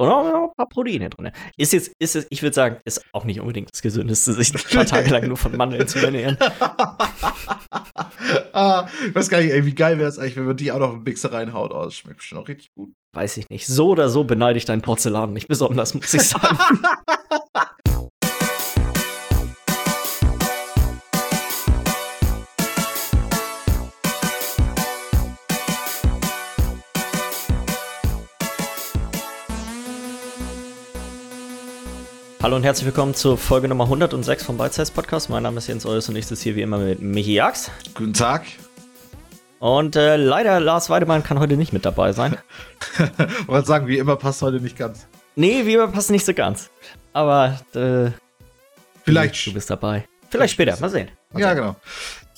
Und auch ein paar Proteine drin. Ist jetzt, ist es, ich würde sagen, ist auch nicht unbedingt das Gesündeste, sich ein paar Tage lang nur von Mandeln zu ernähren. ah, ich weiß gar nicht, ey, wie geil wäre es eigentlich, wenn man die auch noch im Mixer reinhaut. Oh, das schmeckt bestimmt auch richtig gut. Weiß ich nicht. So oder so beneide ich dein Porzellan nicht besonders, muss ich sagen. Hallo und herzlich willkommen zur Folge Nummer 106 vom Size Podcast. Mein Name ist Jens Eus und ich sitze hier wie immer mit Michi Jax. Guten Tag. Und äh, leider Lars Weidemann kann heute nicht mit dabei sein. Wollte sagen, wie immer passt heute nicht ganz. Nee, wie immer passt nicht so ganz. Aber äh, vielleicht du bist dabei. Vielleicht später, mal sehen. Mal ja, genau.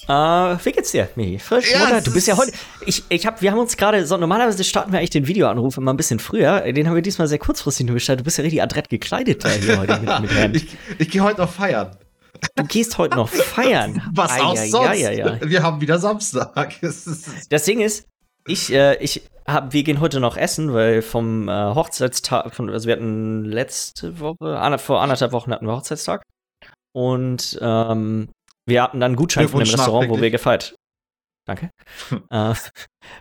Uh, wie geht's dir, Michi? Frisch, ja, Mutter? Du bist ja heute. Ich, ich hab, wir haben uns gerade so. Normalerweise starten wir eigentlich den Videoanruf immer ein bisschen früher. Den haben wir diesmal sehr kurzfristig nur gestartet. Du bist ja richtig adrett gekleidet da hier heute mit, mit Herrn. Ich, ich gehe heute noch feiern. Du gehst heute noch feiern. Was auch sonst? Ja, ja, wir haben wieder Samstag. das Ding ist, ich, äh, ich hab, wir gehen heute noch essen, weil vom äh, Hochzeitstag, von, also wir hatten letzte Woche, vor anderthalb Wochen hatten wir Hochzeitstag. Und ähm, wir hatten dann einen Gutschein von dem Restaurant, wo wir gefeiert. Danke. äh,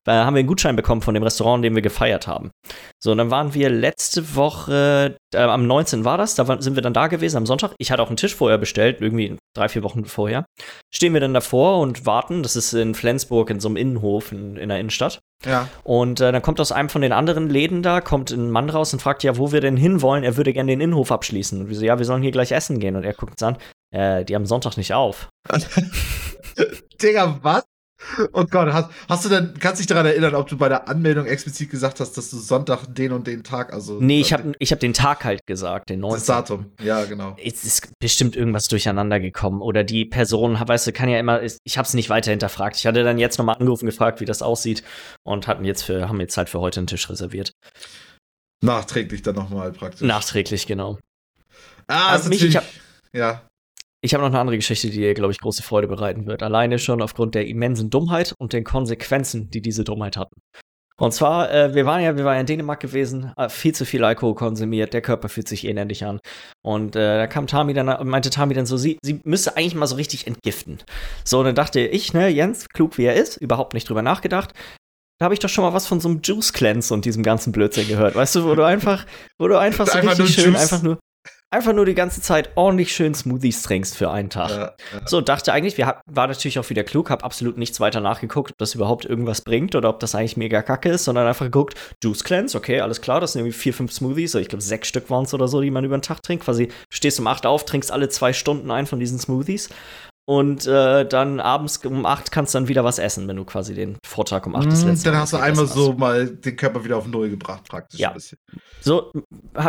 da haben wir einen Gutschein bekommen von dem Restaurant, in dem wir gefeiert haben. So, und dann waren wir letzte Woche, äh, am 19. war das, da war, sind wir dann da gewesen am Sonntag. Ich hatte auch einen Tisch vorher bestellt, irgendwie drei, vier Wochen vorher. Stehen wir dann davor und warten. Das ist in Flensburg in so einem Innenhof in, in der Innenstadt. Ja. Und äh, dann kommt aus einem von den anderen Läden da, kommt ein Mann raus und fragt ja, wo wir denn hinwollen. Er würde gerne den Innenhof abschließen. Und wir so, ja, wir sollen hier gleich essen gehen. Und er guckt uns an, äh, die haben Sonntag nicht auf. Digga, was? Oh Gott, hast, hast du denn, kannst dich daran erinnern, ob du bei der Anmeldung explizit gesagt hast, dass du Sonntag den und den Tag, also. Nee, ich habe ich hab den Tag halt gesagt, den 19. Das Datum, ja, genau. Es ist bestimmt irgendwas durcheinander gekommen. Oder die Person, weißt du, kann ja immer, ich habe es nicht weiter hinterfragt. Ich hatte dann jetzt nochmal angerufen, gefragt, wie das aussieht und hatten jetzt für, haben jetzt halt für heute einen Tisch reserviert. Nachträglich dann nochmal praktisch. Nachträglich, genau. Ah, also mich, ich hab, ja. Ich habe noch eine andere Geschichte, die dir, glaube ich, große Freude bereiten wird. Alleine schon aufgrund der immensen Dummheit und den Konsequenzen, die diese Dummheit hatten. Und zwar, äh, wir waren ja, wir waren ja in Dänemark gewesen, äh, viel zu viel Alkohol konsumiert, der Körper fühlt sich elendig an. Und äh, da kam Tami dann meinte Tami dann so, sie, sie müsste eigentlich mal so richtig entgiften. So, und dann dachte ich, ne, Jens, klug wie er ist, überhaupt nicht drüber nachgedacht. Da habe ich doch schon mal was von so einem Juice Cleanse und diesem ganzen Blödsinn gehört. Weißt du, wo du einfach, wo du einfach so einfach richtig schön, Juice. einfach nur, einfach nur die ganze Zeit ordentlich schön Smoothies trinkst für einen Tag. Ja, ja. So, dachte eigentlich, wir hab, war natürlich auch wieder klug, hab absolut nichts weiter nachgeguckt, ob das überhaupt irgendwas bringt oder ob das eigentlich mega kacke ist, sondern einfach geguckt, Juice Cleanse, okay, alles klar, das sind irgendwie vier, fünf Smoothies, ich glaube sechs Stück waren es oder so, die man über den Tag trinkt. Quasi stehst um acht auf, trinkst alle zwei Stunden ein von diesen Smoothies und äh, dann abends um 8 kannst du dann wieder was essen, wenn du quasi den Vortag um 8 das letzte Dann hast du einmal so mal den Körper wieder auf Null gebracht, praktisch. Ja. So,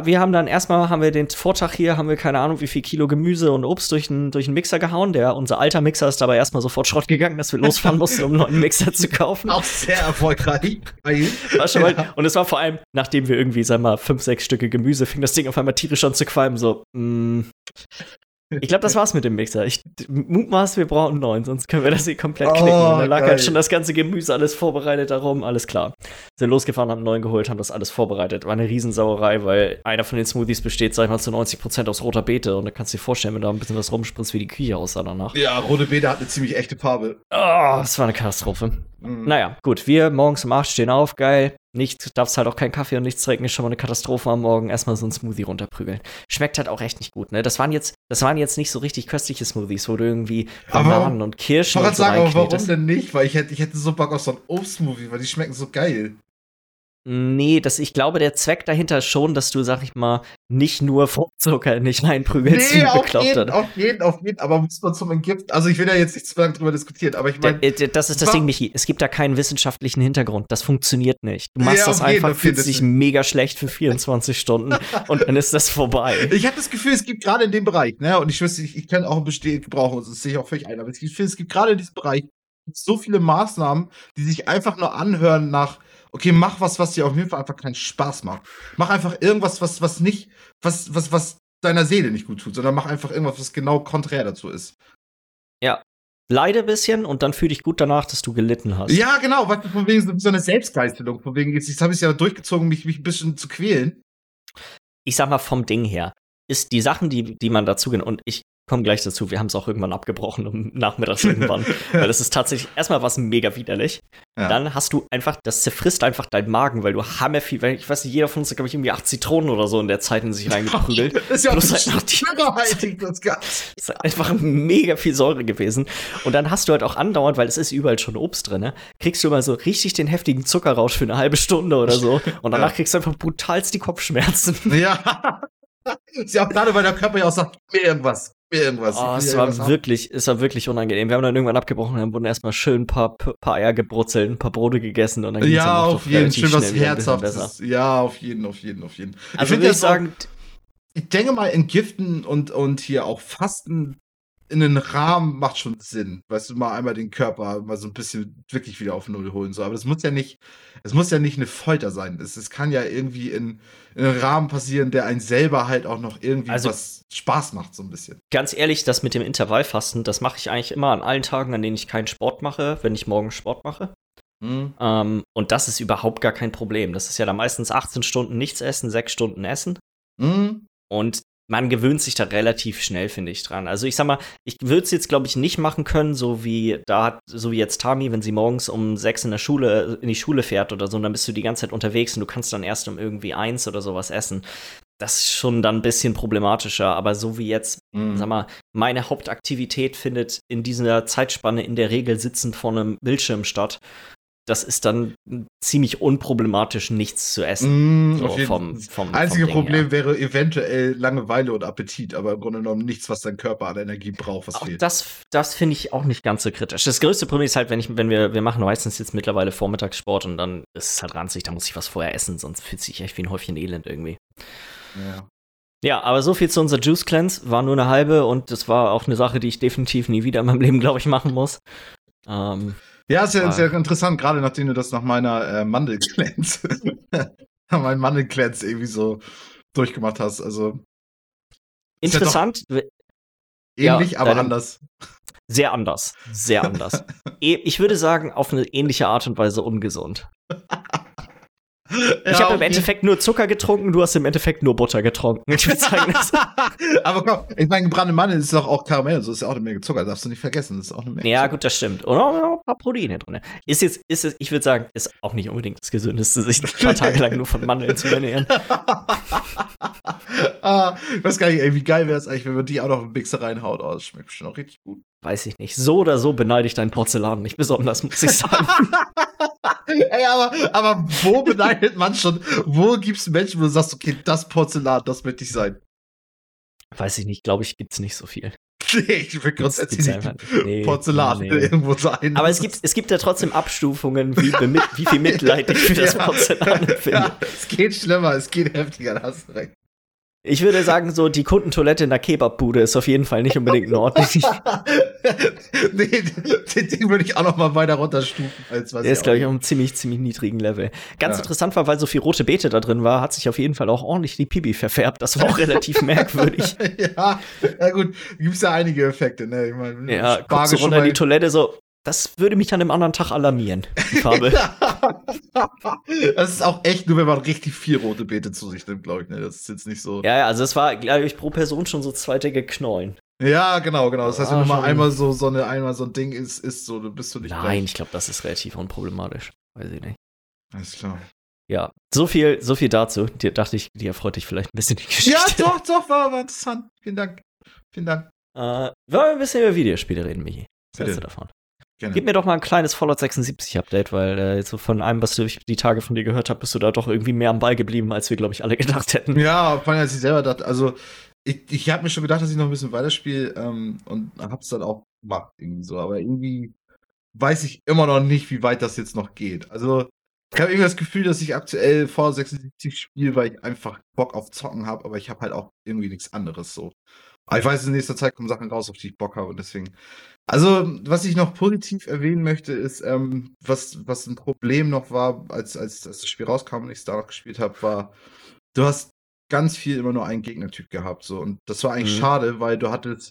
wir haben dann erstmal, haben wir den Vortag hier, haben wir keine Ahnung, wie viel Kilo Gemüse und Obst durch einen durch Mixer gehauen. Der, unser alter Mixer ist dabei erstmal sofort Schrott gegangen, dass wir losfahren mussten, um einen neuen Mixer zu kaufen. Auch sehr erfolgreich. war schon mal, und es war vor allem, nachdem wir irgendwie, sag mal, fünf, sechs Stücke Gemüse, fing das Ding auf einmal tierisch an zu qualmen, so, mh, mm, ich glaube, das war's mit dem Mixer. Ich mutmaß, wir brauchen neuen, sonst können wir das hier komplett oh, knicken. Und da lag halt schon das ganze Gemüse, alles vorbereitet darum, alles klar. Sind losgefahren, haben neuen geholt, haben das alles vorbereitet. War eine Riesensauerei, weil einer von den Smoothies besteht, sag ich mal, zu 90% aus roter Beete. Und da kannst du dir vorstellen, wenn da ein bisschen was rumspritzt, wie die Küche aussah danach. Ja, rote Beete hat eine ziemlich echte Farbe. Oh, das war eine Katastrophe. Mhm. Naja, gut, wir morgens um 8 stehen auf, geil. Nicht, darfst halt auch keinen Kaffee und nichts trinken, ist schon mal eine Katastrophe am Morgen. Erstmal so ein Smoothie runterprügeln. Schmeckt halt auch echt nicht gut, ne? Das waren jetzt, das waren jetzt nicht so richtig köstliche Smoothies, wo du irgendwie Bananen und Kirschen ich und so sagen, aber warum denn nicht? Weil ich hätte, ich hätte so Bock auf so ein Obstsmoothie, weil die schmecken so geil. Nee, das, ich glaube, der Zweck dahinter ist schon, dass du, sag ich mal, nicht nur Fruchtzucker nicht reinprügelst. Nee, auf jeden, auf jeden, auf jeden, aber muss man zum Entgift. Also ich will ja jetzt nicht zu lange drüber diskutieren, aber ich meine. Das ist das Ding, Michi. Es gibt da keinen wissenschaftlichen Hintergrund. Das funktioniert nicht. Du machst ja, das jeden, einfach, fühlst dich mega schlecht für 24 Stunden und dann ist das vorbei. Ich habe das Gefühl, es gibt gerade in dem Bereich, ne, und ich wüsste, ich, ich kann auch ein Bestehen gebrauchen, das sehe ich auch völlig ein, aber ich finde, es gibt gerade in diesem Bereich so viele Maßnahmen, die sich einfach nur anhören nach okay, mach was, was dir auf jeden Fall einfach keinen Spaß macht. Mach einfach irgendwas, was, was nicht, was, was, was deiner Seele nicht gut tut, sondern mach einfach irgendwas, was genau konträr dazu ist. Ja. Leide ein bisschen und dann fühl dich gut danach, dass du gelitten hast. Ja, genau, weil von wegen so eine Selbstgeißelung, von wegen, jetzt, jetzt habe ich es ja durchgezogen, mich, mich ein bisschen zu quälen. ich sag mal, vom Ding her, ist die Sachen, die, die man dazu, und ich komme gleich dazu, wir haben es auch irgendwann abgebrochen, um nachmittags irgendwann, weil das ist tatsächlich, erstmal was mega widerlich. Ja. Dann hast du einfach, das zerfrisst einfach deinen Magen, weil du hammer viel, weil ich weiß nicht, jeder von uns hat, glaube ich, irgendwie acht Zitronen oder so in der Zeit in sich reingeprügelt. das ist ja Plus halt noch die, das Ganze. ist einfach mega viel Säure gewesen. Und dann hast du halt auch andauernd, weil es ist überall schon Obst drin, ne? kriegst du mal so richtig den heftigen Zuckerrausch für eine halbe Stunde oder so. Und danach ja. kriegst du einfach brutalst die Kopfschmerzen. Ja. ja auch gerade, weil der Körper ja auch sagt, mir irgendwas, mir irgendwas. Oh, es war irgendwas wirklich, haben. es war wirklich unangenehm. Wir haben dann irgendwann abgebrochen, dann wurden erstmal schön ein paar, paar Eier gebrutzelt, ein paar Brote gegessen und dann Ja, auf jeden, schön was Herzhaftes. Ja, auf jeden, auf jeden, auf jeden. Also ich würde sagen, ich denke mal, entgiften und, und hier auch Fasten in den Rahmen macht schon Sinn. Weißt du, mal einmal den Körper mal so ein bisschen wirklich wieder auf Null holen. So. Aber das muss ja nicht, es muss ja nicht eine Folter sein. Es, es kann ja irgendwie in, in einem Rahmen passieren, der einen selber halt auch noch irgendwie also, was Spaß macht, so ein bisschen. Ganz ehrlich, das mit dem Intervallfasten, das mache ich eigentlich immer an allen Tagen, an denen ich keinen Sport mache, wenn ich morgen Sport mache. Mhm. Ähm, und das ist überhaupt gar kein Problem. Das ist ja dann meistens 18 Stunden nichts essen, 6 Stunden essen. Mhm. Und man gewöhnt sich da relativ schnell, finde ich, dran. Also ich sag mal, ich würde es jetzt, glaube ich, nicht machen können, so wie da hat, so wie jetzt Tami, wenn sie morgens um sechs in der Schule, in die Schule fährt oder so, und dann bist du die ganze Zeit unterwegs und du kannst dann erst um irgendwie eins oder sowas essen. Das ist schon dann ein bisschen problematischer, aber so wie jetzt, mhm. sag mal, meine Hauptaktivität findet in dieser Zeitspanne in der Regel sitzend vor einem Bildschirm statt das ist dann ziemlich unproblematisch, nichts zu essen. Mm, so vom, vom, Einzige vom Problem her. wäre eventuell Langeweile und Appetit, aber im Grunde genommen nichts, was dein Körper an Energie braucht, was auch fehlt. Das, das finde ich auch nicht ganz so kritisch. Das größte Problem ist halt, wenn ich, wenn wir, wir machen meistens jetzt mittlerweile Vormittagssport und dann ist es halt ranzig, da muss ich was vorher essen, sonst fühlt sich echt wie ein Häufchen Elend irgendwie. Ja. Ja, aber so viel zu unserer Juice Cleanse. War nur eine halbe und das war auch eine Sache, die ich definitiv nie wieder in meinem Leben, glaube ich, machen muss. Ähm, ja, ist ja, ja interessant, gerade nachdem du das nach meiner äh, Mandelcleanse, mein Mandelcleanse irgendwie so durchgemacht hast. Also interessant. Ja ähnlich, ja, aber anders. Sehr anders, sehr anders. ich würde sagen, auf eine ähnliche Art und Weise ungesund. ich habe im Endeffekt nur Zucker getrunken, du hast im Endeffekt nur Butter getrunken. Ich würde sagen, das Aber komm, ich meine, gebrannte Mandeln ist doch auch Karamell, so ist ja auch eine Menge Zucker, darfst du nicht vergessen. Das ist auch eine Menge. Ja, Zucker. gut, das stimmt. Und auch ein paar Proteine drin. Ist jetzt, ist es, ich würde sagen, ist auch nicht unbedingt das Gesündeste, sich ein paar Tage lang nur von Mandeln zu ernähren. ah, ich weiß gar nicht, ey, wie geil wäre es eigentlich, wenn man die auch noch im Mixer reinhaut. Oh, das schmeckt schon auch richtig gut. Weiß ich nicht. So oder so beneide ich dein Porzellan nicht besonders, muss ich sagen. ey, aber, aber wo beneidet man schon? Wo gibt es Menschen, wo du sagst, okay, das Porzellan, das möchte ich sein? Weiß ich nicht, glaube ich, gibt es nicht so viel. Nee, ich will grundsätzlich nicht nee, Porzellan nee. irgendwo sein. Aber es gibt, es gibt ja trotzdem Abstufungen, wie, wie viel Mitleid ich für das Porzellan empfinde. Ja, es geht schlimmer, es geht heftiger, da hast du recht. Ich würde sagen, so die Kundentoilette in der Kebabbude ist auf jeden Fall nicht unbedingt in Ordnung. nee, den, den, würde ich auch noch mal weiter runterstufen. Als was Der ist, glaube ich, auf einem ziemlich, ziemlich niedrigen Level. Ganz ja. interessant war, weil so viel rote Beete da drin war, hat sich auf jeden Fall auch ordentlich die Pibi verfärbt. Das war auch relativ merkwürdig. ja, ja gut, gibt es ja einige Effekte. Ne? Ich mein, ja, guckst du runter in die Toilette so, das würde mich an einem anderen Tag alarmieren, die Farbe. Das ist auch echt nur, wenn man richtig viel rote Beete zu sich nimmt, glaube ich. Ne? Das ist jetzt nicht so. Ja, ja, also es war, glaube ich, pro Person schon so zwei dicke Knollen. Ja, genau, genau. Das heißt, wenn ah, du mal einmal so, so eine, einmal so ein Ding ist, ist so, dann bist du nicht. Nein, gleich. ich glaube, das ist relativ unproblematisch. Weiß ich nicht. Alles klar. Ja, so viel, so viel dazu. Dir dachte ich, dir erfreut dich vielleicht ein bisschen die Geschichte. Ja, doch, doch, war, war interessant. Vielen Dank. Vielen Dank. Äh, wollen wir ein bisschen über Videospiele reden, Michi? Was hältst du davon? Gerne. Gib mir doch mal ein kleines Fallout 76 Update, weil äh, so von allem, was ich die Tage von dir gehört habe, bist du da doch irgendwie mehr am Ball geblieben, als wir, glaube ich, alle gedacht hätten. Ja, vor allem, als ich selber dachte, also ich, ich habe mir schon gedacht, dass ich noch ein bisschen weiterspiele ähm, und hab's dann auch gemacht, irgendwie so, aber irgendwie weiß ich immer noch nicht, wie weit das jetzt noch geht. Also ich habe irgendwie das Gefühl, dass ich aktuell Fallout 76 spiele, weil ich einfach Bock auf Zocken habe, aber ich habe halt auch irgendwie nichts anderes so. Aber ich weiß, in nächster Zeit kommen Sachen raus, auf die ich Bock habe und deswegen also, was ich noch positiv erwähnen möchte, ist, ähm, was, was ein Problem noch war, als, als, als das Spiel rauskam und ich es da noch gespielt habe, war, du hast ganz viel immer nur einen Gegnertyp gehabt. So. Und das war eigentlich mhm. schade, weil du hattest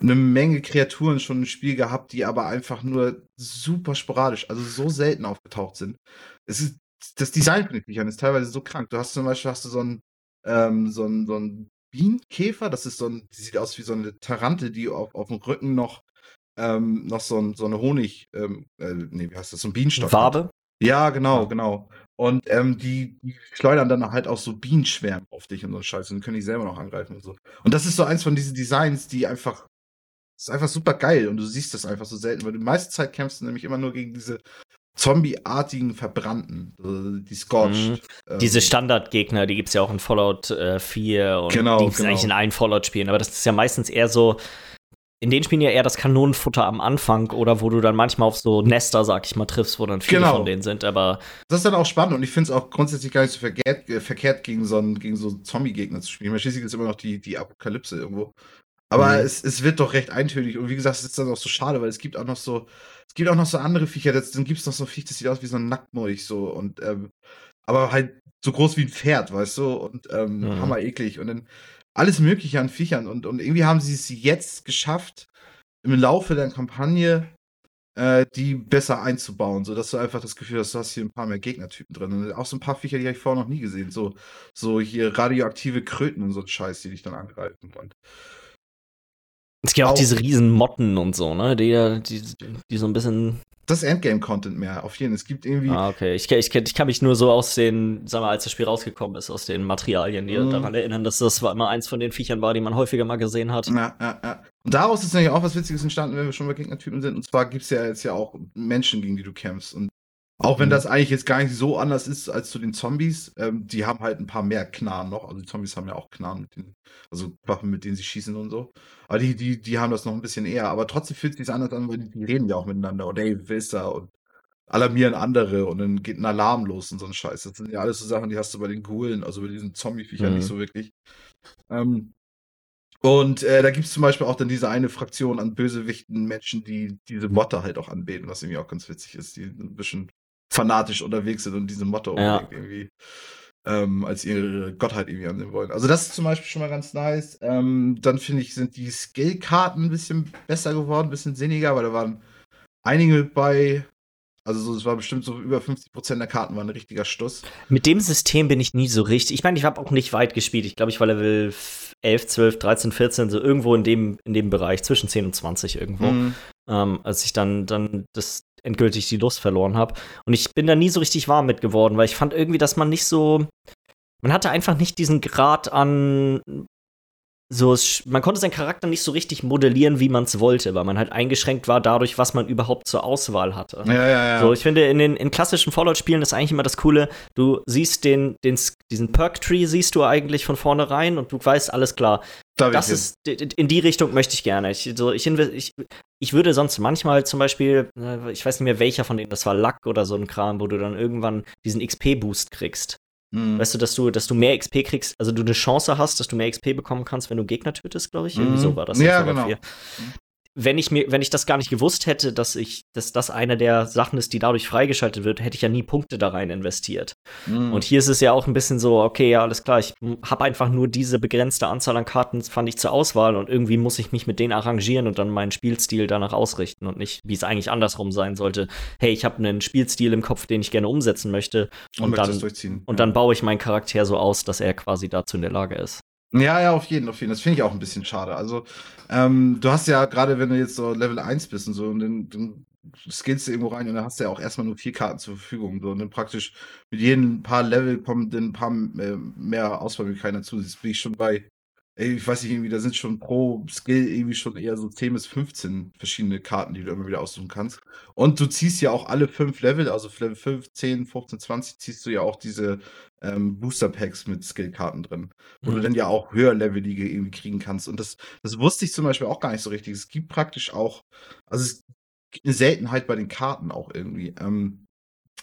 eine Menge Kreaturen schon im Spiel gehabt, die aber einfach nur super sporadisch, also so selten aufgetaucht sind. Es ist, das Design ich nicht an, ist teilweise so krank. Du hast zum Beispiel hast du so einen ähm, so ein, so ein Bienenkäfer. Das ist so ein, die sieht aus wie so eine Tarante, die auf, auf dem Rücken noch, ähm, noch so, ein, so eine Honig, ähm, äh, nee, wie heißt das, so ein Bienenstock. Wabe? Hat. Ja, genau, genau. Und ähm, die, die schleudern dann halt auch so Bienenschwärme auf dich und so Scheiße und können dich selber noch angreifen und so. Und das ist so eins von diesen Designs, die einfach, das ist einfach super geil und du siehst das einfach so selten, weil du die meiste Zeit kämpfst du nämlich immer nur gegen diese Zombie-artigen Verbrannten, also die Scorched. Mhm. Ähm, Diese Standardgegner, die gibt es ja auch in Fallout äh, 4 und genau, die gibt es genau. eigentlich in allen Fallout-Spielen, aber das ist ja meistens eher so, in den Spielen ja eher das Kanonenfutter am Anfang oder wo du dann manchmal auf so Nester, sag ich mal, triffst, wo dann viele Genau. von denen sind, aber Das ist dann auch spannend und ich finde es auch grundsätzlich gar nicht so verkehrt, äh, verkehrt gegen so, einen- gegen so Zombie-Gegner zu spielen. Weil schließlich ist immer noch die, die Apokalypse irgendwo. Aber Mhm. es, es wird doch recht eintönig und wie gesagt, es ist dann auch so schade, weil es gibt auch noch so, es gibt auch noch so andere Viecher, das, dann gibt es noch so ein Viech, das sieht aus wie so ein Nacktmolch so und ähm, aber halt so groß wie ein Pferd, weißt du, und ähm, Mhm. hammer eklig und dann alles mögliche an Viechern und, und irgendwie haben sie es jetzt geschafft, im Laufe der Kampagne äh, die besser einzubauen, sodass du einfach das Gefühl hast, du hast hier ein paar mehr Gegnertypen drin. Und auch so ein paar Viecher, die habe ich vorher noch nie gesehen. So, so hier radioaktive Kröten und so ein Scheiß, die dich dann angreifen. Und es gibt auch Auch- diese riesen Motten und so, ne, die, die, die so ein bisschen das Endgame-Content mehr, auf jeden Fall. Es gibt irgendwie. Ah, okay. Ich, ich, ich kann mich nur so aus den, sag mal, als das Spiel rausgekommen ist, aus den Materialien, die Mhm. daran erinnern, dass das war immer eins von den Viechern war, die man häufiger mal gesehen hat. Ja, ja, ja. Und daraus ist nämlich auch was Witziges entstanden, wenn wir schon bei Gegnertypen sind. Und zwar gibt es ja jetzt ja auch Menschen, gegen die du kämpfst. Und auch wenn Mhm. das eigentlich jetzt gar nicht so anders ist als zu den Zombies, ähm, die haben halt ein paar mehr Knarren noch. Also die Zombies haben ja auch Knarren, mit denen, also Waffen, mit denen sie schießen und so. Aber die, die, die haben das noch ein bisschen eher. Aber trotzdem fühlt sich anders an, weil die, die reden ja auch miteinander. Und hey, wer ist da? Und alarmieren andere und dann geht ein Alarm los und so ein Scheiß. Das sind ja alles so Sachen, die hast du bei den Ghoulen, also bei diesen Zombie-Viechern Mhm. nicht so wirklich. Ähm, und äh, da gibt es zum Beispiel auch dann diese eine Fraktion an bösewichten Menschen, die diese Motte halt auch anbeten, was irgendwie auch ganz witzig ist, die ein bisschen fanatisch unterwegs sind und diese Motte Ja. irgendwie ähm, als ihre Gottheit irgendwie annehmen wollen. Also das ist zum Beispiel schon mal ganz nice. Ähm, dann finde ich, sind die Skill-Karten ein bisschen besser geworden, ein bisschen sinniger, weil da waren einige bei, also so, es war bestimmt so über 50% der Karten waren ein richtiger Stuss. Mit dem System bin ich nie so richtig. Ich meine, ich habe auch nicht weit gespielt. Ich glaube, ich war Level 11, 12, 13, 14, so irgendwo in dem, in dem Bereich, zwischen 10 und 20 irgendwo. Mhm. ähm, als ich dann, dann das endgültig die Lust verloren habe. Und ich bin da nie so richtig warm mit geworden, weil ich fand irgendwie, dass man nicht so. Man hatte einfach nicht diesen Grad an. So, man konnte seinen Charakter nicht so richtig modellieren, wie man es wollte, weil man halt eingeschränkt war dadurch, was man überhaupt zur Auswahl hatte. Ja, ja, ja. So, ich finde, in den in klassischen Fallout-Spielen ist eigentlich immer das Coole, du siehst den, den diesen Perk-Tree siehst du eigentlich von vornherein und du weißt, alles klar, da das ist, in die Richtung möchte ich gerne. Ich, so, ich, ich, ich würde sonst manchmal zum Beispiel, äh, ich weiß nicht mehr welcher von denen, das war Luck oder so ein Kram, wo du dann irgendwann diesen XP-Boost kriegst. Mhm. Weißt du, dass du, dass du mehr XP kriegst, also du eine Chance hast, dass du mehr XP bekommen kannst, wenn du Gegner tötest, glaube ich. Irgendwie Mhm. so war das. Ja, genau. 4. Wenn ich mir, wenn ich das gar nicht gewusst hätte, dass ich, dass das eine der Sachen ist, die dadurch freigeschaltet wird, hätte ich ja nie Punkte da rein investiert. Mhm. Und hier ist es ja auch ein bisschen so, okay, ja, alles klar, ich habe einfach nur diese begrenzte Anzahl an Karten, fand ich zur Auswahl und irgendwie muss ich mich mit denen arrangieren und dann meinen Spielstil danach ausrichten und nicht, wie es eigentlich andersrum sein sollte. Hey, ich habe einen Spielstil im Kopf, den ich gerne umsetzen möchte und, und, dann, und ja. dann baue ich meinen Charakter so aus, dass er quasi dazu in der Lage ist. Ja, ja, auf jeden, auf jeden. Das finde ich auch ein bisschen schade. Also, ähm, du hast ja gerade, wenn du jetzt so Level 1 bist und so, und dann, dann skillst du irgendwo rein und dann hast du ja auch erstmal nur vier Karten zur Verfügung. So, und dann praktisch mit jedem paar Level kommen dann ein paar äh, mehr Auswahlmöglichkeiten dazu. Jetzt bin ich schon bei, ey, ich weiß nicht, irgendwie, da sind schon pro Skill irgendwie schon eher so 10 bis 15 verschiedene Karten, die du immer wieder aussuchen kannst. Und du ziehst ja auch alle fünf Level, also Level 5, 10, 15, 20, ziehst du ja auch diese ähm, Booster-Packs mit Skillkarten drin wo du Mhm. dann ja auch höherlevelige irgendwie kriegen kannst. Und das, das wusste ich zum Beispiel auch gar nicht so richtig. Es gibt praktisch auch, also es gibt eine Seltenheit bei den Karten auch irgendwie. Ähm,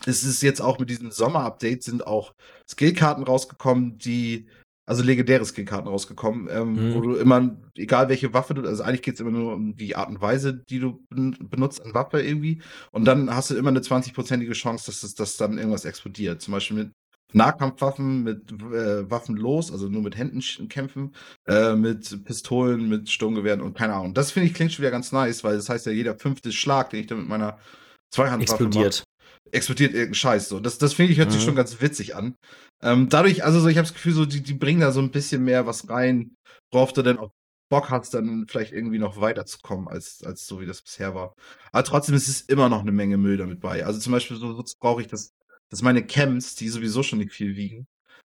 es ist jetzt auch mit diesem Sommer-Update sind auch Skillkarten rausgekommen, die, also legendäre Skillkarten rausgekommen, ähm, Mhm. wo du immer, egal welche Waffe du, also eigentlich geht es immer nur um die Art und Weise, die du ben- benutzt an Waffe irgendwie. Und dann hast du immer eine 20-prozentige Chance, dass, es, dass dann irgendwas explodiert. Zum Beispiel mit Nahkampfwaffen, mit äh, Waffen los, also nur mit Händen kämpfen, äh, mit Pistolen, mit Sturmgewehren und keine Ahnung. Das finde ich klingt schon wieder ganz nice, weil das heißt ja, jeder fünfte Schlag, den ich dann mit meiner Zweihandwaffe mache, Explodiert. Explodiert irgendein Scheiß. So. Das, das finde ich, hört sich Mhm. schon ganz witzig an. Ähm, dadurch, also so, ich habe das Gefühl, so, die, die bringen da so ein bisschen mehr was rein, worauf du dann auch Bock hast, dann vielleicht irgendwie noch weiterzukommen, als, als so wie das bisher war. Aber trotzdem ist es immer noch eine Menge Müll damit bei. Also zum Beispiel so, so brauche ich das, dass meine Camps, die sowieso schon nicht viel wiegen,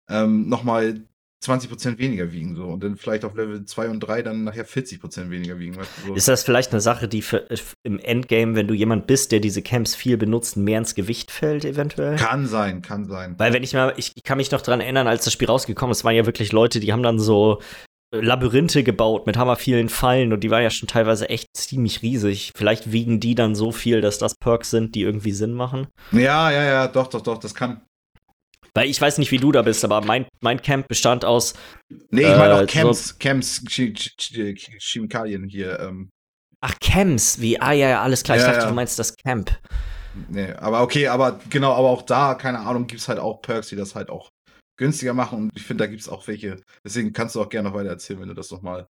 ähm, nochmal 20% weniger wiegen. So. Und dann vielleicht auf Level 2 und 3 dann nachher 40% weniger wiegen. Weißt du, so. Ist das vielleicht eine Sache, die für, äh, im Endgame, wenn du jemand bist, der diese Camps viel benutzt, mehr ins Gewicht fällt, eventuell? Kann sein, kann sein. Weil wenn ich mal, ich, ich kann mich noch dran erinnern, als das Spiel rausgekommen ist, waren ja wirklich Leute, die haben dann so äh, Labyrinthe gebaut mit hammer vielen Fallen und die waren ja schon teilweise echt ziemlich riesig. Vielleicht wiegen die dann so viel, dass das Perks sind, die irgendwie Sinn machen. Ja, ja, ja, doch, doch, doch, das kann. Weil ich weiß nicht, wie du da bist, aber mein, mein Camp bestand aus, Nee, ich meine Äh, auch Camps, Camps, Ch Ch Ch Chemikalien hier. Ähm, ach, Camps, wie, ah ja, ja, alles klar, ich Ja, dachte, ja. du meinst das Camp. nee, aber okay, aber genau, aber auch da, keine Ahnung, gibt's halt auch Perks, die das halt auch günstiger machen und ich finde, da gibt's auch welche. Deswegen kannst du auch gerne noch weiter erzählen, wenn du das nochmal.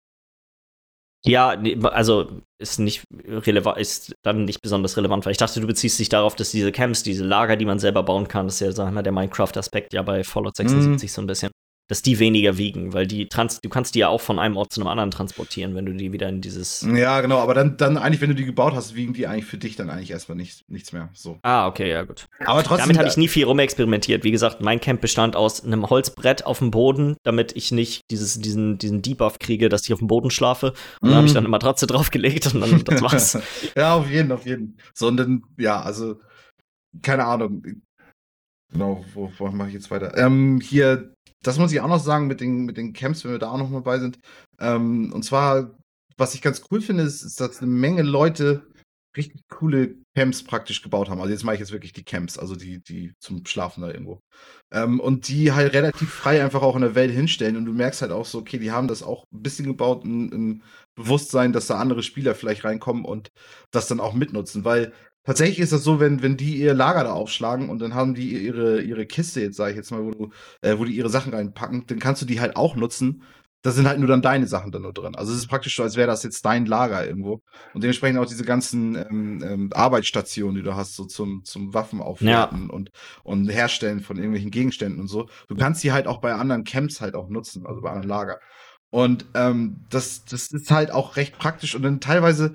Ja, nee, also ist nicht relevant, ist dann nicht besonders relevant, weil ich dachte, du beziehst dich darauf, dass diese Camps, diese Lager, die man selber bauen kann, das ist ja, sagen wir, der Minecraft-Aspekt ja bei Fallout 76 so ein bisschen, dass die weniger wiegen, weil die trans du kannst die ja auch von einem Ort zu einem anderen transportieren, wenn du die wieder in dieses. Ja, genau, aber dann, dann eigentlich, wenn du die gebaut hast, wiegen die eigentlich für dich dann eigentlich erstmal nicht, nichts mehr. So. Ah, okay, ja, gut. Aber trotzdem. Damit habe ich nie viel rumexperimentiert. Wie gesagt, mein Camp bestand aus einem Holzbrett auf dem Boden, damit ich nicht dieses, diesen, diesen Debuff kriege, dass ich auf dem Boden schlafe. Und dann habe ich dann eine Matratze draufgelegt und dann das war's. ja, auf jeden, auf jeden. So, und dann, ja, also, keine Ahnung. Genau, wo, wo mache ich jetzt weiter? Ähm, hier, das muss ich auch noch sagen mit den, mit den Camps, wenn wir da auch noch mal bei sind. Ähm, und zwar, was ich ganz cool finde, ist, ist, dass eine Menge Leute richtig coole Camps praktisch gebaut haben. Also jetzt mache ich jetzt wirklich die Camps, also die, die zum Schlafen da irgendwo. Ähm, und die halt relativ frei einfach auch in der Welt hinstellen. Und du merkst halt auch so, okay, die haben das auch ein bisschen gebaut im, Bewusstsein, dass da andere Spieler vielleicht reinkommen und das dann auch mitnutzen. Weil tatsächlich ist das so, wenn, wenn die ihr Lager da aufschlagen und dann haben die ihre, ihre Kiste, jetzt sage ich jetzt mal, wo, du, äh, wo die ihre Sachen reinpacken, dann kannst du die halt auch nutzen. Da sind halt nur dann deine Sachen dann nur drin. Also es ist praktisch so, als wäre das jetzt dein Lager irgendwo. Und dementsprechend auch diese ganzen ähm, ähm, Arbeitsstationen, die du hast, so zum, zum Waffen aufwerten und, und Herstellen von irgendwelchen Gegenständen und so. Du kannst die halt auch bei anderen Camps halt auch nutzen, also bei anderen Lager. Und ähm, das, das ist halt auch recht praktisch und dann teilweise,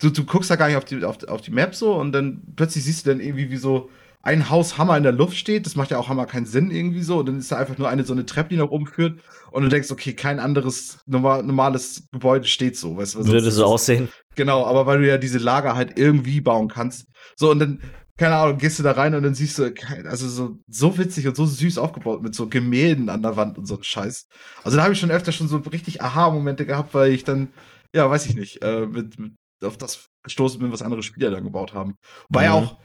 du, du guckst da gar nicht auf die, auf, auf die Map so und dann plötzlich siehst du dann irgendwie, wie so ein Haus Hammer in der Luft steht. Das macht ja auch Hammer keinen Sinn irgendwie so. Und dann ist da einfach nur eine so eine Treppe, die nach oben führt. Und du denkst, okay, kein anderes normal, normales Gebäude steht so. Weißt, Würde so aussehen. Genau, aber weil du ja diese Lager halt irgendwie bauen kannst. So, und dann, keine Ahnung, gehst du da rein und dann siehst du, also so, so witzig und so süß aufgebaut mit so Gemälden an der Wand und so ein Scheiß. Also da habe ich schon öfter schon so richtig Aha-Momente gehabt, weil ich dann, ja, weiß ich nicht, äh, mit, mit auf das gestoßen bin, was andere Spieler dann gebaut haben. Wobei Mhm. auch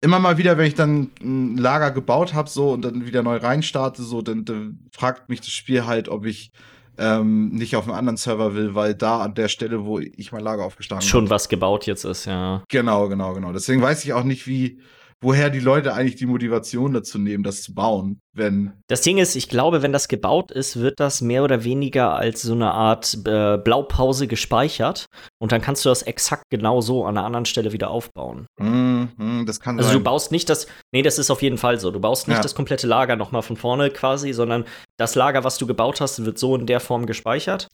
immer mal wieder, wenn ich dann ein Lager gebaut habe, so und dann wieder neu reinstarte, so, dann, dann fragt mich das Spiel halt, ob ich ähm, nicht auf einen anderen Server will, weil da an der Stelle, wo ich mein Lager aufgeschlagen habe. Schon was gebaut jetzt ist, ja. Genau, genau, genau. Deswegen weiß ich auch nicht, wie, woher die Leute eigentlich die Motivation dazu nehmen, das zu bauen, wenn. Das Ding ist, ich glaube, wenn das gebaut ist, wird das mehr oder weniger als so eine Art äh, Blaupause gespeichert und dann kannst du das exakt genau so an einer anderen Stelle wieder aufbauen. Hm, hm, das kann Also sein. du baust nicht das, nee, das ist auf jeden Fall so. Du baust nicht Ja. das komplette Lager nochmal von vorne quasi, sondern das Lager, was du gebaut hast, wird so in der Form gespeichert.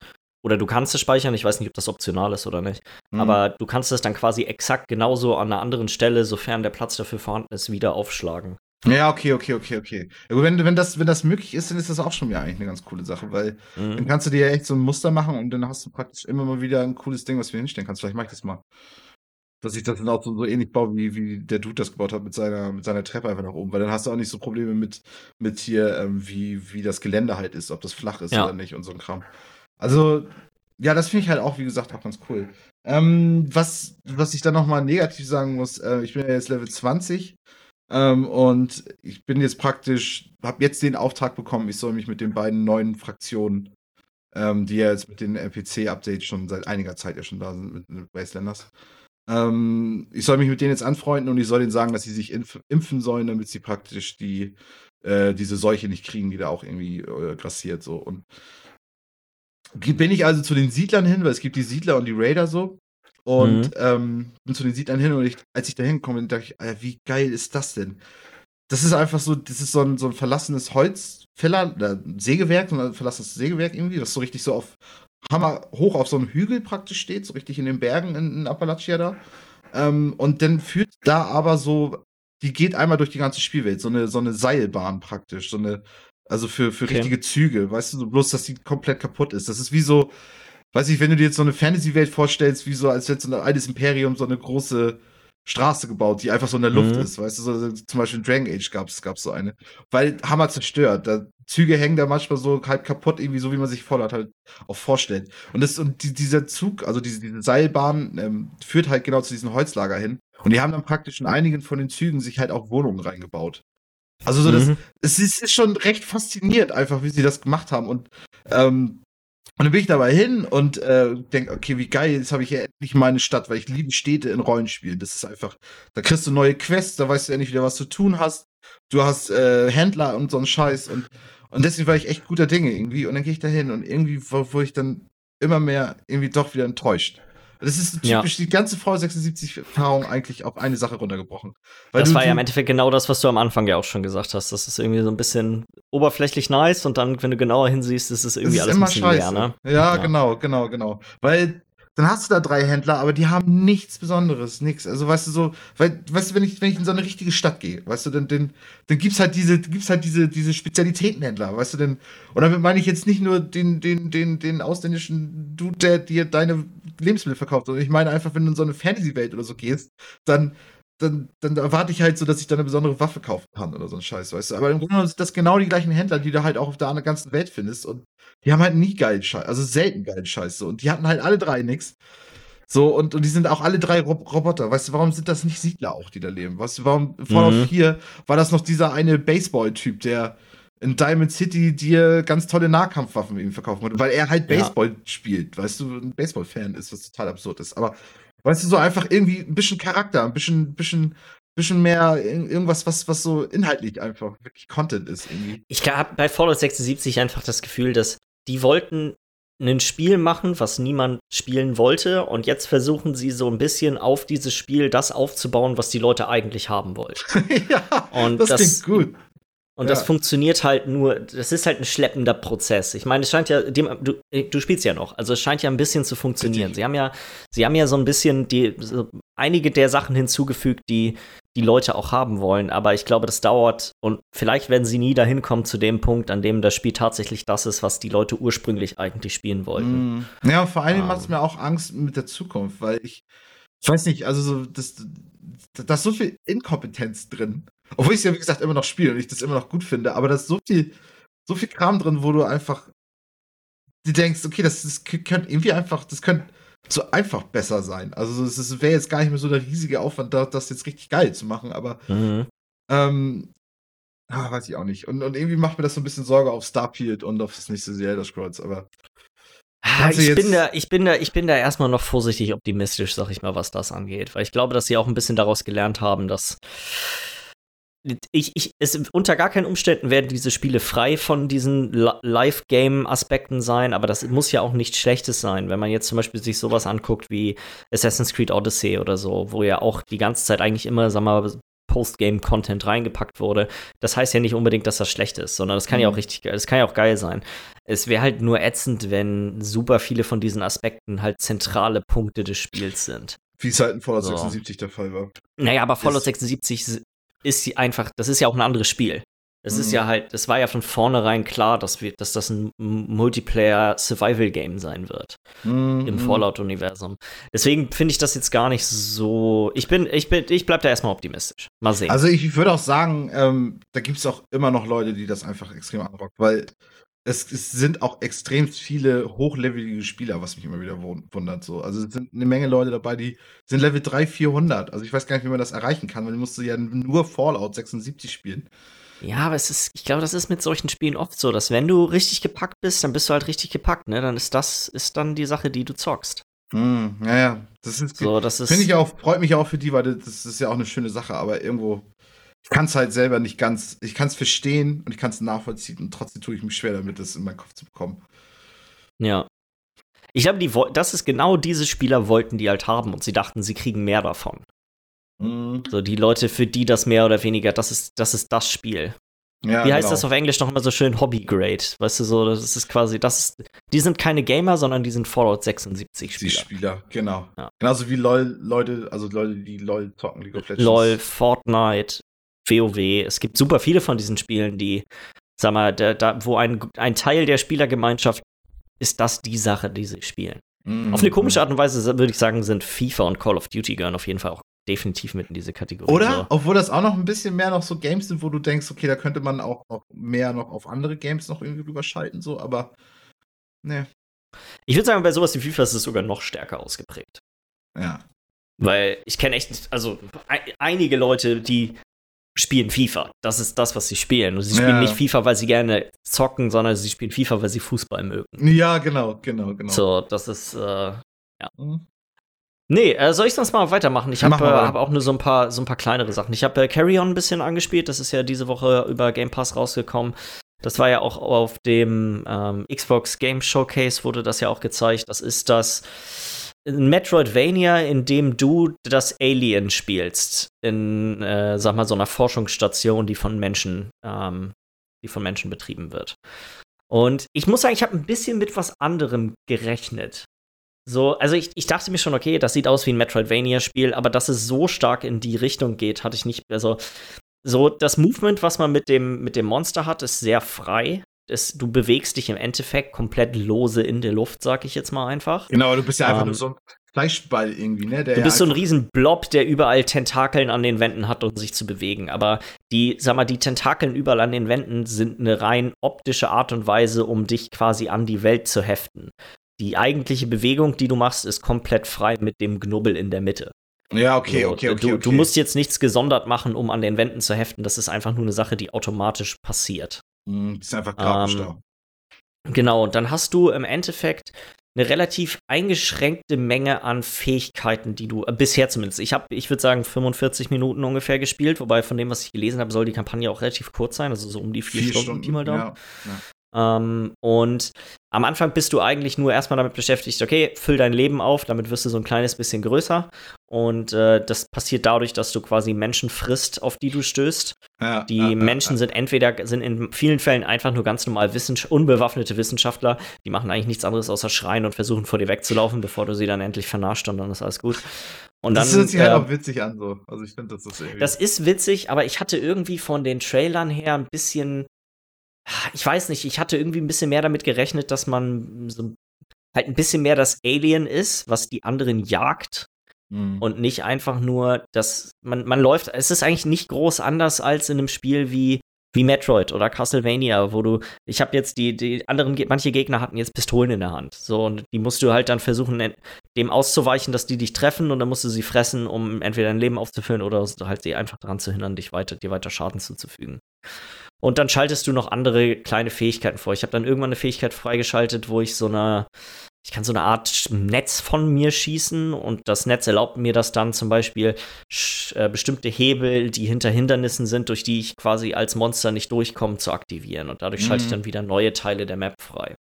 Oder du kannst es speichern, ich weiß nicht, ob das optional ist oder nicht. Hm. Aber du kannst es dann quasi exakt genauso an einer anderen Stelle, sofern der Platz dafür vorhanden ist, wieder aufschlagen. Ja, okay, okay, okay, okay. Ja, wenn, wenn, das, wenn das möglich ist, dann ist das auch schon wieder eigentlich eine ganz coole Sache, weil dann Mhm. kannst du dir ja echt so ein Muster machen und dann hast du praktisch immer mal wieder ein cooles Ding, was du hinstellen kannst. Vielleicht mach ich das mal. Dass ich das dann auch so, so ähnlich baue, wie, wie der Dude das gebaut hat mit seiner, mit seiner Treppe einfach nach oben. Weil dann hast du auch nicht so Probleme mit, mit hier, ähm, wie, wie das Gelände halt ist, ob das flach ist Ja. oder nicht und so ein Kram. Also, ja, das finde ich halt auch, wie gesagt, auch ganz cool. Ähm, was, was ich dann nochmal negativ sagen muss, äh, ich bin ja jetzt Level 20 ähm, und ich bin jetzt praktisch, habe jetzt den Auftrag bekommen, ich soll mich mit den beiden neuen Fraktionen, ähm, die ja jetzt mit den NPC-Updates schon seit einiger Zeit ja schon da sind, mit, mit Wastelanders, ähm, ich soll mich mit denen jetzt anfreunden und ich soll denen sagen, dass sie sich impf impfen sollen, damit sie praktisch die, äh, diese Seuche nicht kriegen, die da auch irgendwie äh, grassiert. So. Und bin ich also zu den Siedlern hin, weil es gibt die Siedler und die Raider so. Und mhm. ähm, bin zu den Siedlern hin und ich, als ich da hinkomme, dachte ich, Alter, wie geil ist das denn? Das ist einfach so, das ist so ein, so ein verlassenes Holzfäller, äh, Sägewerk, so ein verlassenes Sägewerk irgendwie, das so richtig so auf Hammer hoch auf so einem Hügel praktisch steht, so richtig in den Bergen in, in Appalachia da. Ähm, und dann führt da aber so, die geht einmal durch die ganze Spielwelt, so eine, so eine Seilbahn praktisch, so eine, also für, für okay. richtige Züge, weißt du, bloß, dass die komplett kaputt ist. Das ist wie so, weiß ich, wenn du dir jetzt so eine Fantasy-Welt vorstellst, wie so, als hätte so ein altes Imperium so eine große Straße gebaut, die einfach so in der Luft mhm. ist, weißt du, so, zum Beispiel in Dragon Age gab es so eine. Weil Hammer zerstört. Da, Züge hängen da manchmal so halb kaputt, irgendwie so, wie man sich Fallout halt auch vorstellt. Und, das, und die, dieser Zug, also diese, diese Seilbahn, ähm, führt halt genau zu diesem Holzlager hin. Und die haben dann praktisch in einigen von den Zügen sich halt auch Wohnungen reingebaut. Also so mhm. das, es ist, schon recht faszinierend einfach, wie sie das gemacht haben. Und ähm, und dann bin ich dabei hin und äh, denke, okay, wie geil, jetzt habe ich ja endlich meine Stadt, weil ich liebe Städte in Rollenspielen. Das ist einfach, da kriegst du neue Quests, da weißt du endlich wieder, was du tun hast. Du hast äh, Händler und so einen Scheiß und, und deswegen war ich echt guter Dinge irgendwie. Und dann gehe ich da hin und irgendwie wurde ich dann immer mehr irgendwie doch wieder enttäuscht. Das ist typisch ja. die ganze V76-Erfahrung eigentlich auf eine Sache runtergebrochen. das du, war ja im Endeffekt genau das, was du am Anfang ja auch schon gesagt hast. Das ist irgendwie so ein bisschen oberflächlich nice und dann, wenn du genauer hinsiehst, ist es irgendwie ist alles immer ein bisschen scheiße. Mehr, ne? ja, ja, genau, genau, genau. Weil dann hast du da drei Händler, aber die haben nichts Besonderes, nichts. Also weißt du so, weil, weißt du, wenn ich, wenn ich in so eine richtige Stadt gehe, weißt du, dann, dann, dann gibt's halt diese, gibt's halt diese, diese Spezialitätenhändler, weißt du, denn, und damit meine ich jetzt nicht nur den, den, den, den ausländischen Dude, der dir deine Lebensmittel verkauft, sondern ich meine einfach, wenn du in so eine Fantasy-Welt oder so gehst, dann, dann, dann erwarte ich halt so, dass ich da eine besondere Waffe kaufen kann oder so ein Scheiß, weißt du. Aber im Grunde genommen sind das genau die gleichen Händler, die du halt auch auf der ganzen Welt findest. Und die haben halt nie geilen Scheiß, also selten geilen Scheiß. So. Und die hatten halt alle drei nix. So, und, und die sind auch alle drei Rob Roboter. Weißt du, warum sind das nicht Siedler auch, die da leben? Weißt du, warum Fallout mhm. 4 war das noch dieser eine Baseball-Typ, der in Diamond City dir ganz tolle Nahkampfwaffen eben verkaufen wollte, weil er halt Baseball ja. spielt, weißt du, ein Baseball-Fan ist, was total absurd ist. Aber Weißt du, so einfach irgendwie ein bisschen Charakter, ein bisschen, bisschen, bisschen mehr irgendwas, was, was so inhaltlich einfach wirklich Content ist. Irgendwie. Ich habe bei Fallout 76 einfach das Gefühl, dass die wollten ein Spiel machen, was niemand spielen wollte, und jetzt versuchen sie so ein bisschen auf dieses Spiel das aufzubauen, was die Leute eigentlich haben wollten. ja, und das, das klingt gut. Und ja. das funktioniert halt nur, das ist halt ein schleppender Prozess. Ich meine, es scheint ja, dem, du, du spielst ja noch, also es scheint ja ein bisschen zu funktionieren. Richtig. Sie haben ja, sie haben ja so ein bisschen die, so einige der Sachen hinzugefügt, die die Leute auch haben wollen, aber ich glaube, das dauert und vielleicht werden sie nie dahin kommen zu dem Punkt, an dem das Spiel tatsächlich das ist, was die Leute ursprünglich eigentlich spielen wollten. Mm. Ja, vor allem um. macht es mir auch Angst mit der Zukunft, weil ich, ich weiß nicht, also so, das, da ist so viel Inkompetenz drin. Obwohl ich es ja, wie gesagt, immer noch spiele und ich das immer noch gut finde, aber da ist so viel, so viel Kram drin, wo du einfach du denkst, okay, das, das könnte irgendwie einfach, das könnte so einfach besser sein. Also es wäre jetzt gar nicht mehr so der riesige Aufwand, das jetzt richtig geil zu machen, aber mhm. ähm, ah, weiß ich auch nicht. Und, und irgendwie macht mir das so ein bisschen Sorge auf Starfield und auf das nächste Zelda Scrolls, aber Ah, ich bin, da, ich, bin da, ich bin da erstmal noch vorsichtig optimistisch, sag ich mal, was das angeht. Weil ich glaube, dass sie auch ein bisschen daraus gelernt haben, dass ich, ich, es, unter gar keinen Umständen werden diese Spiele frei von diesen Live-Game-Aspekten sein, aber das muss ja auch nichts Schlechtes sein. Wenn man jetzt zum Beispiel sich sowas anguckt wie Assassin's Creed Odyssey oder so, wo ja auch die ganze Zeit eigentlich immer, sag mal, Postgame-Content reingepackt wurde. Das heißt ja nicht unbedingt, dass das schlecht ist, sondern das kann mhm. ja auch richtig, das kann ja auch geil sein. Es wäre halt nur ätzend, wenn super viele von diesen Aspekten halt zentrale Punkte des Spiels sind. Wie es halt in Fallout so. 76 der Fall war. Naja, aber Fallout ist 76 ist sie einfach, das ist ja auch ein anderes Spiel. Das mhm. ist ja halt, das war ja von vornherein klar, dass, wir, dass das ein Multiplayer-Survival-Game sein wird mhm. im Fallout-Universum. Deswegen finde ich das jetzt gar nicht so. Ich bin, ich bin, ich bleib da erstmal optimistisch. Mal sehen. Also ich würde auch sagen, ähm, da gibt es auch immer noch Leute, die das einfach extrem anrockt, weil es, es, sind auch extrem viele hochlevelige Spieler, was mich immer wieder wundert. So. Also es sind eine Menge Leute dabei, die sind Level 3, 400. Also ich weiß gar nicht, wie man das erreichen kann, weil du musst ja nur Fallout 76 spielen. Ja, aber es ist, ich glaube, das ist mit solchen Spielen oft so, dass wenn du richtig gepackt bist, dann bist du halt richtig gepackt, ne? Dann ist das, ist dann die Sache, die du zockst. Mm, ja, ja. Das ist, so, das ist finde ich auch, freut mich auch für die, weil das ist ja auch eine schöne Sache, aber irgendwo ich kann es halt selber nicht ganz, ich kann es verstehen und ich kann es nachvollziehen und trotzdem tue ich mich schwer damit, das in meinen Kopf zu bekommen. Ja. Ich glaube, die, das ist genau diese Spieler wollten die halt haben und sie dachten, sie kriegen mehr davon. Mhm. So, die Leute, für die das mehr oder weniger, das ist das, ist das Spiel. Ja, Wie heißt genau. das auf Englisch noch immer so schön? Hobby-Grade. Weißt du, so, das ist quasi, das ist, die sind keine Gamer, sondern die sind Fallout 76 Spieler. Die Spieler, genau. Ja. Genauso wie LOL, Leute, also Leute, die LOL zocken, League of Legends. LOL, Fortnite, WoW. Es gibt super viele von diesen Spielen, die, sag mal, da, da wo ein, ein Teil der Spielergemeinschaft ist das die Sache, die sie spielen. Mhm. Auf eine komische Art und Weise würde ich sagen, sind FIFA und Call of Duty gehören auf jeden Fall auch definitiv mit in diese Kategorie. Oder? So. Obwohl das auch noch ein bisschen mehr noch so Games sind, wo du denkst, okay, da könnte man auch noch mehr noch auf andere Games noch irgendwie überschalten, so, aber ne. Ich würde sagen, bei sowas wie FIFA ist es sogar noch stärker ausgeprägt. Ja. Weil ich kenne echt, also einige Leute, die spielen FIFA. Das ist das, was sie spielen. Und sie spielen ja. nicht FIFA, weil sie gerne zocken, sondern sie spielen FIFA, weil sie Fußball mögen. Ja, genau, genau, genau. So, das ist, äh, ja. Mhm. Nee, äh, soll ich sonst mal weitermachen? Ich habe äh, hab auch nur so ein paar, so ein paar kleinere Sachen. Ich habe äh, Carry On ein bisschen angespielt. Das ist ja diese Woche über Game Pass rausgekommen. Das war ja auch auf dem ähm, Xbox Game Showcase wurde das ja auch gezeigt. Das ist das Metroidvania, in dem du das Alien spielst. In, äh, sag mal, so einer Forschungsstation, die von Menschen, ähm, die von Menschen betrieben wird. Und ich muss sagen, ich habe ein bisschen mit was anderem gerechnet. So, also ich, ich dachte mir schon, okay, das sieht aus wie ein Metroidvania-Spiel, aber dass es so stark in die Richtung geht, hatte ich nicht. Also, so das Movement, was man mit dem, mit dem Monster hat, ist sehr frei. Es, du bewegst dich im Endeffekt komplett lose in der Luft, sag ich jetzt mal einfach. Genau, du bist ja einfach ähm, nur so ein Fleischball irgendwie, ne? du bist so ein riesen Blob, der überall Tentakeln an den Wänden hat, um sich zu bewegen. Aber die, sag mal, die Tentakeln überall an den Wänden sind eine rein optische Art und Weise, um dich quasi an die Welt zu heften die eigentliche Bewegung, die du machst, ist komplett frei mit dem Knubbel in der Mitte. Ja, okay, okay, okay, du, okay. Du musst jetzt nichts gesondert machen, um an den Wänden zu heften. Das ist einfach nur eine Sache, die automatisch passiert. Mm, das ist einfach grafisch ähm, da. Genau, und dann hast du im Endeffekt eine relativ eingeschränkte Menge an Fähigkeiten, die du äh, bisher zumindest. Ich habe, ich würde sagen, 45 Minuten ungefähr gespielt, wobei von dem, was ich gelesen habe, soll die Kampagne auch relativ kurz sein, also so um die vier, vier Stunden, Stunden, die mal. Ja, ja. Ähm, und am Anfang bist du eigentlich nur erstmal damit beschäftigt, okay, füll dein Leben auf, damit wirst du so ein kleines bisschen größer. Und äh, das passiert dadurch, dass du quasi Menschen frisst, auf die du stößt. Ja, die ja, Menschen ja, sind entweder, sind in vielen Fällen einfach nur ganz normal Wissens unbewaffnete Wissenschaftler, die machen eigentlich nichts anderes außer schreien und versuchen vor dir wegzulaufen, bevor du sie dann endlich vernascht und dann ist alles gut. Und das dann, hört sich halt äh, auch witzig an, so. Also ich finde, das ist irgendwie. Das ist witzig, aber ich hatte irgendwie von den Trailern her ein bisschen ich weiß nicht, ich hatte irgendwie ein bisschen mehr damit gerechnet, dass man so halt ein bisschen mehr das Alien ist, was die anderen jagt. Mhm. Und nicht einfach nur, dass man, man läuft, es ist eigentlich nicht groß anders als in einem Spiel wie, wie Metroid oder Castlevania, wo du, ich habe jetzt die, die anderen, manche Gegner hatten jetzt Pistolen in der Hand. So, und die musst du halt dann versuchen, dem auszuweichen, dass die dich treffen und dann musst du sie fressen, um entweder dein Leben aufzufüllen oder halt sie einfach daran zu hindern, dich weiter, dir weiter Schaden zuzufügen. Und dann schaltest du noch andere kleine Fähigkeiten vor. Ich habe dann irgendwann eine Fähigkeit freigeschaltet, wo ich so eine, ich kann so eine Art Netz von mir schießen und das Netz erlaubt mir das dann zum Beispiel äh, bestimmte Hebel, die hinter Hindernissen sind, durch die ich quasi als Monster nicht durchkomme, zu aktivieren. Und dadurch mhm. schalte ich mhm. dann wieder neue Teile der Map frei.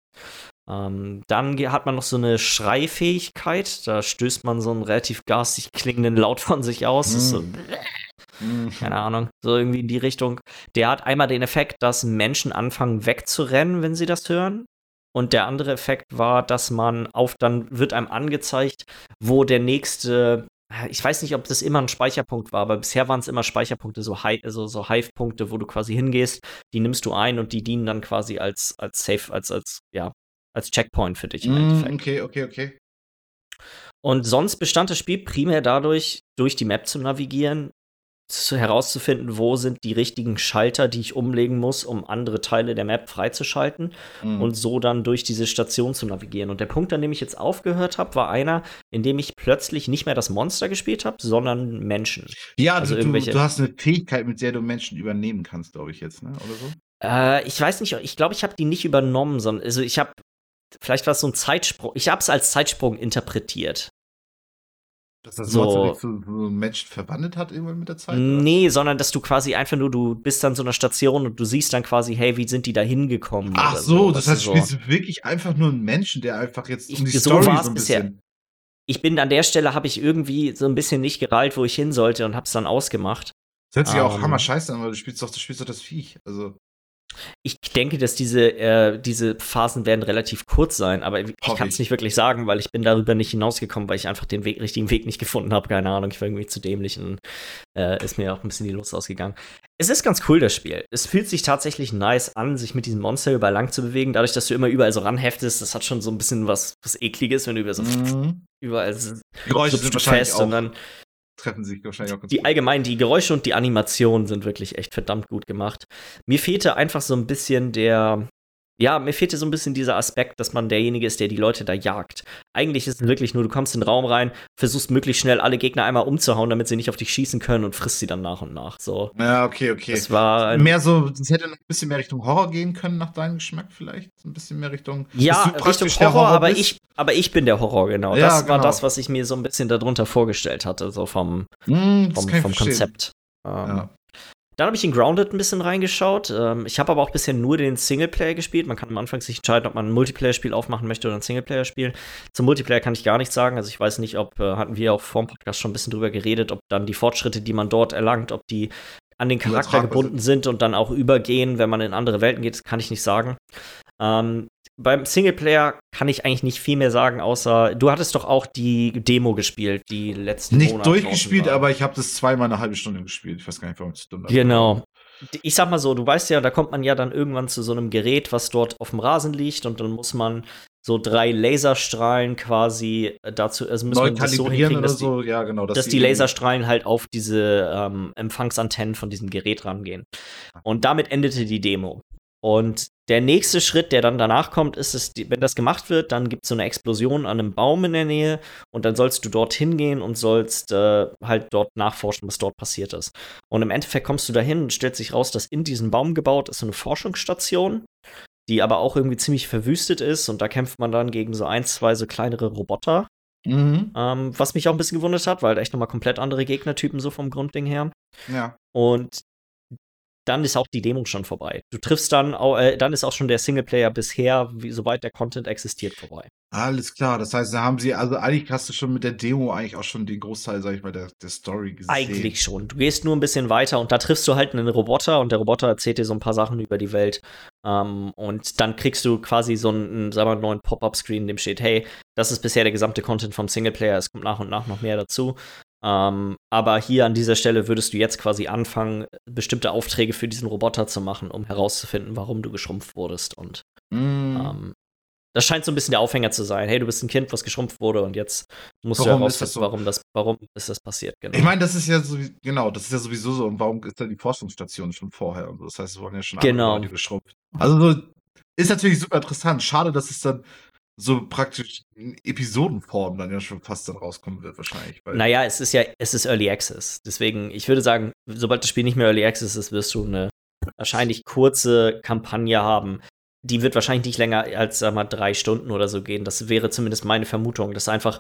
Ähm, dann hat man noch so eine Schreifähigkeit. Da stößt man so einen relativ garstig klingenden Laut von sich aus. Mhm. So, Mhm. Keine Ahnung. So irgendwie in die Richtung. Der hat einmal den Effekt, dass Menschen anfangen wegzurennen, wenn sie das hören. Und der andere Effekt war, dass man auf, dann wird einem angezeigt, wo der nächste, ich weiß nicht, ob das immer ein Speicherpunkt war, aber bisher waren es immer Speicherpunkte, so, Hi also so Hive-Punkte, wo du quasi hingehst, die nimmst du ein und die dienen dann quasi als, als Safe, als, als, ja, als Checkpoint für dich im mm, Endeffekt. Okay, okay, okay. Und sonst bestand das Spiel primär dadurch, durch die Map zu navigieren, zu, herauszufinden, wo sind die richtigen Schalter, die ich umlegen muss, um andere Teile der Map freizuschalten mhm. und so dann durch diese Station zu navigieren. Und der Punkt, an dem ich jetzt aufgehört habe, war einer, in dem ich plötzlich nicht mehr das Monster gespielt habe, sondern Menschen. Ja, also du, du hast eine Fähigkeit, mit der du Menschen übernehmen kannst, glaube ich jetzt, ne? Oder so? Äh, ich weiß nicht, ich glaube, ich habe die nicht übernommen, sondern also ich habe vielleicht war es so ein Zeitsprung. Ich habe es als Zeitsprung interpretiert. Dass das so, so, so Menschen verwandelt hat irgendwann mit der Zeit? Oder? Nee, sondern dass du quasi einfach nur, du bist an so einer Station und du siehst dann quasi, hey, wie sind die da hingekommen? Ach so, so, das heißt, du spielst wirklich einfach nur einen Menschen, der einfach jetzt um die so Story so ein bisschen. Bisher. Ich bin an der Stelle, habe ich irgendwie so ein bisschen nicht gereilt, wo ich hin sollte und hab's dann ausgemacht. Das hört sich um, auch ähm. hammer scheiße an, weil du spielst doch, du spielst doch das Viech. Also. Ich denke, dass diese, äh, diese Phasen werden relativ kurz sein, aber ich kann es nicht wirklich sagen, weil ich bin darüber nicht hinausgekommen, weil ich einfach den Weg, richtigen Weg nicht gefunden habe. Keine Ahnung, ich war irgendwie zu dämlich und äh, ist mir auch ein bisschen die Lust ausgegangen. Es ist ganz cool, das Spiel. Es fühlt sich tatsächlich nice an, sich mit diesem Monster über lang zu bewegen. Dadurch, dass du immer überall so ranheftest, das hat schon so ein bisschen was, was Ekliges, wenn du über so mhm. überall so Geräusche sind fest und dann treffen sich wahrscheinlich auch ganz Die gut. allgemein, die Geräusche und die Animationen sind wirklich echt verdammt gut gemacht. Mir fehlte einfach so ein bisschen der, ja, mir fehlte so ein bisschen dieser Aspekt, dass man derjenige ist, der die Leute da jagt. Eigentlich ist es wirklich nur, du kommst in den Raum rein, versuchst möglichst schnell alle Gegner einmal umzuhauen, damit sie nicht auf dich schießen können und frisst sie dann nach und nach. So. Ja, okay, okay. Es war mehr so, es hätte ein bisschen mehr Richtung Horror gehen können, nach deinem Geschmack vielleicht. Ein bisschen mehr Richtung. Ja, Richtung Horror, Horror aber, ich, aber ich bin der Horror, genau. Ja, das war genau. das, was ich mir so ein bisschen darunter vorgestellt hatte, so vom, mm, vom, vom Konzept. Ähm, ja. Dann habe ich in Grounded ein bisschen reingeschaut. Ähm, ich habe aber auch bisher nur den Singleplayer gespielt. Man kann am Anfang sich entscheiden, ob man ein Multiplayer-Spiel aufmachen möchte oder ein Singleplayer-Spiel. Zum Multiplayer kann ich gar nichts sagen. Also ich weiß nicht, ob, äh, hatten wir auch vor dem Podcast schon ein bisschen drüber geredet, ob dann die Fortschritte, die man dort erlangt, ob die an den Charakter gebunden sind und dann auch übergehen, wenn man in andere Welten geht, das kann ich nicht sagen. Ähm, beim Singleplayer kann ich eigentlich nicht viel mehr sagen, außer du hattest doch auch die Demo gespielt, die letzten Nicht Monat durchgespielt, aber ich habe das zweimal eine halbe Stunde gespielt. Ich weiß gar nicht, warum es dumm Genau. Ich sag mal so, du weißt ja, da kommt man ja dann irgendwann zu so einem Gerät, was dort auf dem Rasen liegt und dann muss man so drei Laserstrahlen quasi äh, dazu, also müssen wir das so hinkriegen, dass, so. ja, genau, dass, dass die, die Laserstrahlen halt auf diese ähm, Empfangsantennen von diesem Gerät rangehen. Und damit endete die Demo. Und der nächste Schritt, der dann danach kommt, ist es, wenn das gemacht wird, dann gibt es so eine Explosion an einem Baum in der Nähe und dann sollst du dorthin gehen und sollst äh, halt dort nachforschen, was dort passiert ist. Und im Endeffekt kommst du dahin und stellt sich raus, dass in diesem Baum gebaut ist so eine Forschungsstation, die aber auch irgendwie ziemlich verwüstet ist und da kämpft man dann gegen so ein, zwei so kleinere Roboter. Mhm. Ähm, was mich auch ein bisschen gewundert hat, weil echt nochmal komplett andere Gegnertypen so vom Grundding her. Ja. Und dann ist auch die Demo schon vorbei. Du triffst dann, äh, dann ist auch schon der Singleplayer bisher, wie, soweit der Content existiert, vorbei. Alles klar, das heißt, da haben sie, also eigentlich hast du schon mit der Demo eigentlich auch schon den Großteil, sag ich mal, der, der Story gesehen. Eigentlich schon. Du gehst nur ein bisschen weiter und da triffst du halt einen Roboter und der Roboter erzählt dir so ein paar Sachen über die Welt. Ähm, und dann kriegst du quasi so einen, sagen wir, neuen Pop-Up-Screen, in dem steht, hey, das ist bisher der gesamte Content vom Singleplayer, es kommt nach und nach noch mehr dazu. Ähm, aber hier an dieser Stelle würdest du jetzt quasi anfangen, bestimmte Aufträge für diesen Roboter zu machen, um herauszufinden, warum du geschrumpft wurdest. Und mm. ähm, das scheint so ein bisschen der Aufhänger zu sein. Hey, du bist ein Kind, was geschrumpft wurde und jetzt musst warum du herausfinden, so? warum, das, warum ist das passiert. Genau. Ich meine, das ist ja so, genau, das ist ja sowieso so. Und warum ist da die Forschungsstation schon vorher? Und so? Das heißt, es wurden ja schon genau. die geschrumpft. Also so, ist natürlich super interessant. Schade, dass es dann so praktisch in Episodenform dann ja schon fast dann rauskommen wird, wahrscheinlich. naja, es ist ja, es ist Early Access. Deswegen, ich würde sagen, sobald das Spiel nicht mehr Early Access ist, wirst du eine wahrscheinlich kurze Kampagne haben. Die wird wahrscheinlich nicht länger als, sag mal, drei Stunden oder so gehen. Das wäre zumindest meine Vermutung. Das einfach,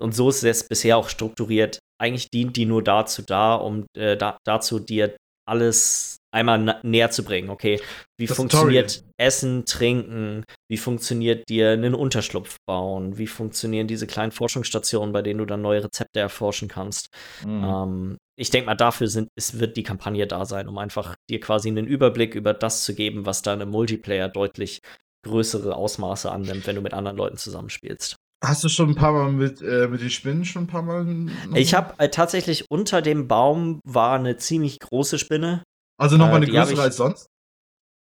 und so ist es bisher auch strukturiert, eigentlich dient die nur dazu da, um äh, da, dazu dir alles einmal näher zu bringen. Okay, wie das funktioniert Story. Essen, Trinken? Wie funktioniert dir einen Unterschlupf bauen? Wie funktionieren diese kleinen Forschungsstationen, bei denen du dann neue Rezepte erforschen kannst? Mhm. Ähm, ich denke mal, dafür sind, es wird die Kampagne da sein, um einfach dir quasi einen Überblick über das zu geben, was dann im Multiplayer deutlich größere Ausmaße annimmt, wenn du mit anderen Leuten zusammenspielst. Hast du schon ein paar Mal mit, äh, mit den Spinnen schon ein paar Mal? Ich habe äh, tatsächlich unter dem Baum war eine ziemlich große Spinne. Also nochmal äh, eine größere ich, als sonst?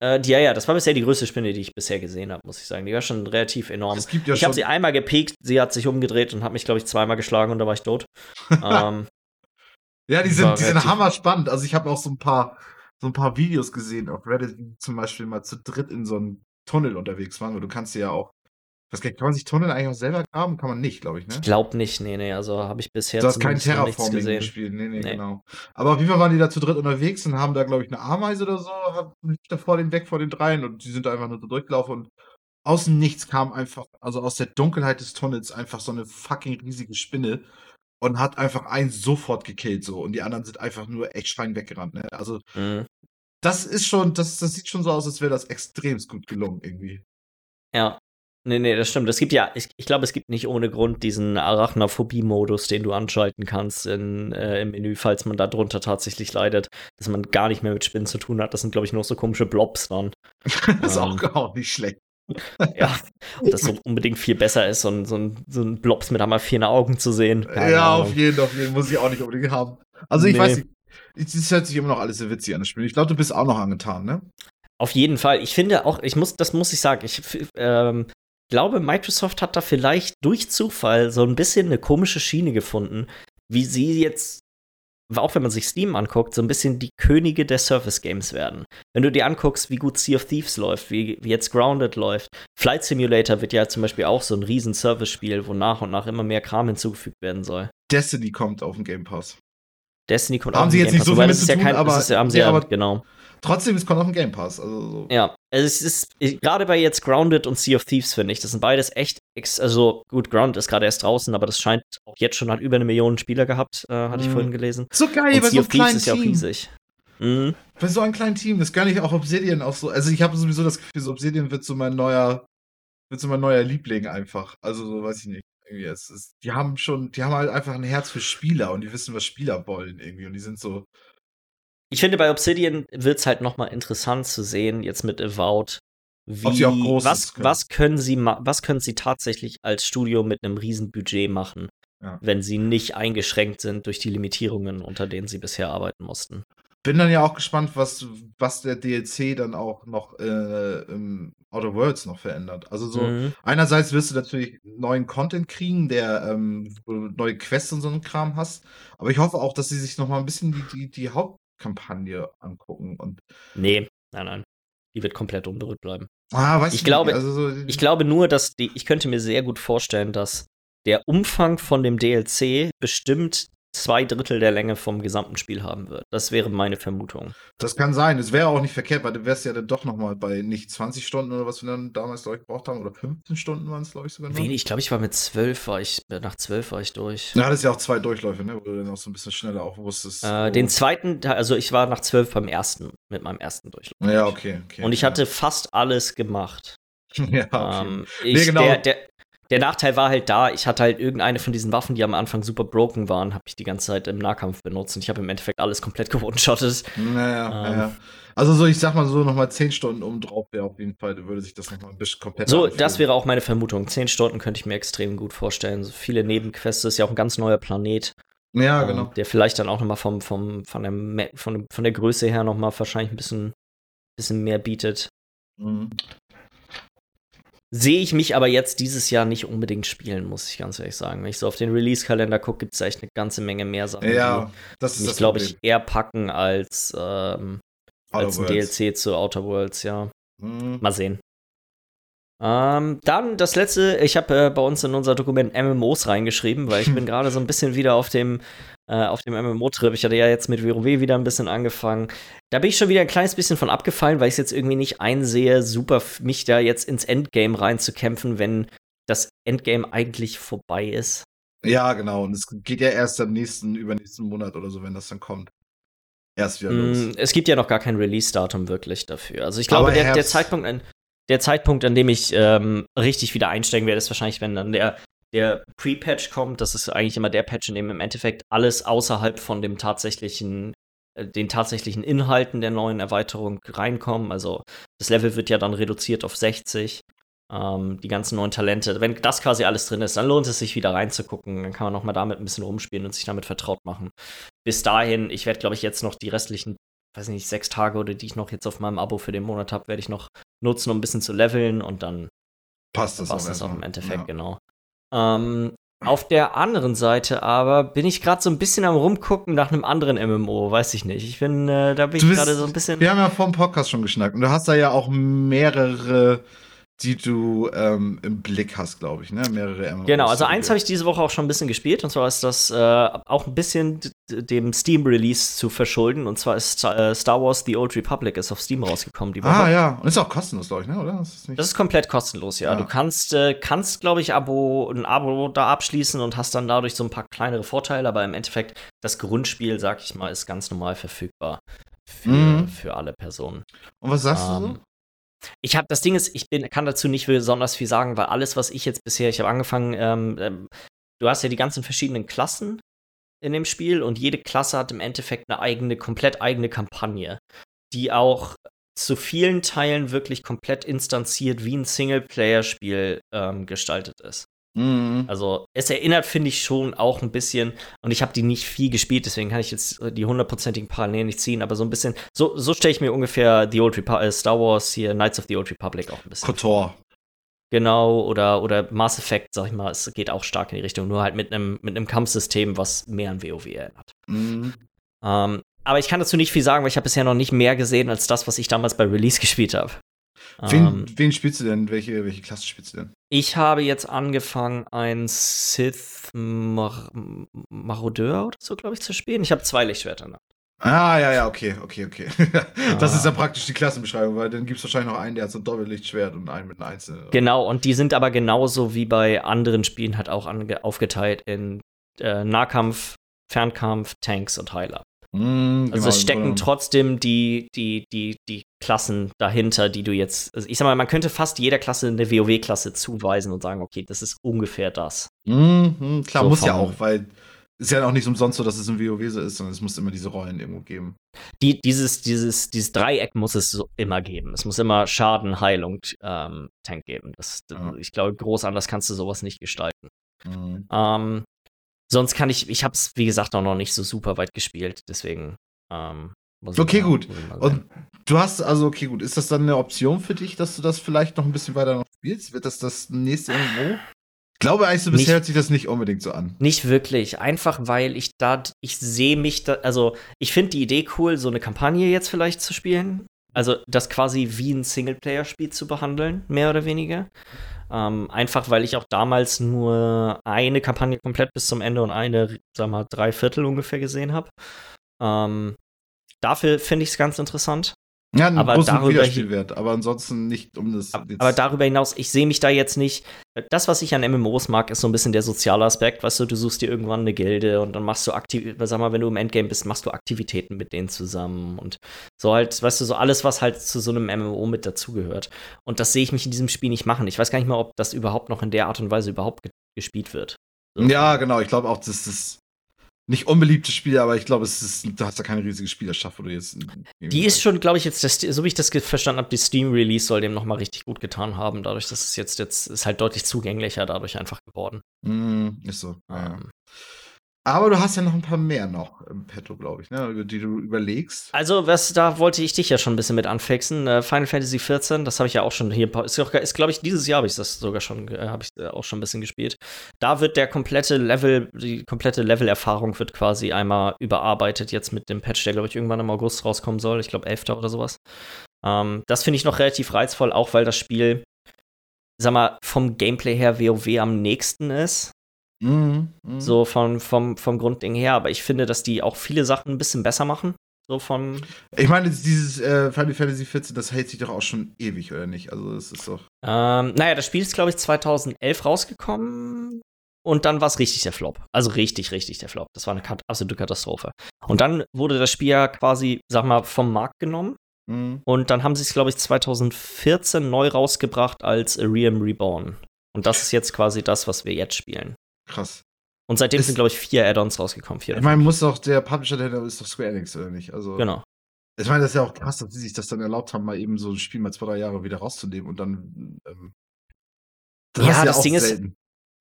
Äh, die, ja, ja, das war bisher die größte Spinne, die ich bisher gesehen habe, muss ich sagen. Die war schon relativ enorm. Ja ich habe sie einmal gepiekt, sie hat sich umgedreht und hat mich, glaube ich, zweimal geschlagen und da war ich tot. ähm, ja, die sind, die sind hammer spannend. Also ich habe auch so ein paar, so ein paar Videos gesehen auf Reddit, die zum Beispiel mal zu dritt in so einem Tunnel unterwegs waren. Und du kannst ja auch was kann man sich Tunnel eigentlich auch selber graben? Kann man nicht, glaube ich, ne? Ich glaube nicht, nee, nee, also habe ich bisher Du hast kein Terraforming gespielt, nee, nee, nee, genau. Aber auf jeden Fall waren die da zu dritt unterwegs und haben da, glaube ich, eine Ameise oder so, lief da vor den weg vor den dreien und die sind da einfach nur so durchgelaufen und außen nichts kam einfach, also aus der Dunkelheit des Tunnels einfach so eine fucking riesige Spinne und hat einfach einen sofort gekillt so und die anderen sind einfach nur echt fein weggerannt. Ne? Also Mhm. das ist schon, das, das sieht schon so aus, als wäre das extremst gut gelungen irgendwie. Ja. Nee, nee, das stimmt. Es gibt ja, ich, ich glaube, es gibt nicht ohne Grund diesen Arachnophobie-Modus, den du anschalten kannst in, äh, im Menü, falls man darunter tatsächlich leidet, dass man gar nicht mehr mit Spinnen zu tun hat. Das sind, glaube ich, nur so komische Blobs dann. das ist Ähm. auch, auch nicht schlecht. Ja, und das so unbedingt viel besser ist, so ein, so ein, so ein Blobs mit einmal vier Augen zu sehen. Keine ja, Ahnung. auf jeden, auf jeden muss ich auch nicht unbedingt haben. Also ich Nee. weiß nicht, es hört sich immer noch alles sehr witzig an das Spiel. Ich glaube, du bist auch noch angetan, ne? Auf jeden Fall. Ich finde auch, ich muss, das muss ich sagen, ich ähm, glaube, Microsoft hat da vielleicht durch Zufall so ein bisschen eine komische Schiene gefunden, wie sie jetzt, auch wenn man sich Steam anguckt, so ein bisschen die Könige der Surface Games werden. Wenn du dir anguckst, wie gut Sea of Thieves läuft, wie, wie jetzt Grounded läuft, Flight Simulator wird ja zum Beispiel auch so ein riesen Service-Spiel, wo nach und nach immer mehr Kram hinzugefügt werden soll. Destiny kommt auf den Game Pass. Destiny kommt Haben auch in sie den jetzt Game nicht Pass, so viel mit zu ja tun, kein, aber- ist, haben sie ja, aber- genau. Trotzdem, es kommt auf den Game Pass. Also so. Ja, also es ist gerade bei jetzt Grounded und Sea of Thieves finde ich, das sind beides echt, ex also gut, Grounded ist gerade erst draußen, aber das scheint auch jetzt schon hat über eine Million Spieler gehabt, äh, hatte ich Mhm. vorhin gelesen. So geil, und bei Sea so of Thieves ist ja auch Team. riesig. Mhm. Bei so einem kleinen Team, das gönne ich auch Obsidian auch so. Also ich habe sowieso das Gefühl, so Obsidian wird so mein neuer, wird so mein neuer Liebling einfach. Also so weiß ich nicht. Ist, die haben schon, die haben halt einfach ein Herz für Spieler und die wissen, was Spieler wollen irgendwie. Und die sind so, Ich finde, bei Obsidian wird es halt noch mal interessant zu sehen, jetzt mit Avowed, wie, was, können. was, können sie was können sie tatsächlich als Studio mit einem riesen Budget machen, Ja. wenn sie nicht eingeschränkt sind durch die Limitierungen, unter denen sie bisher arbeiten mussten. bin dann ja auch gespannt, was, was der DLC dann auch noch äh, im Outer Worlds noch verändert. Also so, Mhm. einerseits wirst du natürlich neuen Content kriegen, der ähm, neue Quests und so einen Kram hast. Aber ich hoffe auch, dass sie sich noch mal ein bisschen die, die, die Hauptkampagne angucken. Und Nee, nein, nein. Die wird komplett unberührt bleiben. ah, weiß Ich ich glaube- nicht. Also so, Ich glaube nur, dass die, ich könnte mir sehr gut vorstellen, dass der Umfang von dem DLC bestimmt zwei Drittel der Länge vom gesamten Spiel haben wird. Das wäre meine Vermutung. das kann sein. Es wäre auch nicht verkehrt, weil du wärst ja dann doch noch mal bei nicht 20 Stunden oder was wir dann damals, glaube ich, gebraucht haben. Oder 15 Stunden waren es, glaube ich, sogar noch. Wenig, ich glaube, ich war mit zwölf, war ich, nach zwölf war ich durch. Ja, das ist ja auch zwei Durchläufe, ne? wo du dann auch so ein bisschen schneller auch wusstest. Äh, den zweiten, also ich war nach zwölf beim ersten, mit meinem ersten Durchlauf. Ja, okay. okay Und ich ja. hatte fast alles gemacht. ja, okay. Ähm, ich, genau. der, der, der Nachteil war halt da, ich hatte halt irgendeine von diesen Waffen, die am Anfang super broken waren, habe ich die ganze Zeit im Nahkampf benutzt und ich habe im Endeffekt alles komplett gewone-shottet. Naja, Ähm. naja. Also so, ich sag mal so, nochmal 10 Stunden um drauf wäre auf jeden Fall, da würde sich das nochmal ein bisschen komplett So, anfühlen. das wäre auch meine Vermutung. Zehn Stunden könnte ich mir extrem gut vorstellen. So viele Nebenquests ist ja auch ein ganz neuer Planet, Ja, ähm, genau. der vielleicht dann auch noch mal vom, vom, von, der, von, von der Größe her noch mal wahrscheinlich ein bisschen, bisschen mehr bietet. Mhm. Sehe ich mich aber jetzt dieses Jahr nicht unbedingt spielen, muss ich ganz ehrlich sagen. Wenn ich so auf den Release-Kalender gucke, gibt es echt eine ganze Menge mehr Sachen, Ja, das die ist mich, glaube ich, eher packen als, ähm, als ein. DLC zu Outer Worlds, ja. Mhm. Mal sehen. Ähm, dann das letzte, ich habe äh, bei uns in unser Dokument MMOs reingeschrieben, weil ich bin gerade so ein bisschen wieder auf dem, äh, auf dem MMO-Trip. Ich hatte ja jetzt mit WoW wieder ein bisschen angefangen. Da bin ich schon wieder ein kleines bisschen von abgefallen, weil ich es jetzt irgendwie nicht einsehe, super mich da jetzt ins Endgame reinzukämpfen, wenn das Endgame eigentlich vorbei ist. Ja, genau. Und es geht ja erst am nächsten, übernächsten Monat oder so, wenn das dann kommt. Erst wieder Mm, los. es gibt ja noch gar kein Release-Datum wirklich dafür. Also ich glaube, der, der. Zeitpunkt, an, der Zeitpunkt, an dem ich ähm, richtig wieder einsteigen werde, ist wahrscheinlich, wenn dann der, der Pre-Patch kommt. Das ist eigentlich immer der Patch, in dem im Endeffekt alles außerhalb von dem tatsächlichen, äh, den tatsächlichen Inhalten der neuen Erweiterung reinkommen. Also das Level wird ja dann reduziert auf 60. Ähm, die ganzen neuen Talente. Wenn das quasi alles drin ist, dann lohnt es sich wieder reinzugucken. Dann kann man noch mal damit ein bisschen rumspielen und sich damit vertraut machen. Bis dahin, ich werde, glaube ich, jetzt noch die restlichen, weiß nicht, sechs Tage oder die ich noch jetzt auf meinem Abo für den Monat habe, werde ich noch nutzen, um ein bisschen zu leveln und dann Passt das auch das auch im Endeffekt, Ja. genau. Ähm, auf der anderen Seite aber bin ich gerade so ein bisschen am rumgucken nach einem anderen MMO, weiß ich nicht. Ich bin, äh, da bin Du ich bist- gerade so ein bisschen. Wir haben ja vor dem Podcast schon geschnackt und du hast da ja auch mehrere die du ähm, im Blick hast, glaube ich, ne? Mehrere MMOs. Genau, also eins habe ich diese Woche auch schon ein bisschen gespielt und zwar ist das äh, auch ein bisschen dem Steam-Release zu verschulden und zwar ist äh, Star Wars The Old Republic ist auf Steam rausgekommen die Woche. Ah ja, und ist auch kostenlos, glaube ich, ne? oder? Das ist, das ist komplett kostenlos, ja. ja. Du kannst, äh, kannst glaube ich, Abo, ein Abo da abschließen und hast dann dadurch so ein paar kleinere Vorteile, aber im Endeffekt das Grundspiel, sag ich mal, ist ganz normal verfügbar für, mhm. für alle Personen. Und was sagst ähm, du so? Ich habe das Ding ist, ich bin, kann dazu nicht besonders viel sagen, weil alles, was ich jetzt bisher, ich habe angefangen, ähm, ähm, du hast ja die ganzen verschiedenen Klassen in dem Spiel und jede Klasse hat im Endeffekt eine eigene, komplett eigene Kampagne, die auch zu vielen Teilen wirklich komplett instanziert wie ein Singleplayer-Spiel ähm, gestaltet ist. Mhm. Also es erinnert, finde ich, schon auch ein bisschen, und ich habe die nicht viel gespielt, deswegen kann ich jetzt die hundertprozentigen Parallelen nicht ziehen, aber so ein bisschen, so, so stelle ich mir ungefähr The Old Repu äh, Star Wars hier, Knights of the Old Republic auch ein bisschen. Kotor. Genau, oder, oder Mass Effect, sag ich mal, es geht auch stark in die Richtung, nur halt mit einem mit Kampfsystem, was mehr an WoW erinnert. Mhm. Ähm, aber ich kann dazu nicht viel sagen, weil ich habe bisher noch nicht mehr gesehen als das, was ich damals bei Release gespielt habe. Wen, ähm, wen spielst du denn? Welche, welche Klasse spielst du denn? Ich habe jetzt angefangen, ein Sith Mar Marodeur oder so, glaube ich, zu spielen. Ich habe zwei Lichtschwerter. Ne? Ah, ja, ja, okay, okay, okay. das ah. ist ja praktisch die Klassenbeschreibung, weil dann gibt es wahrscheinlich noch einen, der hat so ein Doppellichtschwert und einen mit einem Einzel. Genau, und die sind aber genauso wie bei anderen Spielen halt auch aufgeteilt in äh, Nahkampf, Fernkampf, Tanks und Heiler. Mm, also es stecken genau. trotzdem die, die, die, die Klassen dahinter, die du jetzt. Also ich sag mal, man könnte fast jeder Klasse eine WoW-Klasse zuweisen und sagen, okay, das ist ungefähr das. Mm, klar, so muss ja auch, weil ist ja auch nicht umsonst so, dass es ein WoW so ist, sondern es muss immer diese Rollen irgendwo geben. Die, dieses, dieses, dieses Dreieck muss es so immer geben. Es muss immer Schaden, Heilung, ähm, Tank geben. Das, ja. Ich glaube, groß anders kannst du sowas nicht gestalten. Mhm. Ähm, sonst kann ich, ich habe es, wie gesagt, auch noch nicht so super weit gespielt, deswegen. Ähm, okay, mal, gut. Und du hast, also, okay, gut. Ist das dann eine Option für dich, dass du das vielleicht noch ein bisschen weiter noch spielst? Wird das das nächste irgendwo? Ich glaube eigentlich so bisher nicht, hört sich das nicht unbedingt so an. Nicht wirklich. Einfach weil ich da, ich sehe mich da, also ich finde die Idee cool, so eine Kampagne jetzt vielleicht zu spielen. Also das quasi wie ein Singleplayer-Spiel zu behandeln, mehr oder weniger. Ähm, einfach weil ich auch damals nur eine Kampagne komplett bis zum Ende und eine, sag mal, drei Viertel ungefähr gesehen habe. Ähm, dafür finde ich es ganz interessant. Ja, einen aber großen darüber Wiederspielwert, aber ansonsten nicht um das. Aber darüber hinaus, ich sehe mich da jetzt nicht. Das, was ich an MMOs mag, ist so ein bisschen der soziale Aspekt. Weißt du, du suchst dir irgendwann eine Gilde und dann machst du aktiv, sag mal, wenn du im Endgame bist, machst du Aktivitäten mit denen zusammen und so halt, weißt du, so alles, was halt zu so einem MMO mit dazugehört. Und das sehe ich mich in diesem Spiel nicht machen. Ich weiß gar nicht mal, ob das überhaupt noch in der Art und Weise überhaupt gespielt wird. So. Ja, genau. Ich glaube auch, dass das nicht unbeliebtes Spiel, aber ich glaube, es ist, du hast da keine riesige Spielerschaft, wo du jetzt. Die ist schon, glaube ich, jetzt, das, so wie ich das verstanden habe, die Steam-Release soll dem nochmal richtig gut getan haben. Dadurch, dass es jetzt, jetzt ist halt deutlich zugänglicher dadurch einfach geworden. Mm, ist so. Ja, ja. Aber du hast ja noch ein paar mehr noch im Petto, glaube ich, ne, die du überlegst. Also, was, da wollte ich dich ja schon ein bisschen mit anfixen. Äh, Final Fantasy XIV, das habe ich ja auch schon hier. Ist, ist glaube ich, dieses Jahr habe ich das sogar schon, habe ich äh, auch schon ein bisschen gespielt. Da wird der komplette Level, die komplette Level-Erfahrung wird quasi einmal überarbeitet, jetzt mit dem Patch, der, glaube ich, irgendwann im August rauskommen soll. Ich glaube, 11. oder sowas. Ähm, das finde ich noch relativ reizvoll, auch weil das Spiel, sag mal, vom Gameplay her WoW am nächsten ist. Mhm, mh. So vom, vom, vom Grundding her. Aber ich finde, dass die auch viele Sachen ein bisschen besser machen. So von. Ich meine, dieses äh, Final Fantasy XIV, das hält sich doch auch schon ewig, oder nicht? Also, das ist doch. Ähm, naja, das Spiel ist, glaube ich, 2011 rausgekommen. Und dann war es richtig der Flop. Also richtig, richtig der Flop. Das war eine absolute Katastrophe. Und dann wurde das Spiel ja quasi, sag mal, vom Markt genommen. Mhm. Und dann haben sie es, glaube ich, 2014 neu rausgebracht als Realm Reborn. Und das ist jetzt quasi das, was wir jetzt spielen. Krass. Und seitdem ist, sind, glaube ich, vier Add-ons rausgekommen. Vier ich meine, muss doch der Publisher der ist doch Square Enix, oder nicht? Also, genau. Ich meine, das ist ja auch krass, dass sie sich das dann erlaubt haben, mal eben so ein Spiel mal zwei, drei Jahre wieder rauszunehmen und dann. Ähm, das ja, ja das Ding selten. ist.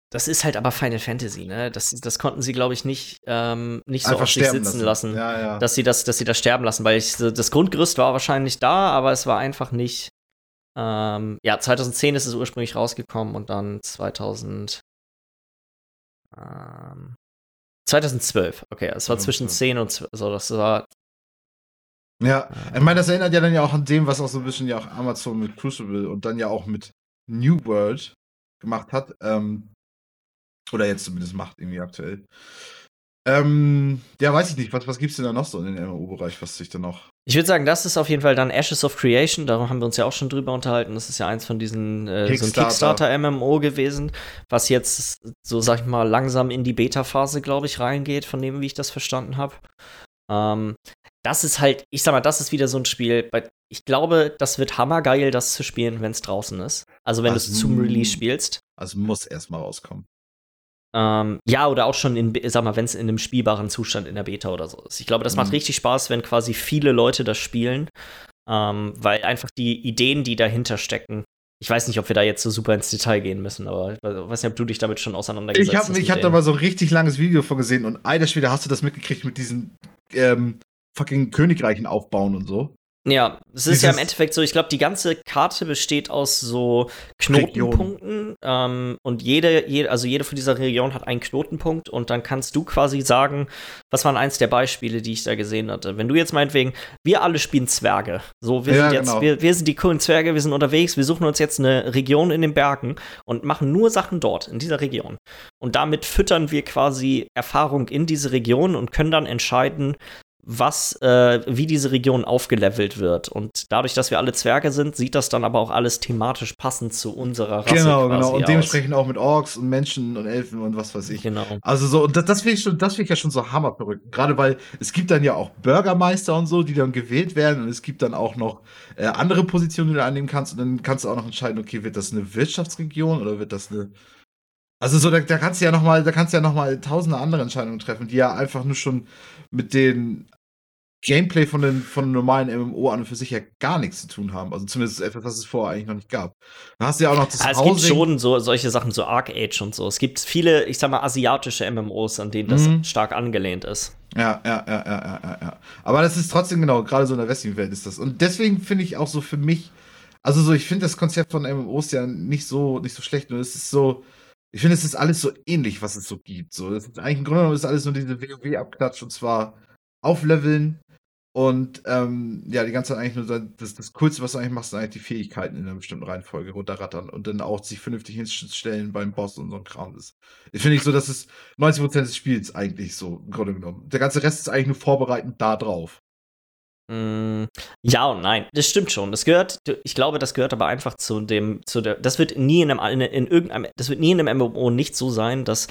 Das ist halt aber Final Fantasy, ne? Das, das konnten sie, glaube ich, nicht, ähm, nicht so Einfach auf sich sitzen lassen, lassen ja, ja. Dass, sie das, dass sie das sterben lassen, weil ich, das Grundgerüst war wahrscheinlich da, aber es war einfach nicht. Ähm, ja, 2010 ist es ursprünglich rausgekommen und dann 2000. Ähm, 2012, okay, es war ja, zwischen 10 und 12, also das war. Ja, ich meine, das erinnert ja dann ja auch an dem, was auch so ein bisschen ja auch Amazon mit Crucible und dann ja auch mit New World gemacht hat. Ähm, oder jetzt zumindest macht irgendwie aktuell. Ähm, ja, weiß ich nicht. Was, was gibt es denn da noch so in den MMO-Bereich, was sich da noch. Ich würde sagen, das ist auf jeden Fall dann Ashes of Creation. Darum haben wir uns ja auch schon drüber unterhalten. Das ist ja eins von diesen äh, Kickstarter. so Kickstarter-MMO gewesen, was jetzt, so sag ich mal, langsam in die Beta-Phase, glaube ich, reingeht, von dem, wie ich das verstanden habe. Ähm, das ist halt, ich sag mal, das ist wieder so ein Spiel, bei, ich glaube, das wird hammergeil, das zu spielen, wenn es draußen ist. Also wenn du es zum Release spielst. Also muss erstmal rauskommen. Ähm, ja, oder auch schon in, sag mal, wenn es in einem spielbaren Zustand in der Beta oder so ist. Ich glaube, das mhm. macht richtig Spaß, wenn quasi viele Leute das spielen, ähm, weil einfach die Ideen, die dahinter stecken, ich weiß nicht, ob wir da jetzt so super ins Detail gehen müssen, aber ich weiß nicht, ob du dich damit schon auseinandergesetzt ich hab, hast. Ich habe da mal so ein richtig langes Video von gesehen und alter Schwede, hast du das mitgekriegt mit diesen ähm, fucking Königreichen aufbauen und so? Ja, es ist ja im Endeffekt so, ich glaube, die ganze Karte besteht aus so Knotenpunkten ähm, und jede, jede, also jede von dieser Region hat einen Knotenpunkt und dann kannst du quasi sagen, was waren eins der Beispiele, die ich da gesehen hatte. Wenn du jetzt meinetwegen, wir alle spielen Zwerge, so wir ja, sind jetzt, genau. wir, wir sind die coolen Zwerge, wir sind unterwegs, wir suchen uns jetzt eine Region in den Bergen und machen nur Sachen dort, in dieser Region. Und damit füttern wir quasi Erfahrung in diese Region und können dann entscheiden, was, äh, wie diese Region aufgelevelt wird. Und dadurch, dass wir alle Zwerge sind, sieht das dann aber auch alles thematisch passend zu unserer Rasse. Genau, genau. Und aus. dementsprechend auch mit Orks und Menschen und Elfen und was weiß ich. Genau. Also so, und das, das finde ich schon, das finde ich ja schon so hammerverrückt. Gerade weil es gibt dann ja auch Bürgermeister und so, die dann gewählt werden und es gibt dann auch noch äh, andere Positionen, die du annehmen kannst. Und dann kannst du auch noch entscheiden, okay, wird das eine Wirtschaftsregion oder wird das eine also so, da, da kannst du ja noch mal, da kannst du ja noch mal tausende andere Entscheidungen treffen, die ja einfach nur schon mit den Gameplay von den von einem normalen MMO an und für sich ja gar nichts zu tun haben. Also zumindest etwas, was es vorher eigentlich noch nicht gab. Da hast du ja auch noch das also Es gibt schon so, solche Sachen, so Arc Age und so. Es gibt viele, ich sag mal, asiatische MMOs, an denen das mhm. stark angelehnt ist. Ja, ja, ja, ja, ja, ja. Aber das ist trotzdem genau, gerade so in der westlichen Welt ist das. Und deswegen finde ich auch so für mich, also so, ich finde das Konzept von MMOs ja nicht so, nicht so schlecht. Nur es ist so, ich finde, es ist alles so ähnlich, was es so gibt. So, das ist eigentlich im Grunde genommen ist alles nur diese WoW-Abklatsch und zwar aufleveln, und ähm, ja, die ganze Zeit eigentlich nur das, das Coolste, was du eigentlich machst, sind eigentlich die Fähigkeiten in einer bestimmten Reihenfolge runterrattern und dann auch sich vernünftig hinstellen beim Boss und so ein Kram. Ich finde ich so, dass es 90% des Spiels eigentlich so im Grunde genommen. Der ganze Rest ist eigentlich nur vorbereitend da drauf. Mm, ja und nein, das stimmt schon. Das gehört, ich glaube, das gehört aber einfach zu dem, zu der, das wird nie in einem, in, in irgendeinem, das wird nie in einem MMO nicht so sein, dass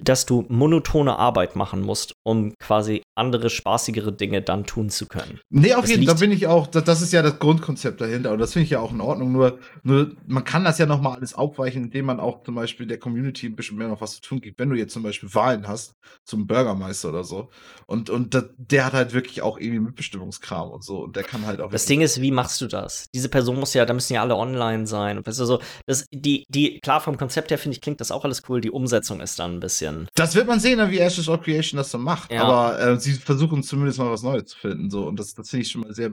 dass du monotone Arbeit machen musst, um quasi andere, spaßigere Dinge dann tun zu können. Nee, auf jeden Fall, da bin ich auch, das ist ja das Grundkonzept dahinter und das finde ich ja auch in Ordnung, nur, nur man kann das ja nochmal alles aufweichen, indem man auch zum Beispiel der Community ein bisschen mehr noch was zu tun gibt. Wenn du jetzt zum Beispiel Wahlen hast zum Bürgermeister oder so und, und das, der hat halt wirklich auch irgendwie Mitbestimmungskram und so und der kann halt auch. Das Ding ist, wie machst du das? Diese Person muss ja, da müssen ja alle online sein. Weißt du, so, das, die, die, klar, vom Konzept her finde ich, klingt das auch alles cool, die Umsetzung ist dann ein bisschen. Das wird man sehen, wie Ashes of Creation das dann macht, ja. aber äh, sie versuchen zumindest mal was Neues zu finden. So. Und das, das finde ich schon mal sehr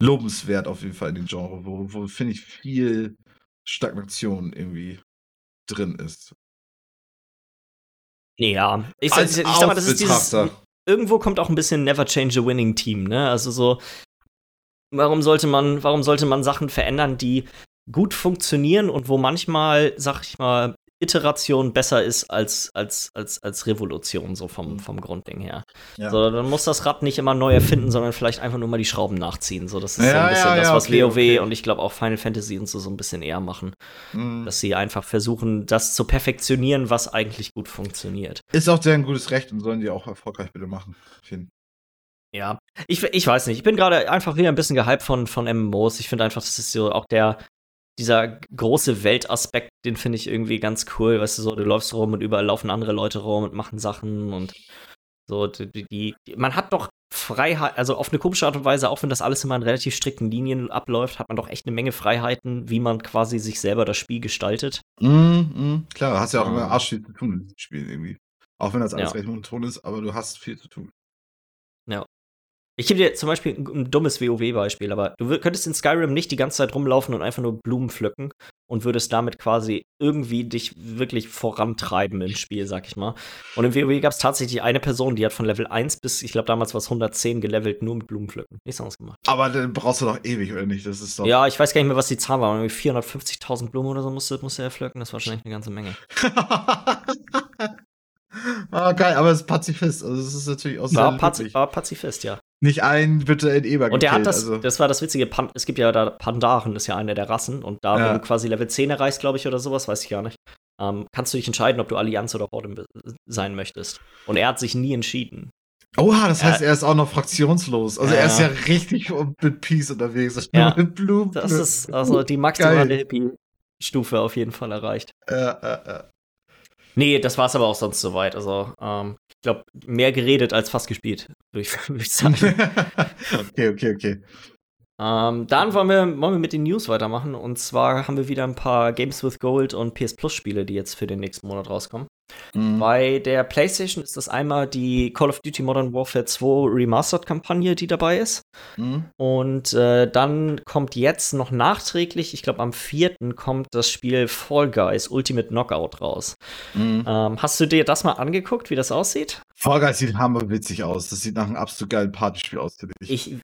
lobenswert auf jeden Fall in dem Genre, wo, wo finde ich viel Stagnation irgendwie drin ist. Ja, ich, Als ich, ich sag mal, das ist dieses. Irgendwo kommt auch ein bisschen Never Change a Winning Team, ne? Also so, warum sollte man, warum sollte man Sachen verändern, die gut funktionieren und wo manchmal, sag ich mal, Iteration besser ist als, als, als, als Revolution, so vom, mhm. vom Grundding her. Ja. So, dann muss das Rad nicht immer neu erfinden, sondern vielleicht einfach nur mal die Schrauben nachziehen. So, das ist ja, so ein bisschen ja, das, was okay, WoW okay. und ich glaube auch Final Fantasy und so, so ein bisschen eher machen. Mhm. Dass sie einfach versuchen, das zu perfektionieren, was eigentlich gut funktioniert. Ist auch sehr ein gutes Recht und sollen die auch erfolgreich bitte machen. Finden. Ja, ich, ich weiß nicht. Ich bin gerade einfach wieder ein bisschen gehypt von, von MMOs. Ich finde einfach, das ist so auch der, dieser große Weltaspekt, den finde ich irgendwie ganz cool. Weißt du, so, du läufst rum und überall laufen andere Leute rum und machen Sachen und so, die, die, man hat doch Freiheit, also auf eine komische Art und Weise, auch wenn das alles immer in relativ strikten Linien abläuft, hat man doch echt eine Menge Freiheiten, wie man quasi sich selber das Spiel gestaltet. Mm, mm, klar, hast ja auch immer ähm. arsch viel zu tun in diesem Spiel irgendwie. Auch wenn das alles ja. recht monoton ist, aber du hast viel zu tun. Ja. Ich gebe dir zum Beispiel ein, dummes WoW-Beispiel, aber du könntest in Skyrim nicht die ganze Zeit rumlaufen und einfach nur Blumen pflücken und würdest damit quasi irgendwie dich wirklich vorantreiben im Spiel, sag ich mal. Und im WoW gab es tatsächlich eine Person, die hat von Level 1 bis, ich glaube, damals war es 110 gelevelt, nur mit Blumen pflücken. Nichts anderes gemacht. Aber dann brauchst du doch ewig, oder nicht? Das ist doch. Ja, ich weiß gar nicht mehr, was die Zahl war. 450.000 Blumen oder so musste, musste er pflücken. Das war wahrscheinlich eine ganze Menge. ah, geil, aber es ist Pazifist. Also, das ist natürlich auch sehr war, Paz war Pazifist, ja. Nicht ein bitte in Eber Und der hat das, also. das war das Witzige, Pan es gibt ja da Pandaren, ist ja eine der Rassen. Und da, ja. wenn du quasi Level 10 erreichst, glaube ich, oder sowas, weiß ich gar nicht, ähm, kannst du dich entscheiden, ob du Allianz oder Horde sein möchtest. Und er hat sich nie entschieden. Oha, das heißt, er, er ist auch noch fraktionslos. Also ja. er ist ja richtig mit Peace unterwegs. Ja, mit Blumen. Das ist also die maximale Hippie-Stufe auf jeden Fall erreicht. Ja, ja, ja. Nee, das war es aber auch sonst soweit. Also, ähm, ich glaube, mehr geredet als fast gespielt, würde ich, sagen. okay, okay, okay. Ähm, dann wollen wir, wollen wir mit den News weitermachen. Und zwar haben wir wieder ein paar Games with Gold und PS Plus Spiele, die jetzt für den nächsten Monat rauskommen. Mhm. Bei der PlayStation ist das einmal die Call of Duty Modern Warfare 2 Remastered-Kampagne, die dabei ist. Mhm. Und äh, dann kommt jetzt noch nachträglich, ich glaube am 4. kommt das Spiel Fall Guys Ultimate Knockout raus. Mhm. Ähm, hast du dir das mal angeguckt, wie das aussieht? Fall Guys sieht hammerwitzig aus. Das sieht nach einem absolut geilen Partyspiel aus, finde ich. ich.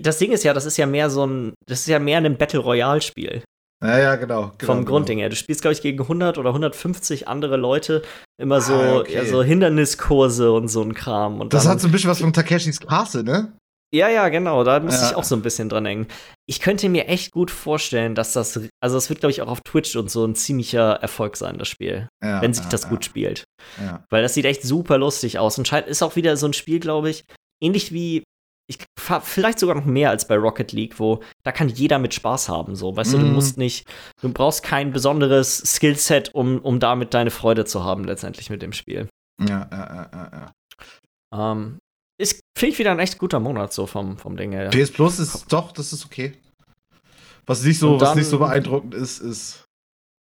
Das Ding ist ja, das ist ja mehr so ein, das ist ja mehr ein Battle Royale Spiel. Ja, ja, genau. genau vom genau. Grundding her. Du spielst, glaube ich, gegen 100 oder 150 andere Leute immer so, ah, okay. ja, so Hinderniskurse und so ein Kram. Und das hat so ein bisschen was von Takeshis Castle, ne? Ja, ja, genau. Da muss ja. ich auch so ein bisschen dran hängen. Ich könnte mir echt gut vorstellen, dass das, also es wird, glaube ich, auch auf Twitch und so ein ziemlicher Erfolg sein, das Spiel. Ja, wenn sich das gut spielt. Weil das sieht echt super lustig aus. Und ist auch wieder so ein Spiel, glaube ich, ähnlich wie ich vielleicht sogar noch mehr als bei Rocket League, wo da kann jeder mit Spaß haben, so. Weißt mm. du, du mhm. musst nicht, du brauchst kein besonderes Skillset, um, um damit deine Freude zu haben, letztendlich mit dem Spiel. Ja, ja, ja, ja. Ähm, ist, finde ich, wieder ein echt guter Monat, so vom, vom Ding her. PS Plus ist doch, das ist okay. Was nicht so, dann, was nicht so beeindruckend ist, ist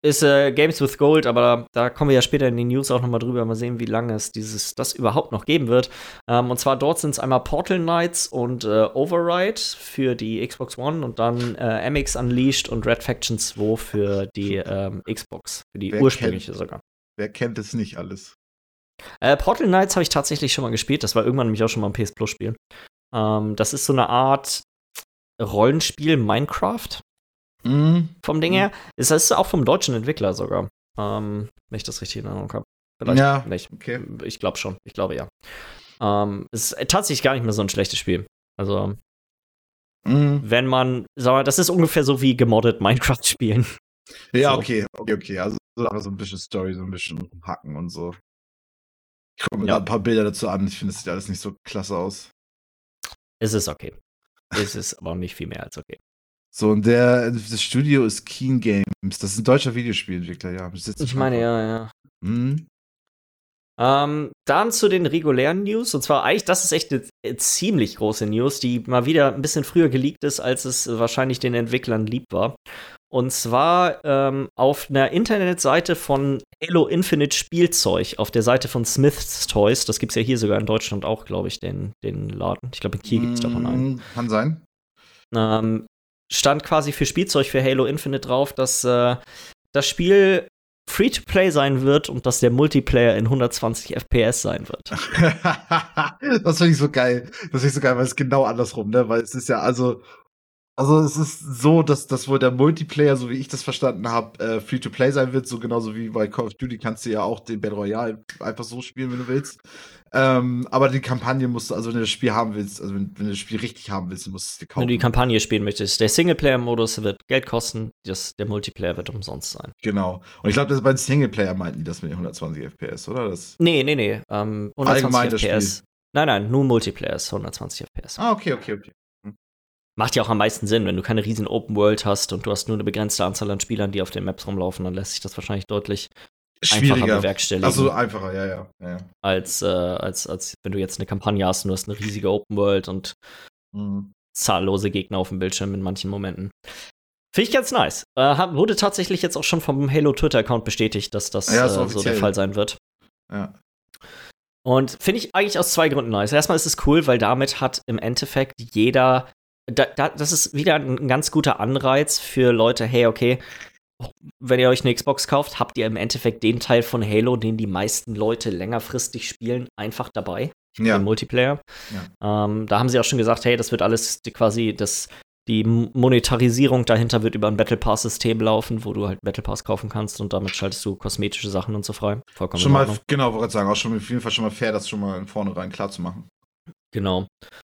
ist äh, Games with Gold, aber da, kommen wir ja später in den News auch nochmal drüber. Mal sehen, wie lange es dieses, das überhaupt noch geben wird. Ähm, und zwar dort sind es einmal Portal Knights und äh, Override für die Xbox One und dann äh, MX Unleashed und Red Faction 2 für die ähm, Xbox, für die wer ursprüngliche kennt, sogar. Wer kennt es nicht alles? Äh, Portal Knights habe ich tatsächlich schon mal gespielt. Das war irgendwann nämlich auch schon mal ein PS Plus Spiel. Ähm, das ist so eine Art Rollenspiel Minecraft. Mhm. Vom Ding her. Es ist auch vom deutschen Entwickler sogar. Ähm, wenn ich das richtig in Erinnerung habe. Vielleicht ja, nicht. Okay. Ich glaube schon. Ich glaube ja. Ähm, es ist tatsächlich gar nicht mehr so ein schlechtes Spiel. Also, mhm. wenn man, sag mal, das ist ungefähr so wie gemoddet Minecraft spielen. Ja, so. okay, okay, okay. Also so ein bisschen Story, so ein bisschen Hacken und so. Ich gucke mir ja. ein paar Bilder dazu an. Ich finde, es sieht alles nicht so klasse aus. Es ist okay. es ist aber nicht viel mehr als okay. So, und der, das Studio ist Keen Games. Das ist ein deutscher Videospielentwickler, ja. Ich meine, ja, ja. Mhm. Ähm, dann zu den regulären News. Und zwar eigentlich, das ist echt eine ziemlich große News, die mal wieder ein bisschen früher geleakt ist, als es wahrscheinlich den Entwicklern lieb war. Und zwar ähm, auf einer Internetseite von Halo Infinite Spielzeug, auf der Seite von Smith's Toys. Das gibt es ja hier sogar in Deutschland auch, glaube ich, den, den Laden. Ich glaube, in Kiel gibt es davon einen. Mm, kann sein. Ähm, stand quasi für Spielzeug für Halo Infinite drauf, dass äh, das Spiel Free-to-Play sein wird und dass der Multiplayer in 120 FPS sein wird. das finde ich so geil. Das finde ich so geil, weil es genau andersrum, ne? Weil es ist ja, also, also es ist so, dass, dass wohl der Multiplayer, so wie ich das verstanden habe, äh, Free-to-Play sein wird, so genauso wie bei Call of Duty kannst du ja auch den Battle Royale einfach so spielen, wenn du willst. Ähm, aber die Kampagne musst du, also wenn du das Spiel haben willst, also wenn, wenn, du das Spiel richtig haben willst, musst du es dir kaufen. Wenn du die Kampagne spielen möchtest. Der Singleplayer-Modus wird Geld kosten, das, der Multiplayer wird umsonst sein. Genau. Und ich glaube, das bei den Singleplayer meinten die das mit den 120 FPS, oder? Das nee, nee, nee. Ähm, 120 FPS. Nein, nein, nur Multiplayer ist 120 FPS. Ah, okay, okay, okay. Hm. Macht ja auch am meisten Sinn, wenn du keine riesen Open World hast und du hast nur eine begrenzte Anzahl an Spielern, die auf den Maps rumlaufen, dann lässt sich das wahrscheinlich deutlich schwieriger bewerkstelligen. Also einfacher, ja, ja. ja. Als, äh, als, als wenn du jetzt eine Kampagne hast und du hast eine riesige Open World und mhm. zahllose Gegner auf dem Bildschirm in manchen Momenten. Finde ich ganz nice. Äh, wurde tatsächlich jetzt auch schon vom Halo Twitter-Account bestätigt, dass das ja, äh, so der Fall sein wird. Ja. Und finde ich eigentlich aus zwei Gründen nice. Erstmal ist es cool, weil damit hat im Endeffekt jeder, da, da, das ist wieder ein ganz guter Anreiz für Leute, hey, okay, wenn ihr euch eine Xbox kauft, habt ihr im Endeffekt den Teil von Halo, den die meisten Leute längerfristig spielen, einfach dabei. Ja. Im Multiplayer. Ja. Ähm, da haben sie auch schon gesagt, hey, das wird alles quasi das die Monetarisierung dahinter wird über ein Battle Pass System laufen, wo du halt Battle Pass kaufen kannst und damit schaltest du kosmetische Sachen und so frei. Vollkommen schon mal, genau, wollte ich sagen, auch schon auf jeden Fall schon mal fair, das schon mal in vornherein klar zu machen. Genau.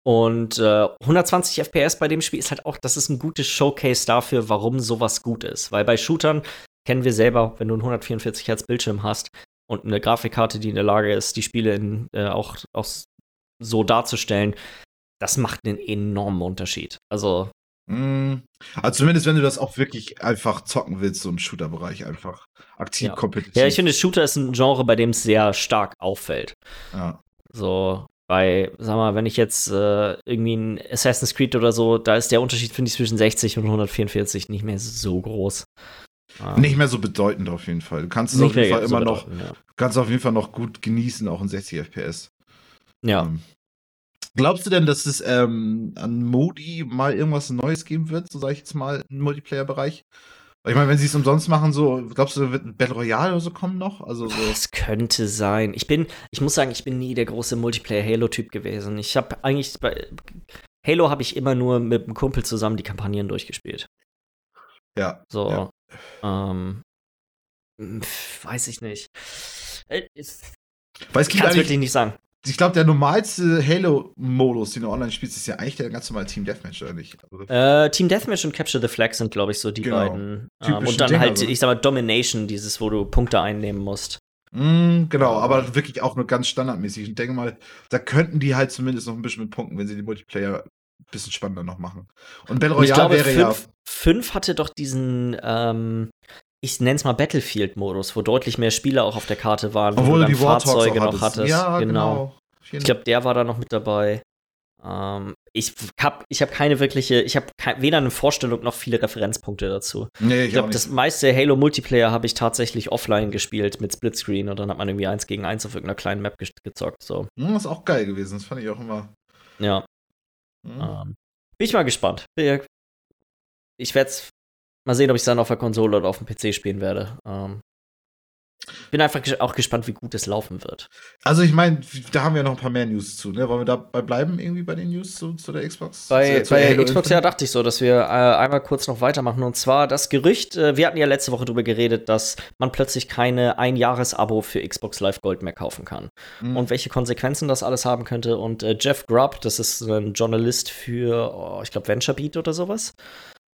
Und äh, 120 FPS bei dem Spiel ist halt auch, das ist ein gutes Showcase dafür, warum sowas gut ist. Weil bei Shootern kennen wir selber, wenn du einen 144 Hertz Bildschirm hast und eine Grafikkarte, die in der Lage ist, die Spiele in, äh, auch, auch so darzustellen, das macht einen enormen Unterschied. Also Mm. Also zumindest, wenn du das auch wirklich einfach zocken willst, so im Shooter-Bereich einfach aktiv ja. kompetitiv. Ja, ich finde, Shooter ist ein Genre, bei dem es sehr stark auffällt. Ja. So, bei, sag mal, wenn ich jetzt äh, irgendwie ein Assassin's Creed oder so, da ist der Unterschied, finde ich, zwischen 60 und 144 nicht mehr so groß. Ähm, nicht mehr so bedeutend auf jeden Fall. Du kannst es auf jeden Fall immer so noch, ja. kannst auf jeden Fall noch gut genießen, auch in 60 FPS. Ja. Ähm, Glaubst du denn, dass es ähm, an Modi mal irgendwas Neues geben wird, so sage ich jetzt mal, im Multiplayer-Bereich? Ich meine, wenn sie es umsonst machen, so, glaubst du, wird ein Battle Royale oder so kommen noch? Also so. Das könnte sein. Ich bin, ich muss sagen, ich bin nie der große Multiplayer-Halo-Typ gewesen. Ich habe eigentlich bei Halo habe ich immer nur mit einem Kumpel zusammen die Kampagnen durchgespielt. Ja. So. Ja. Ähm, weiß ich nicht. Äh, Weil es kann wirklich nicht sagen ich glaube, der normalste Halo-Modus, den du online spielst, ist ja eigentlich der ganz normale Team Deathmatch, oder nicht? Also äh, Team Deathmatch und Capture the Flag sind, glaube ich, so die genau. beiden. Ähm, und dann Dinger, halt, ich sag mal, Domination, dieses, wo du Punkte einnehmen musst. Mm, genau, aber wirklich auch nur ganz standardmäßig. Ich denke mal, da könnten die halt zumindest noch ein bisschen mit punkten, wenn sie die Multiplayer ein bisschen spannender noch machen. Und Battle Royale glaube, wäre fünf, ja. Fünf hatte doch diesen, ähm, ich nenne es mal Battlefield-Modus, wo deutlich mehr Spieler auch auf der Karte waren, Obwohl wo du die Fahrzeuge noch hattest. Ja, genau. genau. Ich glaube, der war da noch mit dabei. Ähm, ich habe ich hab keine wirkliche, ich habe weder eine Vorstellung noch viele Referenzpunkte dazu. Nee, ich, ich glaube, das meiste Halo Multiplayer habe ich tatsächlich offline gespielt mit Splitscreen und dann hat man irgendwie eins gegen eins auf irgendeiner kleinen Map ge gezockt. So. Hm, das ist auch geil gewesen, das fand ich auch immer. Ja. Mhm. Ähm, bin ich mal gespannt. Ich werde es mal sehen, ob ich es dann auf der Konsole oder auf dem PC spielen werde. Ähm, bin einfach auch gespannt, wie gut es laufen wird. Also ich meine, da haben wir noch ein paar mehr News zu. Ne? Wollen wir dabei bleiben irgendwie bei den News zu, zu der Xbox? Bei, zu, bei Xbox ja dachte ich so, dass wir äh, einmal kurz noch weitermachen. Und zwar das Gerücht, äh, wir hatten ja letzte Woche darüber geredet, dass man plötzlich keine Ein-Jahres-Abo für Xbox Live Gold mehr kaufen kann. Mhm. Und welche Konsequenzen das alles haben könnte. Und äh, Jeff Grubb, das ist ein Journalist für, oh, ich glaube, VentureBeat oder sowas.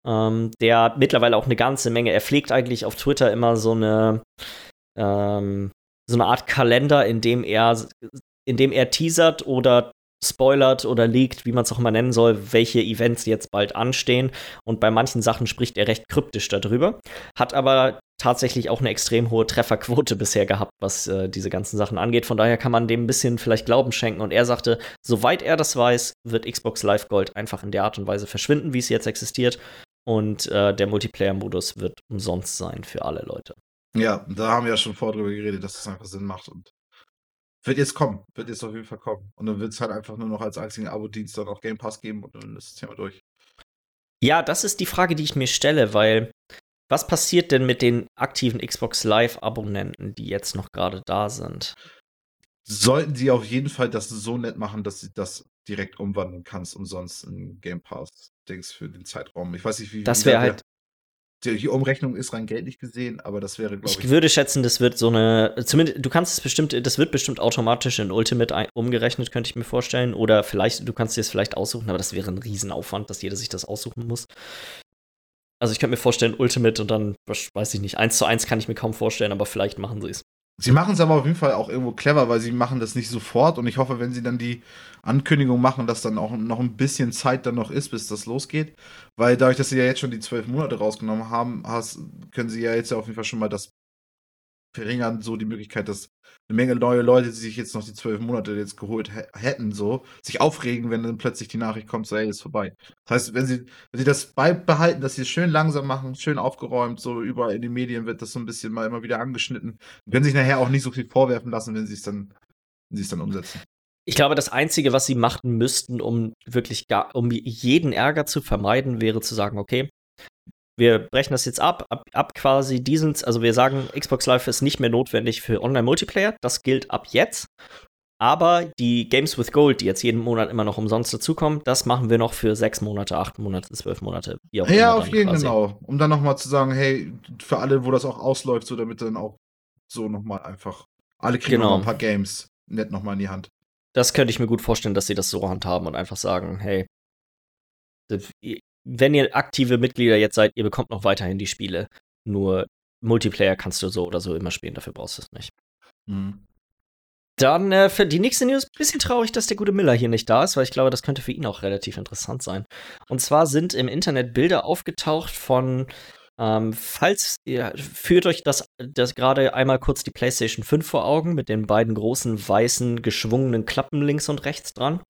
Ähm, der mittlerweile auch eine ganze Menge. Er pflegt eigentlich auf Twitter immer so eine ähm, so eine Art Kalender, in dem er, in dem er teasert oder spoilert oder leakt, wie man es auch immer nennen soll, welche Events jetzt bald anstehen. Und bei manchen Sachen spricht er recht kryptisch darüber. Hat aber tatsächlich auch eine extrem hohe Trefferquote bisher gehabt, was äh, diese ganzen Sachen angeht. Von daher kann man dem ein bisschen vielleicht Glauben schenken. Und er sagte, soweit er das weiß, wird Xbox Live Gold einfach in der Art und Weise verschwinden, wie es jetzt existiert. Und äh, der Multiplayer-Modus wird umsonst sein für alle Leute. Ja, da haben wir ja schon vorher drüber geredet, dass das einfach Sinn macht und wird jetzt kommen, wird jetzt auf jeden Fall kommen. Und dann wird es halt einfach nur noch als einzigen Abo-Dienst dann auch Game Pass geben und dann ist das Thema durch. Ja, das ist die Frage, die ich mir stelle, weil was passiert denn mit den aktiven Xbox Live-Abonnenten, die jetzt noch gerade da sind? Sollten sie auf jeden Fall das so nett machen, dass sie das direkt umwandeln kannst, umsonst in Game Pass-Dings für den Zeitraum. Ich weiß nicht, wie. Das wäre halt die Umrechnung ist rein geldlich gesehen, aber das wäre, glaube ich. Ich würde schätzen, das wird so eine, zumindest, du kannst es bestimmt, das wird bestimmt automatisch in Ultimate ein, umgerechnet, könnte ich mir vorstellen. Oder vielleicht, du kannst dir es vielleicht aussuchen, aber das wäre ein Riesenaufwand, dass jeder sich das aussuchen muss. Also ich könnte mir vorstellen, Ultimate und dann, weiß ich nicht, eins zu eins kann ich mir kaum vorstellen, aber vielleicht machen sie es. Sie machen es aber auf jeden Fall auch irgendwo clever, weil sie machen das nicht sofort und ich hoffe, wenn sie dann die Ankündigung machen, dass dann auch noch ein bisschen Zeit dann noch ist, bis das losgeht, weil dadurch, dass sie ja jetzt schon die zwölf Monate rausgenommen haben, hast, können sie ja jetzt ja auf jeden Fall schon mal das verringern, so die Möglichkeit, dass eine Menge neue Leute, die sich jetzt noch die zwölf Monate jetzt geholt hätten, so, sich aufregen, wenn dann plötzlich die Nachricht kommt, so, ey, ist vorbei. Das heißt, wenn sie, wenn sie das beibehalten, dass sie es schön langsam machen, schön aufgeräumt, so überall in den Medien wird das so ein bisschen mal immer wieder angeschnitten, können sich nachher auch nicht so viel vorwerfen lassen, wenn sie es dann wenn sie es dann umsetzen. Ich glaube, das Einzige, was sie machen müssten, um wirklich gar, um jeden Ärger zu vermeiden, wäre zu sagen, okay, wir brechen das jetzt ab, ab, ab quasi diesen, also wir sagen, Xbox Live ist nicht mehr notwendig für Online-Multiplayer, das gilt ab jetzt. Aber die Games with Gold, die jetzt jeden Monat immer noch umsonst dazukommen, das machen wir noch für sechs Monate, acht Monate, zwölf Monate. Ja, auf jeden Fall. genau. Um dann nochmal zu sagen, hey, für alle, wo das auch ausläuft, so damit dann auch so nochmal einfach, alle kriegen genau. noch ein paar Games nett nochmal in die Hand. Das könnte ich mir gut vorstellen, dass sie das so handhaben und einfach sagen, hey, wenn ihr aktive Mitglieder jetzt seid, ihr bekommt noch weiterhin die Spiele. Nur Multiplayer kannst du so oder so immer spielen, dafür brauchst du es nicht. Mhm. Dann äh, für die nächste News, bisschen traurig, dass der gute Miller hier nicht da ist, weil ich glaube, das könnte für ihn auch relativ interessant sein. Und zwar sind im Internet Bilder aufgetaucht von, ähm, falls ihr führt euch das, das gerade einmal kurz die PlayStation 5 vor Augen mit den beiden großen weißen geschwungenen Klappen links und rechts dran.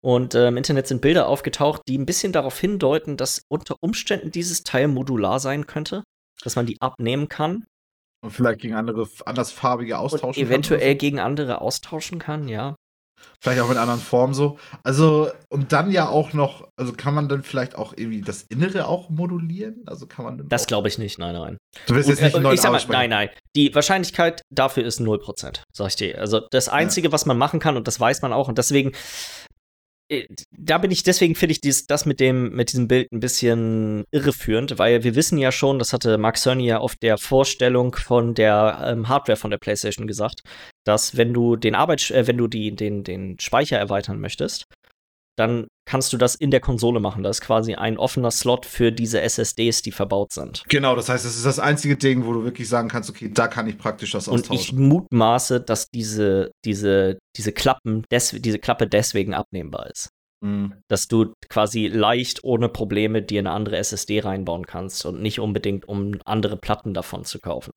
Und äh, im Internet sind Bilder aufgetaucht, die ein bisschen darauf hindeuten, dass unter Umständen dieses Teil modular sein könnte, dass man die abnehmen kann und vielleicht gegen andere, andersfarbige austauschen und eventuell kann. gegen andere austauschen kann, ja. Vielleicht auch in anderen Formen so. Also, und dann ja auch noch, also kann man dann vielleicht auch irgendwie das Innere auch modulieren? Also kann man Das glaube ich nicht, nein, nein. Du willst jetzt nicht einen neuen ich sag mal, Nein, nein. Die Wahrscheinlichkeit dafür ist 0%, sag ich dir. Also das Einzige, ja. was man machen kann, und das weiß man auch, und deswegen äh, da bin ich, deswegen finde ich dies, das mit dem, mit diesem Bild ein bisschen irreführend, weil wir wissen ja schon, das hatte Mark Cerny ja auf der Vorstellung von der ähm, Hardware von der PlayStation gesagt, dass wenn du den Arbeit, äh, wenn du die, den, den Speicher erweitern möchtest, dann kannst du das in der Konsole machen. Das ist quasi ein offener Slot für diese SSDs, die verbaut sind. Genau, das heißt, das ist das einzige Ding, wo du wirklich sagen kannst, okay, da kann ich praktisch das austauschen. Und ich mutmaße, dass diese, diese, diese Klappen, des, diese Klappe deswegen abnehmbar ist. Mhm. Dass du quasi leicht ohne Probleme dir eine andere SSD reinbauen kannst und nicht unbedingt, um andere Platten davon zu kaufen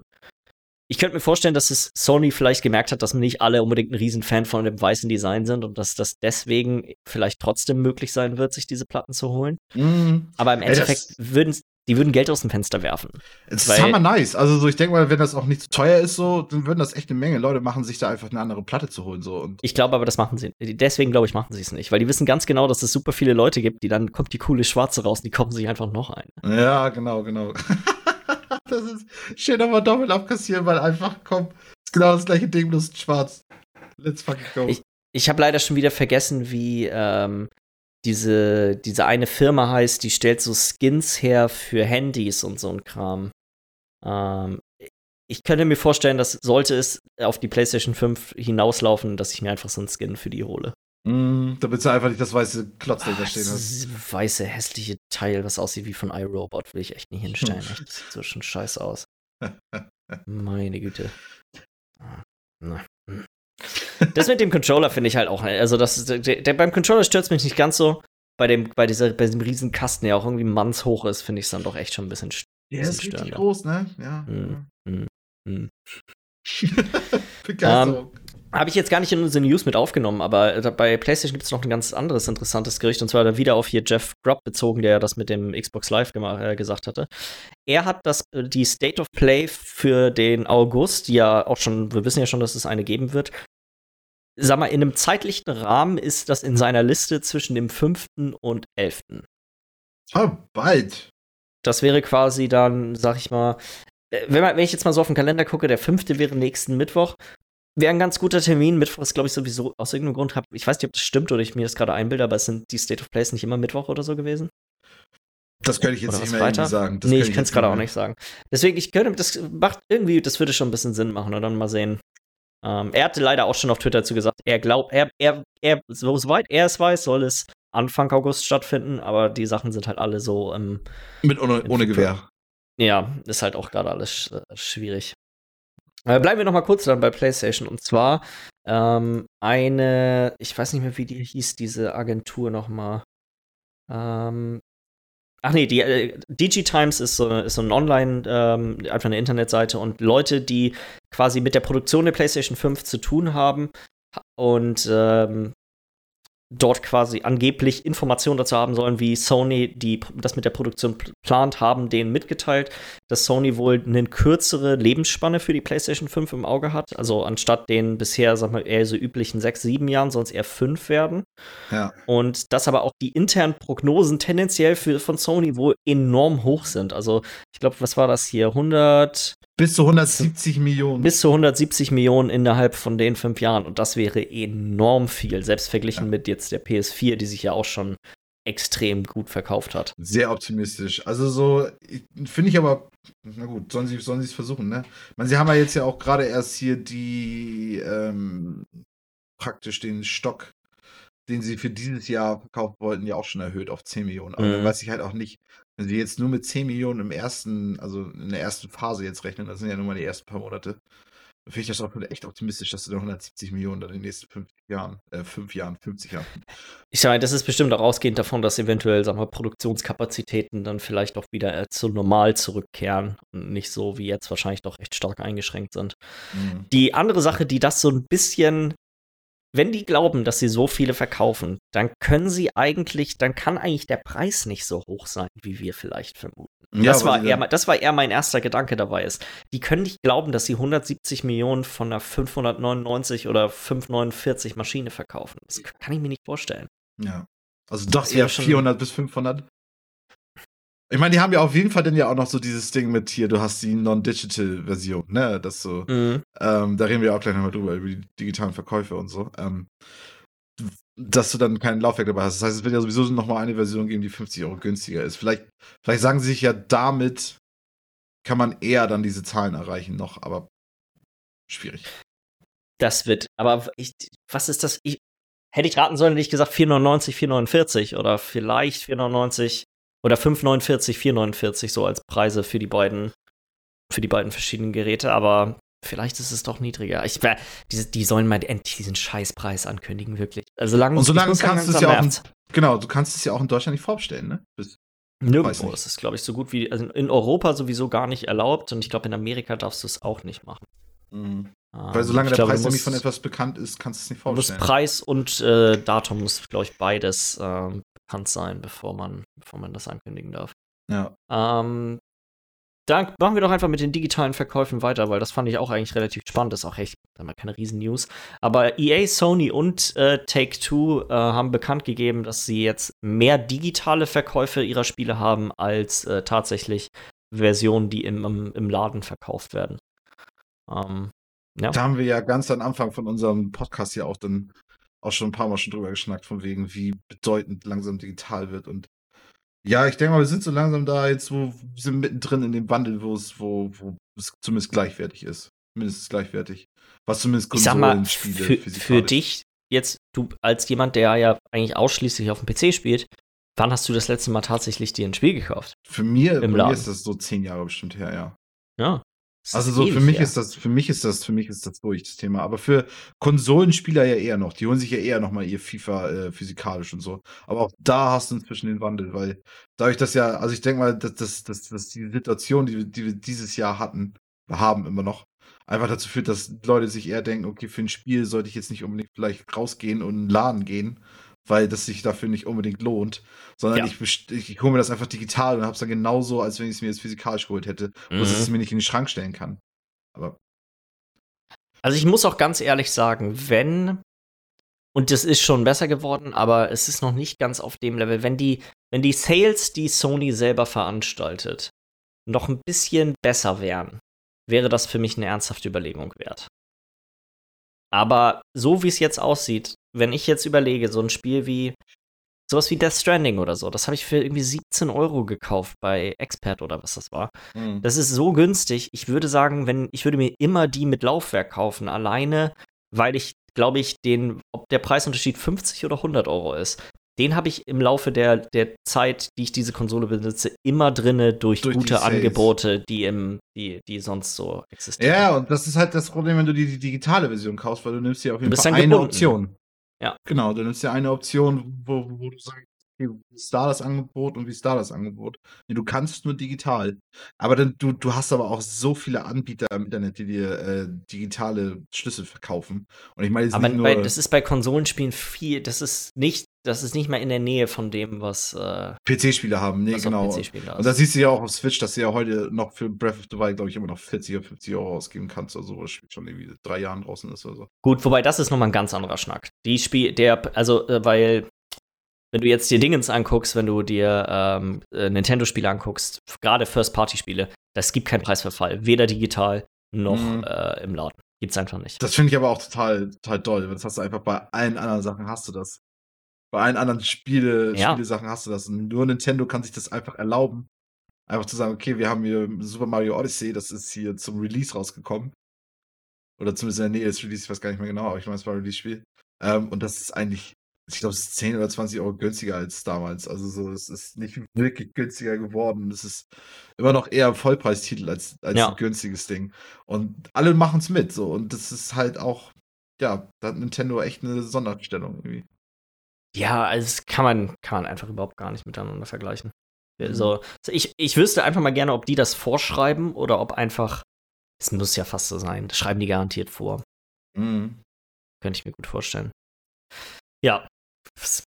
ich könnte mir vorstellen, dass es Sony vielleicht gemerkt hat, dass nicht alle unbedingt ein Riesenfan von dem weißen Design sind und dass das deswegen vielleicht trotzdem möglich sein wird, sich diese Platten zu holen. Mm. Aber im Endeffekt Ey, würden die würden Geld aus dem Fenster werfen. Das ist hammer nice. Also so, ich denke mal, wenn das auch nicht zu teuer ist, so, dann würden das echt eine Menge Leute machen, sich da einfach eine andere Platte zu holen. So. Und ich glaube aber, das machen sie. Deswegen glaube ich, machen sie es nicht. Weil die wissen ganz genau, dass es super viele Leute gibt, die dann kommt die coole Schwarze raus und die kaufen sich einfach noch ein. Ja, genau, genau. das ist schön nochmal doppelt abkassieren, weil einfach, komm, ist genau das gleiche Ding, bloß schwarz. Let's fucking go. Ich, ich habe leider schon wieder vergessen, wie ähm, diese, diese eine Firma heißt, die stellt so Skins her für Handys und so ein Kram. Ähm, ich könnte mir vorstellen, dass sollte es auf die PlayStation 5 hinauslaufen, dass ich mir einfach so einen Skin für die hole. Mm, damit du einfach nicht das weiße Klotz ah, stehen hast. Das weiße, hässliche Teil, was aussieht wie von iRobot, will ich echt nicht hinstellen. echt, sieht so schon scheiße aus. Meine Güte. Ah, na. Das mit dem Controller finde ich halt auch, also das, der, der beim Controller stört mich nicht ganz so. Bei dem, bei dieser, bei diesem riesen Kasten, der auch irgendwie mannshoch ist, finde ich es dann doch echt schon ein bisschen, ja, bisschen ist richtig groß, ne? Ja. Mm, mm, mm. Begeisterung. Um, habe ich jetzt gar nicht in unsere News mit aufgenommen, aber bei PlayStation gibt es noch ein ganz anderes interessantes Gericht und zwar wieder auf hier Jeff Grubb bezogen, der das mit dem Xbox Live äh, gesagt hatte. Er hat das, äh, die State of Play für den August, die ja auch schon, wir wissen ja schon, dass es eine geben wird. Sag mal, in einem zeitlichen Rahmen ist das in seiner Liste zwischen dem 5. und 11. Oh, bald. Das wäre quasi dann, sag ich mal, äh, wenn, man, wenn ich jetzt mal so auf den Kalender gucke, der 5. wäre nächsten Mittwoch wäre ein ganz guter Termin. Mittwoch ist, glaube ich, sowieso aus irgendeinem Grund. Hab, ich weiß nicht, ob das stimmt oder ich mir das gerade einbilde, aber es sind die State of Plays nicht immer Mittwoch oder so gewesen. Das könnte ich jetzt nicht mehr sagen. Das nee, ich kann es gerade auch nicht sagen. Deswegen, ich könnte, das macht irgendwie, das würde schon ein bisschen Sinn machen und dann mal sehen. Ähm, er hatte leider auch schon auf Twitter dazu gesagt, er glaubt, er, er, er, soweit er es weiß, soll es Anfang August stattfinden, aber die Sachen sind halt alle so ähm, Mit ohne, ohne Gewehr. Ja, ist halt auch gerade alles äh, schwierig. Äh, bleiben wir noch mal kurz dann bei PlayStation. Und zwar ähm, eine, ich weiß nicht mehr, wie die hieß, diese Agentur noch mal. Ähm, ach nee, die äh, DigiTimes ist so, ist so ein Online, ähm, einfach eine Internetseite und Leute, die quasi mit der Produktion der PlayStation 5 zu tun haben und ähm, dort quasi angeblich Informationen dazu haben sollen, wie Sony die, das mit der Produktion plant, haben denen mitgeteilt, dass Sony wohl eine kürzere Lebensspanne für die PlayStation 5 im Auge hat. Also anstatt den bisher, sag mal, eher so üblichen sechs, sieben Jahren, es eher fünf werden. Ja. Und dass aber auch die internen Prognosen tendenziell für, von Sony wohl enorm hoch sind. Also ich glaube, was war das hier? 100 bis zu 170 Millionen. Bis zu 170 Millionen innerhalb von den fünf Jahren. Und das wäre enorm viel, selbst verglichen ja. mit jetzt der PS4, die sich ja auch schon extrem gut verkauft hat. Sehr optimistisch. Also so, finde ich aber, na gut, sollen sie sollen es versuchen, ne? Meine, sie haben ja jetzt ja auch gerade erst hier die, ähm, praktisch den Stock, den sie für dieses Jahr verkaufen wollten, ja auch schon erhöht auf 10 Millionen. Aber mhm. dann weiß ich halt auch nicht, wenn wir jetzt nur mit 10 Millionen im ersten, also in der ersten Phase jetzt rechnen, das sind ja nur mal die ersten paar Monate, dann finde ich das auch echt optimistisch, dass du da 170 Millionen dann in den nächsten 50 Jahren, äh, 5 Jahren, 50 Jahren. Ich sage, das ist bestimmt auch ausgehend davon, dass eventuell, sagen wir, Produktionskapazitäten dann vielleicht auch wieder äh, zu normal zurückkehren und nicht so wie jetzt wahrscheinlich doch recht stark eingeschränkt sind. Mhm. Die andere Sache, die das so ein bisschen wenn die glauben, dass sie so viele verkaufen, dann können sie eigentlich, dann kann eigentlich der Preis nicht so hoch sein, wie wir vielleicht vermuten. Ja, das, war eher, das war eher mein erster Gedanke dabei ist. Die können nicht glauben, dass sie 170 Millionen von einer 599 oder 549 Maschine verkaufen. Das kann ich mir nicht vorstellen. Ja. Also doch eher 400 bis 500. Ich meine, die haben ja auf jeden Fall dann ja auch noch so dieses Ding mit hier, du hast die Non-Digital-Version, ne? Das so, mhm. ähm, da reden wir auch gleich nochmal drüber, über die digitalen Verkäufe und so. Ähm, dass du dann kein Laufwerk dabei hast. Das heißt, es wird ja sowieso nochmal eine Version geben, die 50 Euro günstiger ist. Vielleicht, vielleicht sagen sie sich ja, damit kann man eher dann diese Zahlen erreichen noch, aber schwierig. Das wird, aber ich, was ist das? Ich, hätte ich raten sollen, hätte ich gesagt 4,99, 4,49 oder vielleicht 4,99 oder 5,49, 4,49 so als Preise für die beiden, für die beiden verschiedenen Geräte, aber vielleicht ist es doch niedriger. Ich, die, die sollen mal endlich diesen Scheißpreis ankündigen, wirklich. Also lang, Und solange kannst du es ja auch, in, genau, du kannst es ja auch in Deutschland nicht vorbestellen, ne? Bis, Nirgendwo ist es, glaube ich, so gut wie, also in Europa sowieso gar nicht erlaubt und ich glaube, in Amerika darfst du es auch nicht machen. Mhm. Ähm, Weil solange der glaube, Preis nämlich von etwas bekannt ist, kannst du es nicht vorstellen. Muss Preis und äh, Datum muss, glaube ich, beides äh, bekannt sein, bevor man, bevor man das ankündigen darf. Ja. Ähm, dann machen wir doch einfach mit den digitalen Verkäufen weiter, weil das fand ich auch eigentlich relativ spannend. Das ist auch echt keine Riesen-News. Aber EA, Sony und äh, Take-Two äh, haben bekannt gegeben, dass sie jetzt mehr digitale Verkäufe ihrer Spiele haben als äh, tatsächlich Versionen, die im, im, im Laden verkauft werden. Ähm, ja. Da haben wir ja ganz am Anfang von unserem Podcast ja auch dann auch schon ein paar Mal schon drüber geschnackt, von wegen, wie bedeutend langsam digital wird. Und ja, ich denke mal, wir sind so langsam da jetzt, wo wir sind mittendrin in dem Wandel, wo es, wo, wo es zumindest gleichwertig ist. Mindestens gleichwertig. Was zumindest Konsolenspiele für, für dich jetzt, du als jemand, der ja eigentlich ausschließlich auf dem PC spielt, wann hast du das letzte Mal tatsächlich dir ein Spiel gekauft? Für mir, Im mir ist das so zehn Jahre bestimmt her, ja. Ja, also so für mich ja. ist das, für mich ist das, für mich ist das durch das Thema. Aber für Konsolenspieler ja eher noch. Die holen sich ja eher noch mal ihr FIFA äh, physikalisch und so. Aber auch da hast du inzwischen den Wandel, weil dadurch, dass ja, also ich denke mal, dass, dass, dass, dass die Situation, die, die wir dieses Jahr hatten, wir haben immer noch, einfach dazu führt, dass Leute sich eher denken, okay, für ein Spiel sollte ich jetzt nicht unbedingt vielleicht rausgehen und in einen Laden gehen, weil das sich dafür nicht unbedingt lohnt, sondern ja. ich, ich, ich hole mir das einfach digital und habe es dann genauso, als wenn ich es mir jetzt physikalisch geholt hätte, mhm. dass ich es mir nicht in den Schrank stellen kann. Aber. Also ich muss auch ganz ehrlich sagen, wenn und das ist schon besser geworden, aber es ist noch nicht ganz auf dem Level, wenn die wenn die Sales, die Sony selber veranstaltet, noch ein bisschen besser wären, wäre das für mich eine ernsthafte Überlegung wert. Aber so wie es jetzt aussieht, wenn ich jetzt überlege, so ein Spiel wie sowas wie Death Stranding oder so, das habe ich für irgendwie 17 Euro gekauft bei Expert oder was das war. Mhm. Das ist so günstig. Ich würde sagen, wenn ich würde mir immer die mit Laufwerk kaufen, alleine, weil ich glaube ich den, ob der Preisunterschied 50 oder 100 Euro ist, den habe ich im Laufe der, der Zeit, die ich diese Konsole besitze, immer drinne durch, durch gute Angebote, die im, die, die sonst so existieren. Ja, und das ist halt das Problem, wenn du die, die digitale Version kaufst, weil du nimmst ja auf jeden Fall eine gebunden. Option. Ja. Genau, du nimmst ja eine Option, wo, wo du sagst, wie ist da das Angebot und wie ist da das Angebot? Nee, du kannst nur digital. Aber dann, du, du hast aber auch so viele Anbieter im Internet, die dir äh, digitale Schlüssel verkaufen. Und ich meine, aber bei, das ist bei Konsolenspielen viel, das ist nicht, das ist nicht mal in der Nähe von dem, was äh, PC-Spiele haben. Nee, genau. Und da siehst du ja auch auf Switch, dass du ja heute noch für Breath of the Wild, glaube ich, immer noch 40 oder 50 Euro ausgeben kannst. Also das Spiel schon irgendwie drei Jahren draußen ist oder so. Gut, wobei das ist nochmal ein ganz anderer Schnack. Die Spiel, der, also, äh, weil wenn du jetzt dir Dingens anguckst, wenn du dir ähm, äh, Nintendo-Spiele anguckst, gerade First-Party-Spiele, das gibt keinen Preisverfall, weder digital noch mhm. äh, im Laden. Gibt's einfach nicht. Das finde ich aber auch total, total toll. Das hast du einfach bei allen anderen Sachen hast du das. Bei allen anderen Spiele, ja. Spielesachen hast du das. Und nur Nintendo kann sich das einfach erlauben. Einfach zu sagen, okay, wir haben hier Super Mario Odyssey, das ist hier zum Release rausgekommen. Oder zumindest in der Nähe des Release, ich weiß gar nicht mehr genau, aber ich meine, es war ein Release-Spiel. Ähm, und das ist eigentlich ich glaube, es ist 10 oder 20 Euro günstiger als damals. Also so, es ist nicht wirklich günstiger geworden. Es ist immer noch eher Vollpreistitel als, als ja. ein günstiges Ding. Und alle machen es mit. So. Und das ist halt auch, ja, da hat Nintendo echt eine Sonderstellung irgendwie. Ja, also das kann man, kann man einfach überhaupt gar nicht miteinander vergleichen. Also, ich, ich wüsste einfach mal gerne, ob die das vorschreiben oder ob einfach, es muss ja fast so sein, das schreiben die garantiert vor. Mhm. Könnte ich mir gut vorstellen. Ja, es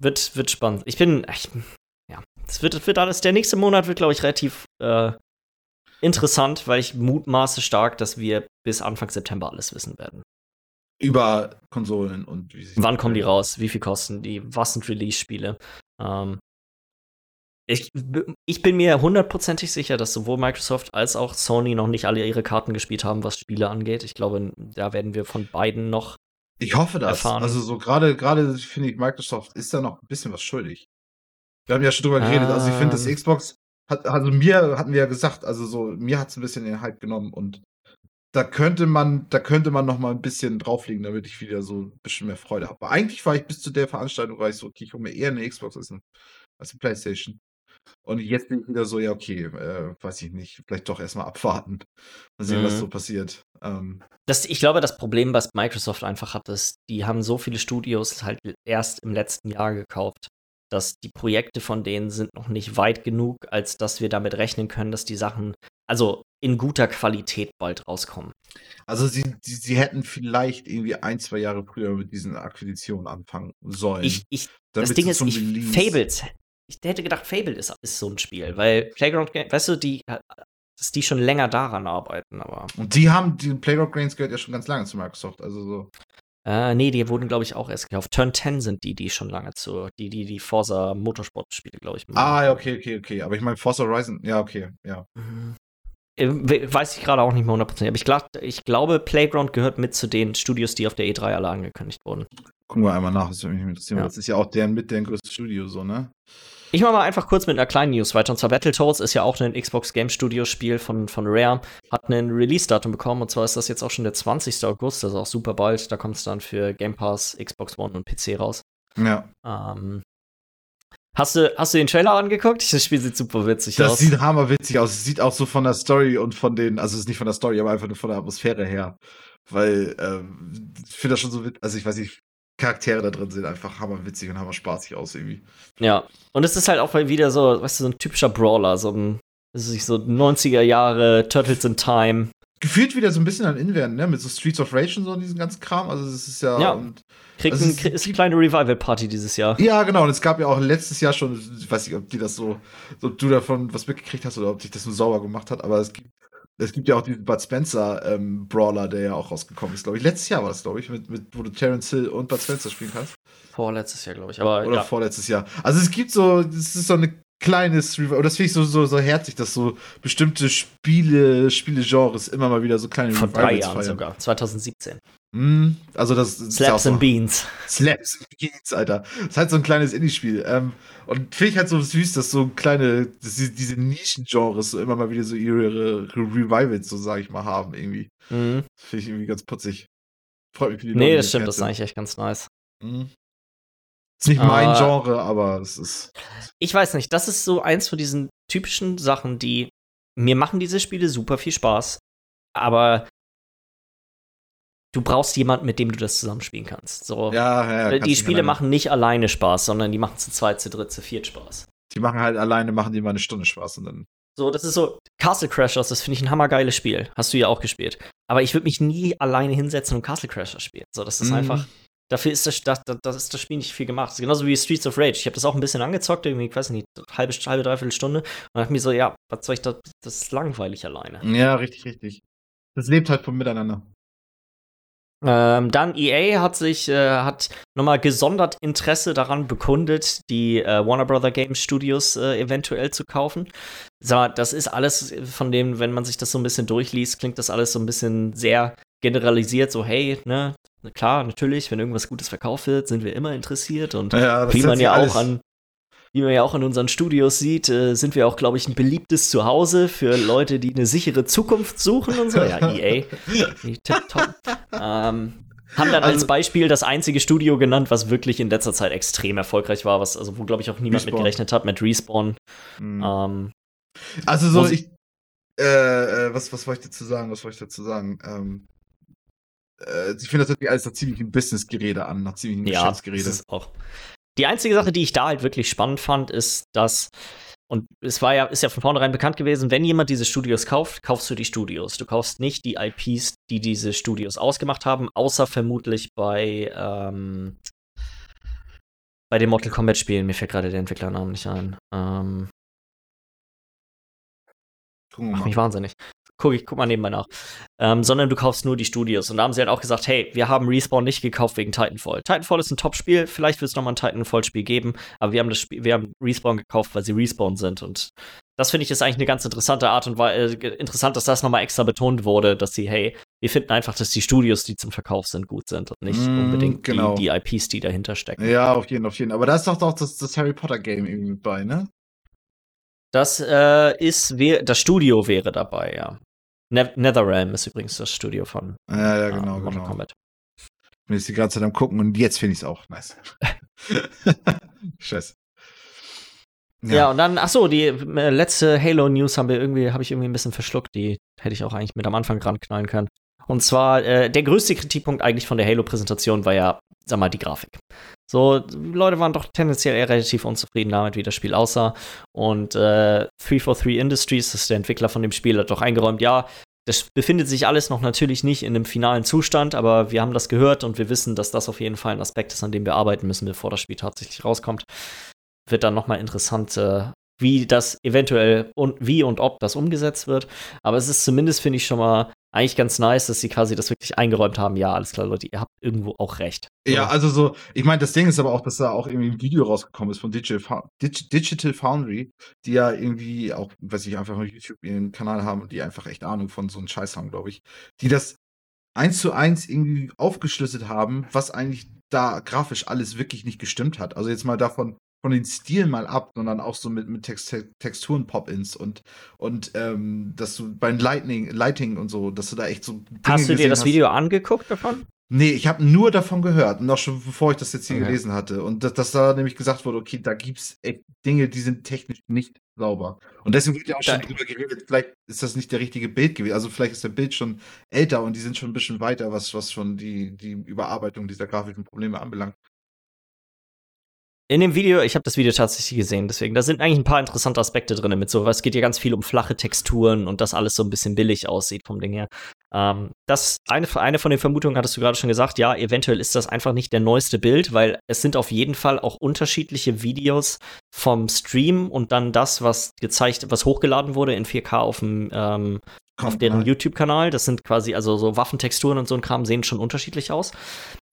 wird, wird spannend. Ich bin, ich, ja, es wird, wird alles, der nächste Monat wird, glaube ich, relativ äh, interessant, weil ich mutmaße stark, dass wir bis Anfang September alles wissen werden. Über Konsolen und wie Wann kommen die raus? Wie viel kosten die? Was sind Release-Spiele? Ähm, ich, ich, bin mir hundertprozentig sicher, dass sowohl Microsoft als auch Sony noch nicht alle ihre Karten gespielt haben, was Spiele angeht. Ich glaube, da werden wir von beiden noch ich hoffe das. Erfahren. Also so gerade, gerade finde ich, Microsoft ist da noch ein bisschen was schuldig. Wir haben ja schon drüber geredet. Also ich finde, das ähm. Xbox hat, also mir hatten wir ja gesagt, also so, mir hat es ein bisschen den Hype genommen und da könnte man, da könnte man noch mal ein bisschen drauflegen, damit ich wieder so ein bisschen mehr Freude habe. Aber eigentlich war ich bis zu der Veranstaltung, war ich so, okay, ich hole mir eher eine Xbox als eine, als eine Playstation. Und jetzt bin ich wieder so, ja, okay, äh, weiß ich nicht, vielleicht doch erstmal abwarten. Mal sehen, mhm. was so passiert. Ähm. Das, ich glaube, das Problem, was Microsoft einfach hat, ist, die haben so viele Studios halt erst im letzten Jahr gekauft, dass die Projekte von denen sind noch nicht weit genug, als dass wir damit rechnen können, dass die Sachen, also in guter Qualität bald rauskommen. Also sie, sie, sie hätten vielleicht irgendwie ein, zwei Jahre früher mit diesen Akquisitionen anfangen sollen. Ich, ich, das Ding ist, ich, Fables ich hätte gedacht, Fable ist, ist so ein Spiel, weil Playground Games, weißt du, die, dass die schon länger daran arbeiten, aber. Und die haben, die Playground Games gehört ja schon ganz lange zu Microsoft, also so. Äh, nee, die wurden, glaube ich, auch erst gekauft. Turn 10 sind die, die schon lange zu, die, die, die Forza Motorsport-Spiele, glaube ich. Ah, ja, okay, okay, okay. Aber ich meine, Forza Horizon, ja, okay, ja. Mhm. Äh, weiß ich gerade auch nicht mehr hundertprozentig. Aber ich, glaub, ich glaube, Playground gehört mit zu den Studios, die auf der E3 alle angekündigt wurden. Gucken wir einmal nach, das würde mich interessieren. Ja. Das ist ja auch deren mit deren größtes Studio, so, ne? Ich mache mal einfach kurz mit einer kleinen News weiter. Und zwar Battletoads ist ja auch ein Xbox Game Studio Spiel von, von Rare. Hat ein Release-Datum bekommen und zwar ist das jetzt auch schon der 20. August, also auch super bald. Da kommt es dann für Game Pass, Xbox One und PC raus. Ja. Ähm, hast, du, hast du den Trailer angeguckt? Das Spiel sieht super witzig das aus. Das sieht hammerwitzig aus. Es sieht auch so von der Story und von den, also es ist nicht von der Story, aber einfach nur von der Atmosphäre her. Weil, ähm, ich finde das schon so witzig. Also ich weiß nicht, Charaktere da drin sehen einfach hammerwitzig und hammerspaßig aus irgendwie. Ja, und es ist halt auch wieder so, weißt du, so ein typischer Brawler, so ein, das ist so 90er Jahre, Turtles in Time. Gefühlt wieder so ein bisschen an Inverden, ne? Mit so Streets of Rage und so und diesen ganzen Kram. Also, es ist ja. ja. Und, Kriegt ein, ist, ist eine kleine Revival-Party dieses Jahr. Ja, genau. Und es gab ja auch letztes Jahr schon, ich weiß nicht, ob die das so, ob du davon was mitgekriegt hast oder ob dich das nur sauber gemacht hat, aber es gibt es gibt ja auch diesen Bud Spencer ähm, Brawler, der ja auch rausgekommen ist, glaube ich. Letztes Jahr war das, glaube ich, mit, mit, wo du Terence Hill und Bud Spencer spielen kannst. Vorletztes Jahr, glaube ich. Aber, Oder ja. vorletztes Jahr. Also es gibt so, es ist so eine kleines und das finde ich so, so, so herzlich, dass so bestimmte Spiele, Spielegenres immer mal wieder so kleine Vor drei Jahren feiern. sogar, 2017. Mm, also das Slaps and Beans. Slaps and Beans, Alter. Das ist halt so ein kleines Indie-Spiel. Ähm, und finde ich halt so süß, dass so kleine, dass diese Nischen-Genres so immer mal wieder so ihre Revivals, so sage ich mal, haben irgendwie. Mhm. Finde ich irgendwie ganz putzig. Freut mich für die Nee, Leute, das stimmt, das ist eigentlich echt ganz nice. Mhm. Ist nicht mein uh, Genre, aber es ist. Ich weiß nicht, das ist so eins von diesen typischen Sachen, die mir machen diese Spiele super viel Spaß. Aber du brauchst jemanden, mit dem du das zusammenspielen kannst. So, Ja, ja, äh, die Spiele machen nicht alleine Spaß, sondern die machen zu zweit, zu dritt, zu viert Spaß. Die machen halt alleine, machen die mal eine Stunde Spaß und dann. So, das ist so, Castle Crashers, das finde ich ein hammergeiles Spiel. Hast du ja auch gespielt. Aber ich würde mich nie alleine hinsetzen und Castle Crashers spielen. So, das ist Mhm. einfach, dafür ist das, das, das ist das Spiel nicht viel gemacht. Genauso wie Streets of Rage. Ich habe das auch ein bisschen angezockt, irgendwie, ich weiß nicht, halbe, halbe, dreiviertel Stunde. Und dachte mir so, ja, was soll ich da, das ist langweilig alleine. Ja, richtig, richtig. Das lebt halt vom Miteinander. Ähm, dann EA hat sich, äh, hat nochmal gesondert Interesse daran bekundet, die äh, Warner Brother Games Studios äh, eventuell zu kaufen. Mal, das ist alles von dem, wenn man sich das so ein bisschen durchliest, klingt das alles so ein bisschen sehr generalisiert, so hey, ne, klar, natürlich, wenn irgendwas Gutes verkauft wird, sind wir immer interessiert und Ja, wie man ja auch an wie man ja auch in unseren Studios sieht, äh, sind wir auch, glaube ich, ein beliebtes Zuhause für Leute, die eine sichere Zukunft suchen und so. Ja, EA. Tipptopp. ähm, haben dann als Also- Beispiel das einzige Studio genannt, was wirklich in letzter Zeit extrem erfolgreich war, was, also wo, glaube ich, auch niemand mit Respawn. gerechnet hat, mit Respawn. Mhm. Ähm, Also so, ich, äh, äh, was, was wollte ich dazu sagen? Was wollte ich dazu sagen? Ähm, äh, ich finde das sich alles nach ziemlichem Business-Gerede an, nach ziemlichem ja, das Geschäftsgerede. ist auch. Die einzige Sache, die ich da halt wirklich spannend fand, ist, dass und es war ja, ist ja von vornherein bekannt gewesen, wenn jemand diese Studios kauft, kaufst du die Studios. Du kaufst nicht die IPs, die diese Studios ausgemacht haben, außer vermutlich bei, ähm, bei den Mortal Kombat Spielen. Mir fällt gerade der Entwicklernamen nicht ein. Ähm, Gucken wir Mach mich wahnsinnig. Guck, ich guck mal nebenbei nach. Ähm, sondern du kaufst nur die Studios. Und da haben sie halt auch gesagt, hey, wir haben Respawn nicht gekauft wegen Titanfall. Titanfall ist ein Top-Spiel, vielleicht wird es nochmal ein Titanfall-Spiel geben, aber wir haben das Spiel, wir haben Respawn gekauft, weil sie Respawn sind. Und das finde ich ist eigentlich eine ganz interessante Art und Weise, äh, interessant, dass das nochmal extra betont wurde, dass sie, hey, wir finden einfach, dass die Studios, die zum Verkauf sind, gut sind und nicht Mm, unbedingt genau. die, die IPs, die dahinter stecken. Ja, auf jeden, auf jeden. Aber da ist doch doch das, das Harry Potter-Game irgendwie mit bei, ne? Das äh, ist, das Studio wäre dabei, ja. Ne Netherrealm ist übrigens das Studio von Ja, ja, äh, genau, Mortal genau. Kombat. Ich bin jetzt die ganze Zeit am gucken und jetzt finde ich es auch nice. Scheiße. Ja. und dann, ach so, die äh, letzte Halo-News haben wir irgendwie, habe ich irgendwie ein bisschen verschluckt. Die hätte ich auch eigentlich mit am Anfang ranknallen können. Und zwar, äh, der größte Kritikpunkt eigentlich von der Halo-Präsentation war ja, sag mal, die Grafik. So, Leute waren doch tendenziell eher relativ unzufrieden damit, wie das Spiel aussah. Und äh, 343 Industries, das ist der Entwickler von dem Spiel, hat doch eingeräumt, ja, das befindet sich alles noch natürlich nicht in einem finalen Zustand, aber wir haben das gehört und wir wissen, dass das auf jeden Fall ein Aspekt ist, an dem wir arbeiten müssen, bevor das Spiel tatsächlich rauskommt. Wird dann nochmal interessant, äh, wie das eventuell und wie und ob das umgesetzt wird. Aber es ist zumindest, finde ich, schon mal eigentlich ganz nice, dass sie quasi das wirklich eingeräumt haben. Ja, alles klar, Leute, ihr habt irgendwo auch recht. Ja, So. also so, ich meine, das Ding ist aber auch, dass da auch irgendwie ein Video rausgekommen ist von Digital, Digital Foundry, die ja irgendwie auch, weiß ich, einfach auf YouTube ihren Kanal haben und die einfach echt Ahnung von so einem Scheiß haben, glaube ich, die das eins zu eins irgendwie aufgeschlüsselt haben, was eigentlich da grafisch alles wirklich nicht gestimmt hat. Also jetzt mal davon von den Stilen mal ab, sondern auch so mit, mit Text Texturen Pop-ins und und ähm, dass du beim Lightning Lighting und so, dass du da echt so Dinge Hast du dir das hast. Video angeguckt davon? Nee, ich habe nur davon gehört, noch schon bevor ich das jetzt hier Okay. gelesen hatte. Und dass, dass da nämlich gesagt wurde, okay, da gibt's echt Dinge, die sind technisch nicht sauber. Und deswegen wird ja auch schon drüber geredet, vielleicht ist das nicht der richtige Bild gewesen. Also vielleicht ist der Bild schon älter und die sind schon ein bisschen weiter, was, was schon die, die Überarbeitung dieser grafischen Probleme anbelangt. In dem Video, ich habe das Video tatsächlich gesehen, deswegen, da sind eigentlich ein paar interessante Aspekte drin mit so, es geht ja ganz viel um flache Texturen und das alles so ein bisschen billig aussieht vom Ding her. Ähm, das, eine, eine von den Vermutungen hattest du gerade schon gesagt, ja, eventuell ist das einfach nicht der neueste Bild, weil es sind auf jeden Fall auch unterschiedliche Videos vom Stream und dann das, was gezeigt, was hochgeladen wurde in 4K auf dem, ähm, auf deren. YouTube-Kanal. Das sind quasi, also so Waffentexturen und so ein Kram sehen schon unterschiedlich aus.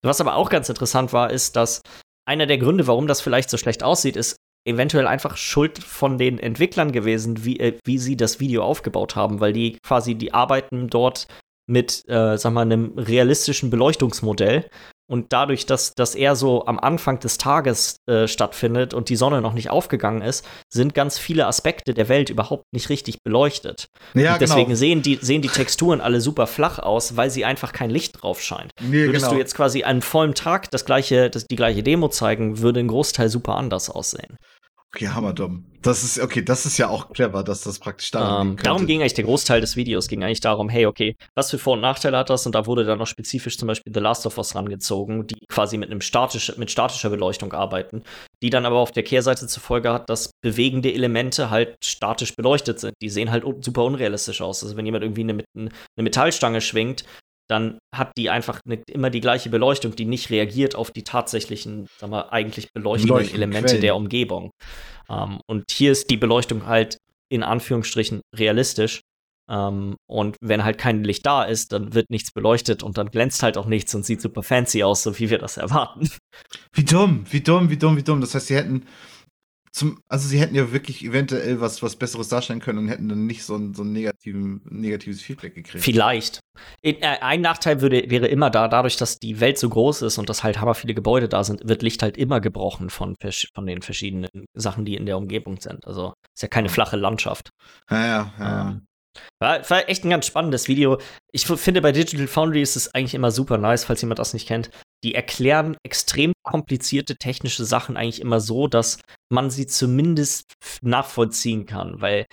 Was aber auch ganz interessant war, ist, dass einer der Gründe, warum das vielleicht so schlecht aussieht, ist eventuell einfach Schuld von den Entwicklern gewesen, wie, äh, wie sie das Video aufgebaut haben, weil die quasi, die arbeiten dort mit, äh, sag mal, einem realistischen Beleuchtungsmodell. Und dadurch, dass das eher so am Anfang des Tages äh, stattfindet und die Sonne noch nicht aufgegangen ist, sind ganz viele Aspekte der Welt überhaupt nicht richtig beleuchtet. Ja, und deswegen genau. sehen, die, sehen die Texturen alle super flach aus, weil sie einfach kein Licht drauf scheint. Nee, Würdest genau. du jetzt quasi an vollem Tag das gleiche, das, die gleiche Demo zeigen, würde ein Großteil super anders aussehen. Okay, hammerdumm. Das ist, okay, das ist ja auch clever, dass das praktisch da ähm, Darum ging eigentlich der Großteil des Videos, ging eigentlich darum, hey, okay, was für Vor- und Nachteile hat das? Und da wurde dann noch spezifisch zum Beispiel The Last of Us rangezogen, die quasi mit einem statisch, mit statischer Beleuchtung arbeiten, die dann aber auf der Kehrseite zur Folge hat, dass bewegende Elemente halt statisch beleuchtet sind. Die sehen halt super unrealistisch aus. Also wenn jemand irgendwie eine, eine Metallstange schwingt, dann hat die einfach eine, immer die gleiche Beleuchtung, die nicht reagiert auf die tatsächlichen, sagen wir, eigentlich beleuchtenden Elemente Quellen. der Umgebung. Ähm, und hier ist die Beleuchtung halt in Anführungsstrichen realistisch. Ähm, und wenn halt kein Licht da ist, dann wird nichts beleuchtet und dann glänzt halt auch nichts und sieht super fancy aus, so wie wir das erwarten. Wie dumm, wie dumm, wie dumm, wie dumm. Das heißt, sie hätten zum, also sie hätten ja wirklich eventuell was, was Besseres darstellen können und hätten dann nicht so ein, so ein negativen, negatives Feedback gekriegt. Vielleicht. Äh, ein Nachteil würde, wäre immer da, dadurch, dass die Welt so groß ist und dass halt hammer viele Gebäude da sind, wird Licht halt immer gebrochen von, von den verschiedenen Sachen, die in der Umgebung sind. Also ist ja keine flache Landschaft. Ja, ja, ja. Ähm, war, war, echt ein ganz spannendes Video. Ich finde, bei Digital Foundry ist es eigentlich immer super nice, falls jemand das nicht kennt die erklären extrem komplizierte technische Sachen eigentlich immer so, dass man sie zumindest nachvollziehen kann, weil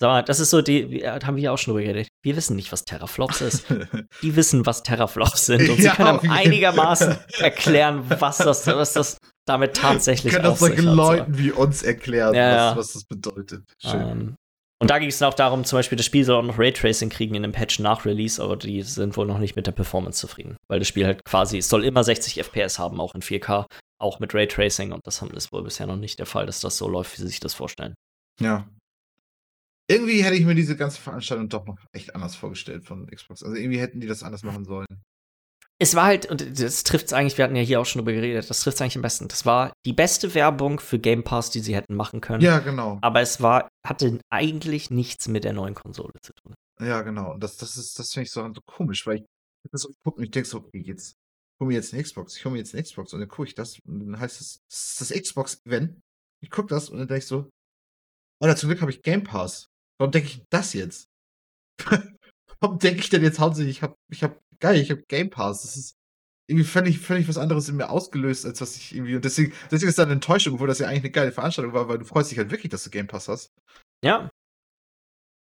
Sag mal, das ist so, die, haben wir ja auch schon drüber geredet. Wir wissen nicht, was Terraflops ist. die wissen, was Terraflops sind. Und sie ja, können einigermaßen erklären, was das, was das damit tatsächlich ist. Können das solchen Leuten wie uns erklären, ja, was, was, das bedeutet. Schön. Um, ähm, und da ging es dann auch darum, zum Beispiel, das Spiel soll auch noch Raytracing kriegen in einem Patch nach Release, aber die sind wohl noch nicht mit der Performance zufrieden. Weil das Spiel halt quasi, es soll immer 60 FPS haben, auch in 4K, auch mit Raytracing. Und das ist wohl bisher noch nicht der Fall, dass das so läuft, wie sie sich das vorstellen. Ja. Irgendwie hätte ich mir diese ganze Veranstaltung doch noch echt anders vorgestellt von Xbox. Also irgendwie hätten die das anders machen sollen es war halt, und das trifft es eigentlich, wir hatten ja hier auch schon drüber geredet, das trifft es eigentlich am besten. Das war die beste Werbung für Game Pass, die sie hätten machen können. Ja, genau. Aber es war, hatte eigentlich nichts mit der neuen Konsole zu tun. Ja, genau. Und das, das ist, das finde ich so, so komisch, weil ich das so gucke und ich denke so, okay, jetzt hol mir jetzt eine Xbox, ich hole mir jetzt eine Xbox und dann gucke ich das und dann heißt es, das ist das Xbox-Event. Ich gucke das und dann denke ich so, oh, zum Glück habe ich Game Pass. Warum denke ich das jetzt? Warum denke ich denn jetzt hauptsächlich, ich habe ich hab geil, ich habe Game Pass. Das ist irgendwie völlig, völlig was anderes in mir ausgelöst, als was ich irgendwie. Und deswegen, deswegen ist da eine Enttäuschung, obwohl das ja eigentlich eine geile Veranstaltung war, weil du freust dich halt wirklich, dass du Game Pass hast. Ja.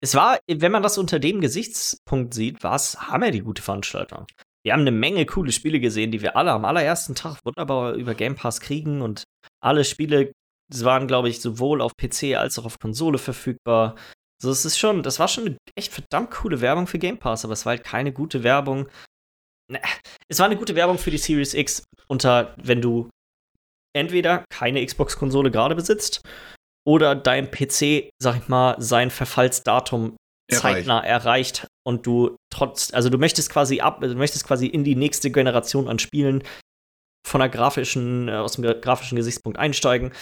Es war, wenn man das unter dem Gesichtspunkt sieht, war es hammer die gute Veranstaltung. Wir haben eine Menge coole Spiele gesehen, die wir alle am allerersten Tag wunderbar über Game Pass kriegen und alle Spiele waren, glaube ich, sowohl auf PC als auch auf Konsole verfügbar. So, es ist schon, das war schon eine echt verdammt coole Werbung für Game Pass, aber es war halt keine gute Werbung. Es war eine gute Werbung für die Series X unter, wenn du entweder keine Xbox-Konsole gerade besitzt oder dein PC, sag ich mal, sein Verfallsdatum zeitnah erreicht und du trotz, also du möchtest quasi ab, du möchtest quasi in die nächste Generation an Spielen von der grafischen, äh, aus dem grafischen Gesichtspunkt einsteigen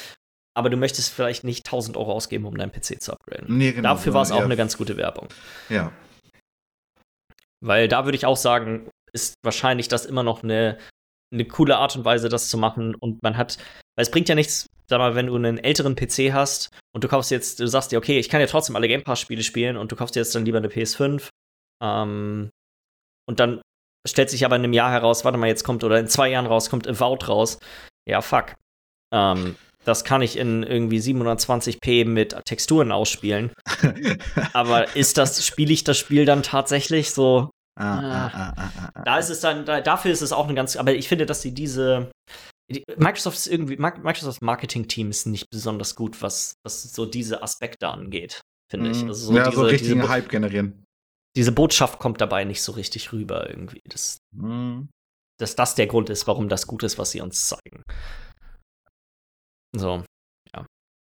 aber du möchtest vielleicht nicht 1000 Euro ausgeben, um deinen PC zu upgraden. Nee, genau, Dafür war es auch eine ganz gute Werbung. Ja. Weil da würde ich auch sagen, ist wahrscheinlich das immer noch eine, eine coole Art und Weise, das zu machen. Und man hat, weil es bringt ja nichts, sag mal, wenn du einen älteren PC hast und du kaufst jetzt, du sagst dir, okay, ich kann ja trotzdem alle Game Pass-Spiele spielen und du kaufst dir jetzt dann lieber eine PS5. Ähm, und dann stellt sich aber in einem Jahr heraus, warte mal, jetzt kommt, oder in zwei Jahren raus, kommt Avowed raus. Ja, fuck. Ähm, das kann ich in irgendwie 720p mit Texturen ausspielen. Aber ist das, spiele ich das Spiel dann tatsächlich so? Ah, ah, ah, ah, ah, ah da ist es dann, da, dafür ist es auch eine ganz, aber ich finde, dass sie diese, die, Microsoft ist irgendwie, Microsoft Marketing-Team ist nicht besonders gut, was, was so diese Aspekte angeht, finde ich. Mhm. Also so ja, diese, so richtigen diese, Hype generieren. Diese Botschaft kommt dabei nicht so richtig rüber irgendwie. Das, mm. Dass das der Grund ist, warum das gut ist, was sie uns zeigen. So, ja.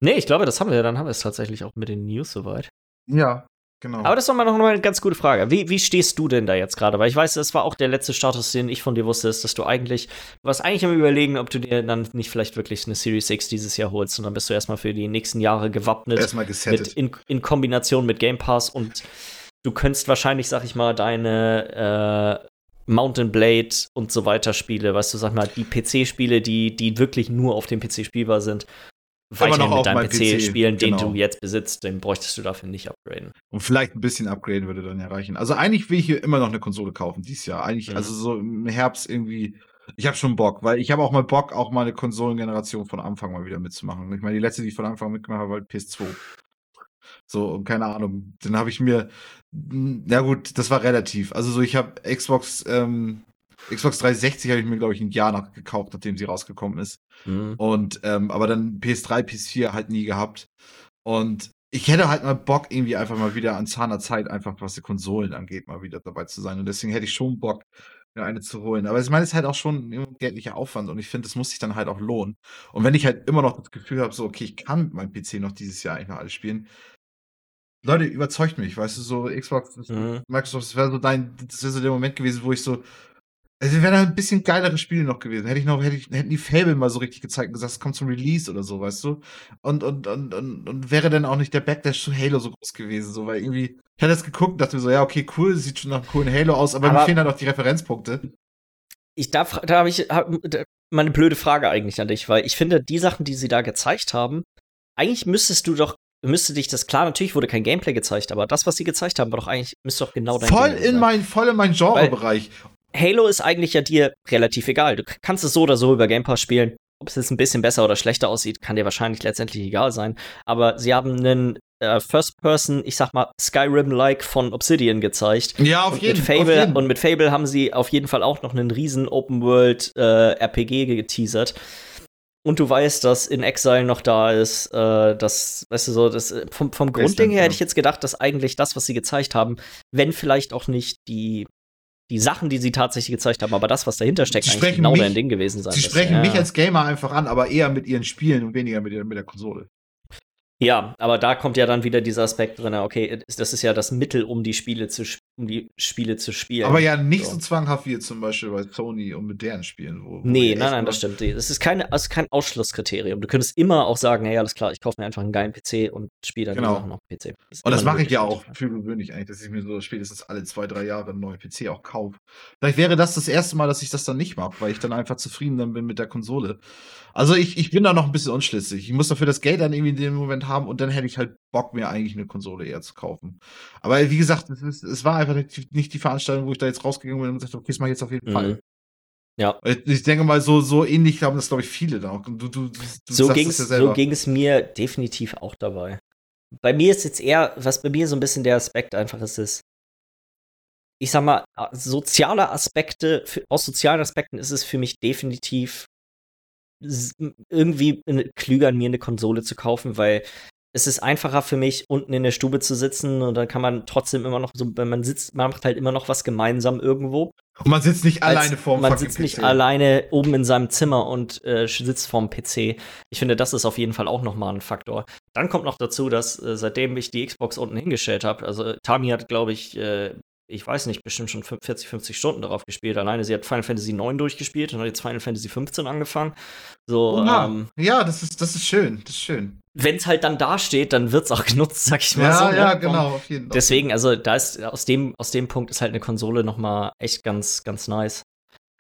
Nee, ich glaube, das haben wir. Dann haben wir es tatsächlich auch mit den News soweit. Ja, genau. Aber das ist doch mal noch mal eine ganz gute Frage. Wie, wie stehst du denn da jetzt gerade? Weil ich weiß, das war auch der letzte Status, den ich von dir wusste, ist, dass du eigentlich, du warst eigentlich am überlegen, ob du dir dann nicht vielleicht wirklich eine Series X dieses Jahr holst. Und dann bist du erstmal für die nächsten Jahre gewappnet. Erstmal gesettet. in, in Kombination mit Game Pass und du könntest wahrscheinlich, sag ich mal, deine äh, Mountain Blade und so weiter Spiele, weißt du, sag mal, die PC-Spiele, die, die wirklich nur auf dem PC spielbar sind, weiterhin mit deinem PC, PC, spielen, genau. den du jetzt besitzt, den bräuchtest du dafür nicht upgraden. Und vielleicht ein bisschen upgraden würde dann ja reichen. Also eigentlich will ich hier immer noch eine Konsole kaufen, dieses Jahr. Eigentlich, mhm. also so im Herbst irgendwie Ich habe schon Bock, weil ich habe auch mal Bock, auch mal eine Konsolengeneration von Anfang mal wieder mitzumachen. Ich meine, die letzte, die ich von Anfang mitgemacht habe, war halt PS2. So, und keine Ahnung. Dann habe ich mir, na gut, das war relativ. Also so, ich habe Xbox, ähm, Xbox 360 habe ich mir, glaube ich, ein Jahr nach gekauft, nachdem sie rausgekommen ist. Mhm. Und, ähm, aber dann PS3, PS4 halt nie gehabt. Und ich hätte halt mal Bock, irgendwie einfach mal wieder an zahner Zeit, einfach was die Konsolen angeht, mal wieder dabei zu sein. Und deswegen hätte ich schon Bock, mir eine zu holen. Aber ich meine, es ist halt auch schon ein geldlicher Aufwand und ich finde, das muss sich dann halt auch lohnen. Und wenn ich halt immer noch das Gefühl habe, so, okay, ich kann mit meinem PC noch dieses Jahr eigentlich noch alles spielen, Leute, überzeugt mich, weißt du, so Xbox, mhm. Microsoft, das wäre so dein, das wäre so der Moment gewesen, wo ich so, also wäre da ein bisschen geilere Spiele noch gewesen. Hätte ich noch, hätte ich, hätten die Fable mal so richtig gezeigt und gesagt, es kommt zum Release oder so, weißt du? Und, und, und, und, und wäre dann auch nicht der Backlash zu Halo so groß gewesen, so, weil irgendwie, ich hatte das geguckt und dachte mir so, ja, okay, cool, sieht schon nach einem coolen Halo aus, aber, aber mir fehlen halt auch die Referenzpunkte. Ich darf, da habe ich hab, mal eine blöde Frage eigentlich an dich, weil ich finde, die Sachen, die sie da gezeigt haben, eigentlich müsstest du doch müsste dich das klar, natürlich wurde kein Gameplay gezeigt, aber das, was sie gezeigt haben, war doch eigentlich, müsste doch genau dein voll Ding in mein Voll in mein Genrebereich. Halo ist eigentlich ja dir relativ egal. Du kannst es so oder so über Game Pass spielen. Ob es jetzt ein bisschen besser oder schlechter aussieht, kann dir wahrscheinlich letztendlich egal sein. Aber sie haben einen äh, First-Person, ich sag mal, Skyrim-like von Obsidian gezeigt. Ja, auf jeden, mit Fable, auf jeden. Und mit Fable haben sie auf jeden Fall auch noch einen riesen Open-World-RPG äh, geteasert. Und du weißt, dass in Exile noch da ist, äh, das, weißt du so, das äh, vom, vom Grundding her hätte ich jetzt gedacht, dass eigentlich das, was sie gezeigt haben, wenn vielleicht auch nicht die, die Sachen, die sie tatsächlich gezeigt haben, aber das, was dahinter steckt, eigentlich genau mich, dein Ding gewesen sein. Sie sprechen ja. mich als Gamer einfach an, aber eher mit ihren Spielen und weniger mit, mit der Konsole. Ja, aber da kommt ja dann wieder dieser Aspekt drin, okay, das ist ja das Mittel, um die Spiele zu, um die Spiele zu spielen. Aber ja nicht so, so zwanghaft wie zum Beispiel bei Sony und mit deren Spielen. Wo, wo nee, nein, nein, das stimmt. Das ist, keine, das ist kein Ausschlusskriterium. Du könntest immer auch sagen, hey, alles klar, ich kaufe mir einfach einen geilen PC und spiele dann genau. Sachen auf PC. Das und das mache ich ja auch für gewöhnlich eigentlich, dass ich mir so spätestens alle zwei, drei Jahre einen neuen PC auch kaufe. Vielleicht wäre das das erste Mal, dass ich das dann nicht mache, weil ich dann einfach zufrieden dann bin mit der Konsole. Also ich, ich bin da noch ein bisschen unschlüssig. Ich muss dafür das Geld dann irgendwie in dem Moment haben und dann hätte ich halt Bock, mir eigentlich eine Konsole eher zu kaufen. Aber wie gesagt, es, ist, es war einfach nicht, die Veranstaltung, wo ich da jetzt rausgegangen bin und gesagt habe, okay, das mache ich jetzt auf jeden mhm. Fall. Ja. Ich denke mal, so, so ähnlich haben das, glaube ich, viele da auch. Du, du, du so ging es ja so ging es mir definitiv auch dabei. Bei mir ist jetzt eher, was bei mir so ein bisschen der Aspekt einfach ist, ist, ich sag mal, soziale Aspekte, aus sozialen Aspekten ist es für mich definitiv irgendwie klüger an mir eine Konsole zu kaufen, weil es ist einfacher für mich, unten in der Stube zu sitzen und dann kann man trotzdem immer noch so, wenn man sitzt, man macht halt immer noch was gemeinsam irgendwo. Und man sitzt nicht alleine vorm Man sitzt nicht PC. alleine oben in seinem Zimmer und äh, sitzt vorm PC. Ich finde, das ist auf jeden Fall auch nochmal ein Faktor. Dann kommt noch dazu, dass äh, seitdem ich die Xbox unten hingestellt habe, also Tami hat, glaube ich, äh, ich weiß nicht, bestimmt schon 40, 50 Stunden darauf gespielt. Alleine sie hat Final Fantasy 9 durchgespielt und hat jetzt Final Fantasy 15 angefangen. So, ja, ähm, ja das, ist, das ist schön, das ist schön. Wenn es halt dann da steht, dann wird es auch genutzt, sag ich mal ja, so. Ja, ne? ja, genau, auf jeden Fall. Deswegen, also da ist aus dem, aus dem Punkt ist halt eine Konsole noch mal echt ganz, ganz nice.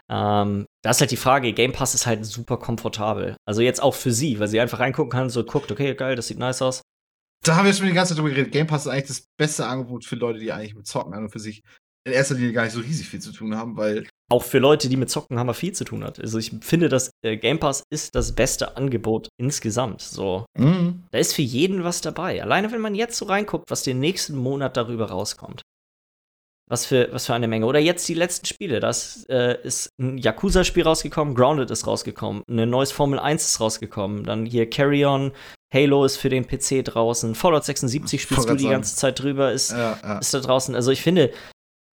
Ähm, da ist halt die Frage, Game Pass ist halt super komfortabel. Also jetzt auch für sie, weil sie einfach reingucken kann, so guckt, okay, geil, das sieht nice aus. Da haben wir schon die ganze Zeit drüber geredet. Game Pass ist eigentlich das beste Angebot für Leute, die eigentlich mit Zocken an und für sich in erster Linie gar nicht so riesig viel zu tun haben, weil. Auch für Leute, die mit Zocken haben, viel zu tun hat. Also ich finde, dass äh, Game Pass ist das beste Angebot insgesamt. So, mhm. da ist für jeden was dabei. Alleine wenn man jetzt so reinguckt, was den nächsten Monat darüber rauskommt. Was für, was für eine Menge. Oder jetzt die letzten Spiele. Das äh, ist ein Yakuza-Spiel rausgekommen, Grounded ist rausgekommen, ein neues Formel 1 ist rausgekommen, dann hier Carry On, Halo ist für den PC draußen, Fallout 76 spielst du die ganze Zeit drüber, ist, ja, ja. ist da draußen. Also ich finde,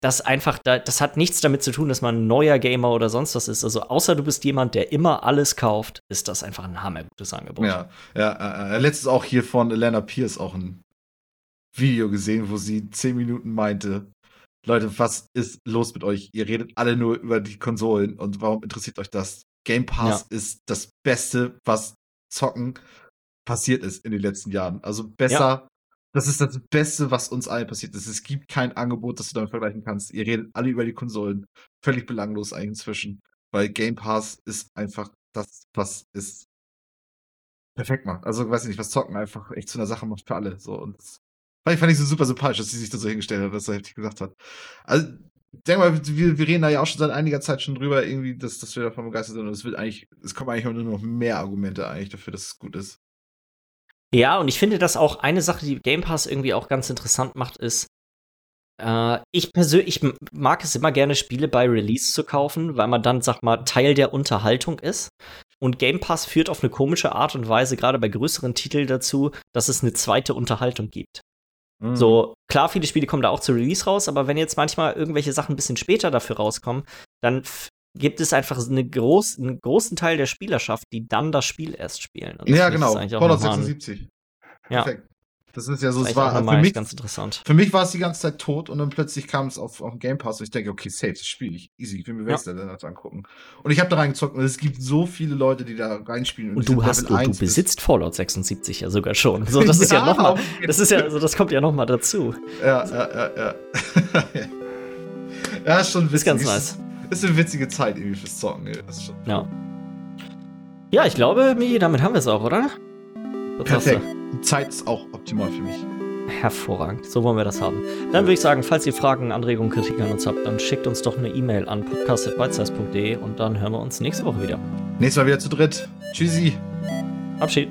das einfach, da, das hat nichts damit zu tun, dass man ein neuer Gamer oder sonst was ist. Also außer du bist jemand, der immer alles kauft, ist das einfach ein hammergutes Angebot. Ja, ja, äh, letztens auch hier von Elena Pierce auch ein Video gesehen, wo sie zehn Minuten meinte, Leute, was ist los mit euch? Ihr redet alle nur über die Konsolen und warum interessiert euch das? Game Pass ja. ist das Beste, was Zocken passiert ist in den letzten Jahren. Also besser ja. Das ist das Beste, was uns allen passiert ist. Es gibt kein Angebot, das du damit vergleichen kannst. Ihr redet alle über die Konsolen. Völlig belanglos eigentlich inzwischen. Weil Game Pass ist einfach das, was es perfekt macht. Also, weiß ich nicht, was Zocken einfach echt zu einer Sache macht für alle. So, und das fand ich, fand ich so super sympathisch, dass sie sich da so hingestellt hat, was er heftig gesagt hat. Also, ich denke mal, wir, wir reden da ja auch schon seit einiger Zeit schon drüber, irgendwie, dass, dass wir davon begeistert sind. Und es wird eigentlich, es kommen eigentlich nur noch mehr Argumente eigentlich dafür, dass es gut ist. Ja, und ich finde, dass auch eine Sache, die Game Pass irgendwie auch ganz interessant macht, ist, äh, ich persönlich ich mag es immer gerne, Spiele bei Release zu kaufen, weil man dann, sag mal, Teil der Unterhaltung ist. Und Game Pass führt auf eine komische Art und Weise, gerade bei größeren Titeln, dazu, dass es eine zweite Unterhaltung gibt. Mhm. So, klar, viele Spiele kommen da auch zu Release raus, aber wenn jetzt manchmal irgendwelche Sachen ein bisschen später dafür rauskommen, dann gibt es einfach eine groß, einen großen Teil der Spielerschaft, die dann das Spiel erst spielen. Ja, genau. Fallout 76. Ja. Perfekt. Das ist ja so, es war für mich ganz interessant. Für mich war es die ganze Zeit tot und dann plötzlich kam es auf, auf Game Pass und ich denke, okay, safe, das spiele ich. Easy, ich will mir ja. angucken. Und ich habe da reingezockt und es gibt so viele Leute, die da reinspielen. Und, und du hast, du, du besitzt Fallout 76 ja sogar schon. So, das ist ja, ja nochmal, das ist ja, also das kommt ja nochmal dazu. Ja, ja, ja, ja. ja, schon witzig. Ist ganz nice. Ist eine witzige Zeit irgendwie fürs Zocken, ja. Ja, ich glaube, Migi, damit haben wir es auch, oder? Was Perfekt. Die Zeit ist auch optimal für mich. Hervorragend. So wollen wir das haben. Dann würde ich sagen, falls ihr Fragen, Anregungen, Kritik an uns habt, dann schickt uns doch eine E-Mail an podcast.bitesize.de und dann hören wir uns nächste Woche wieder. Nächstes Mal wieder zu dritt. Tschüssi. Abschied.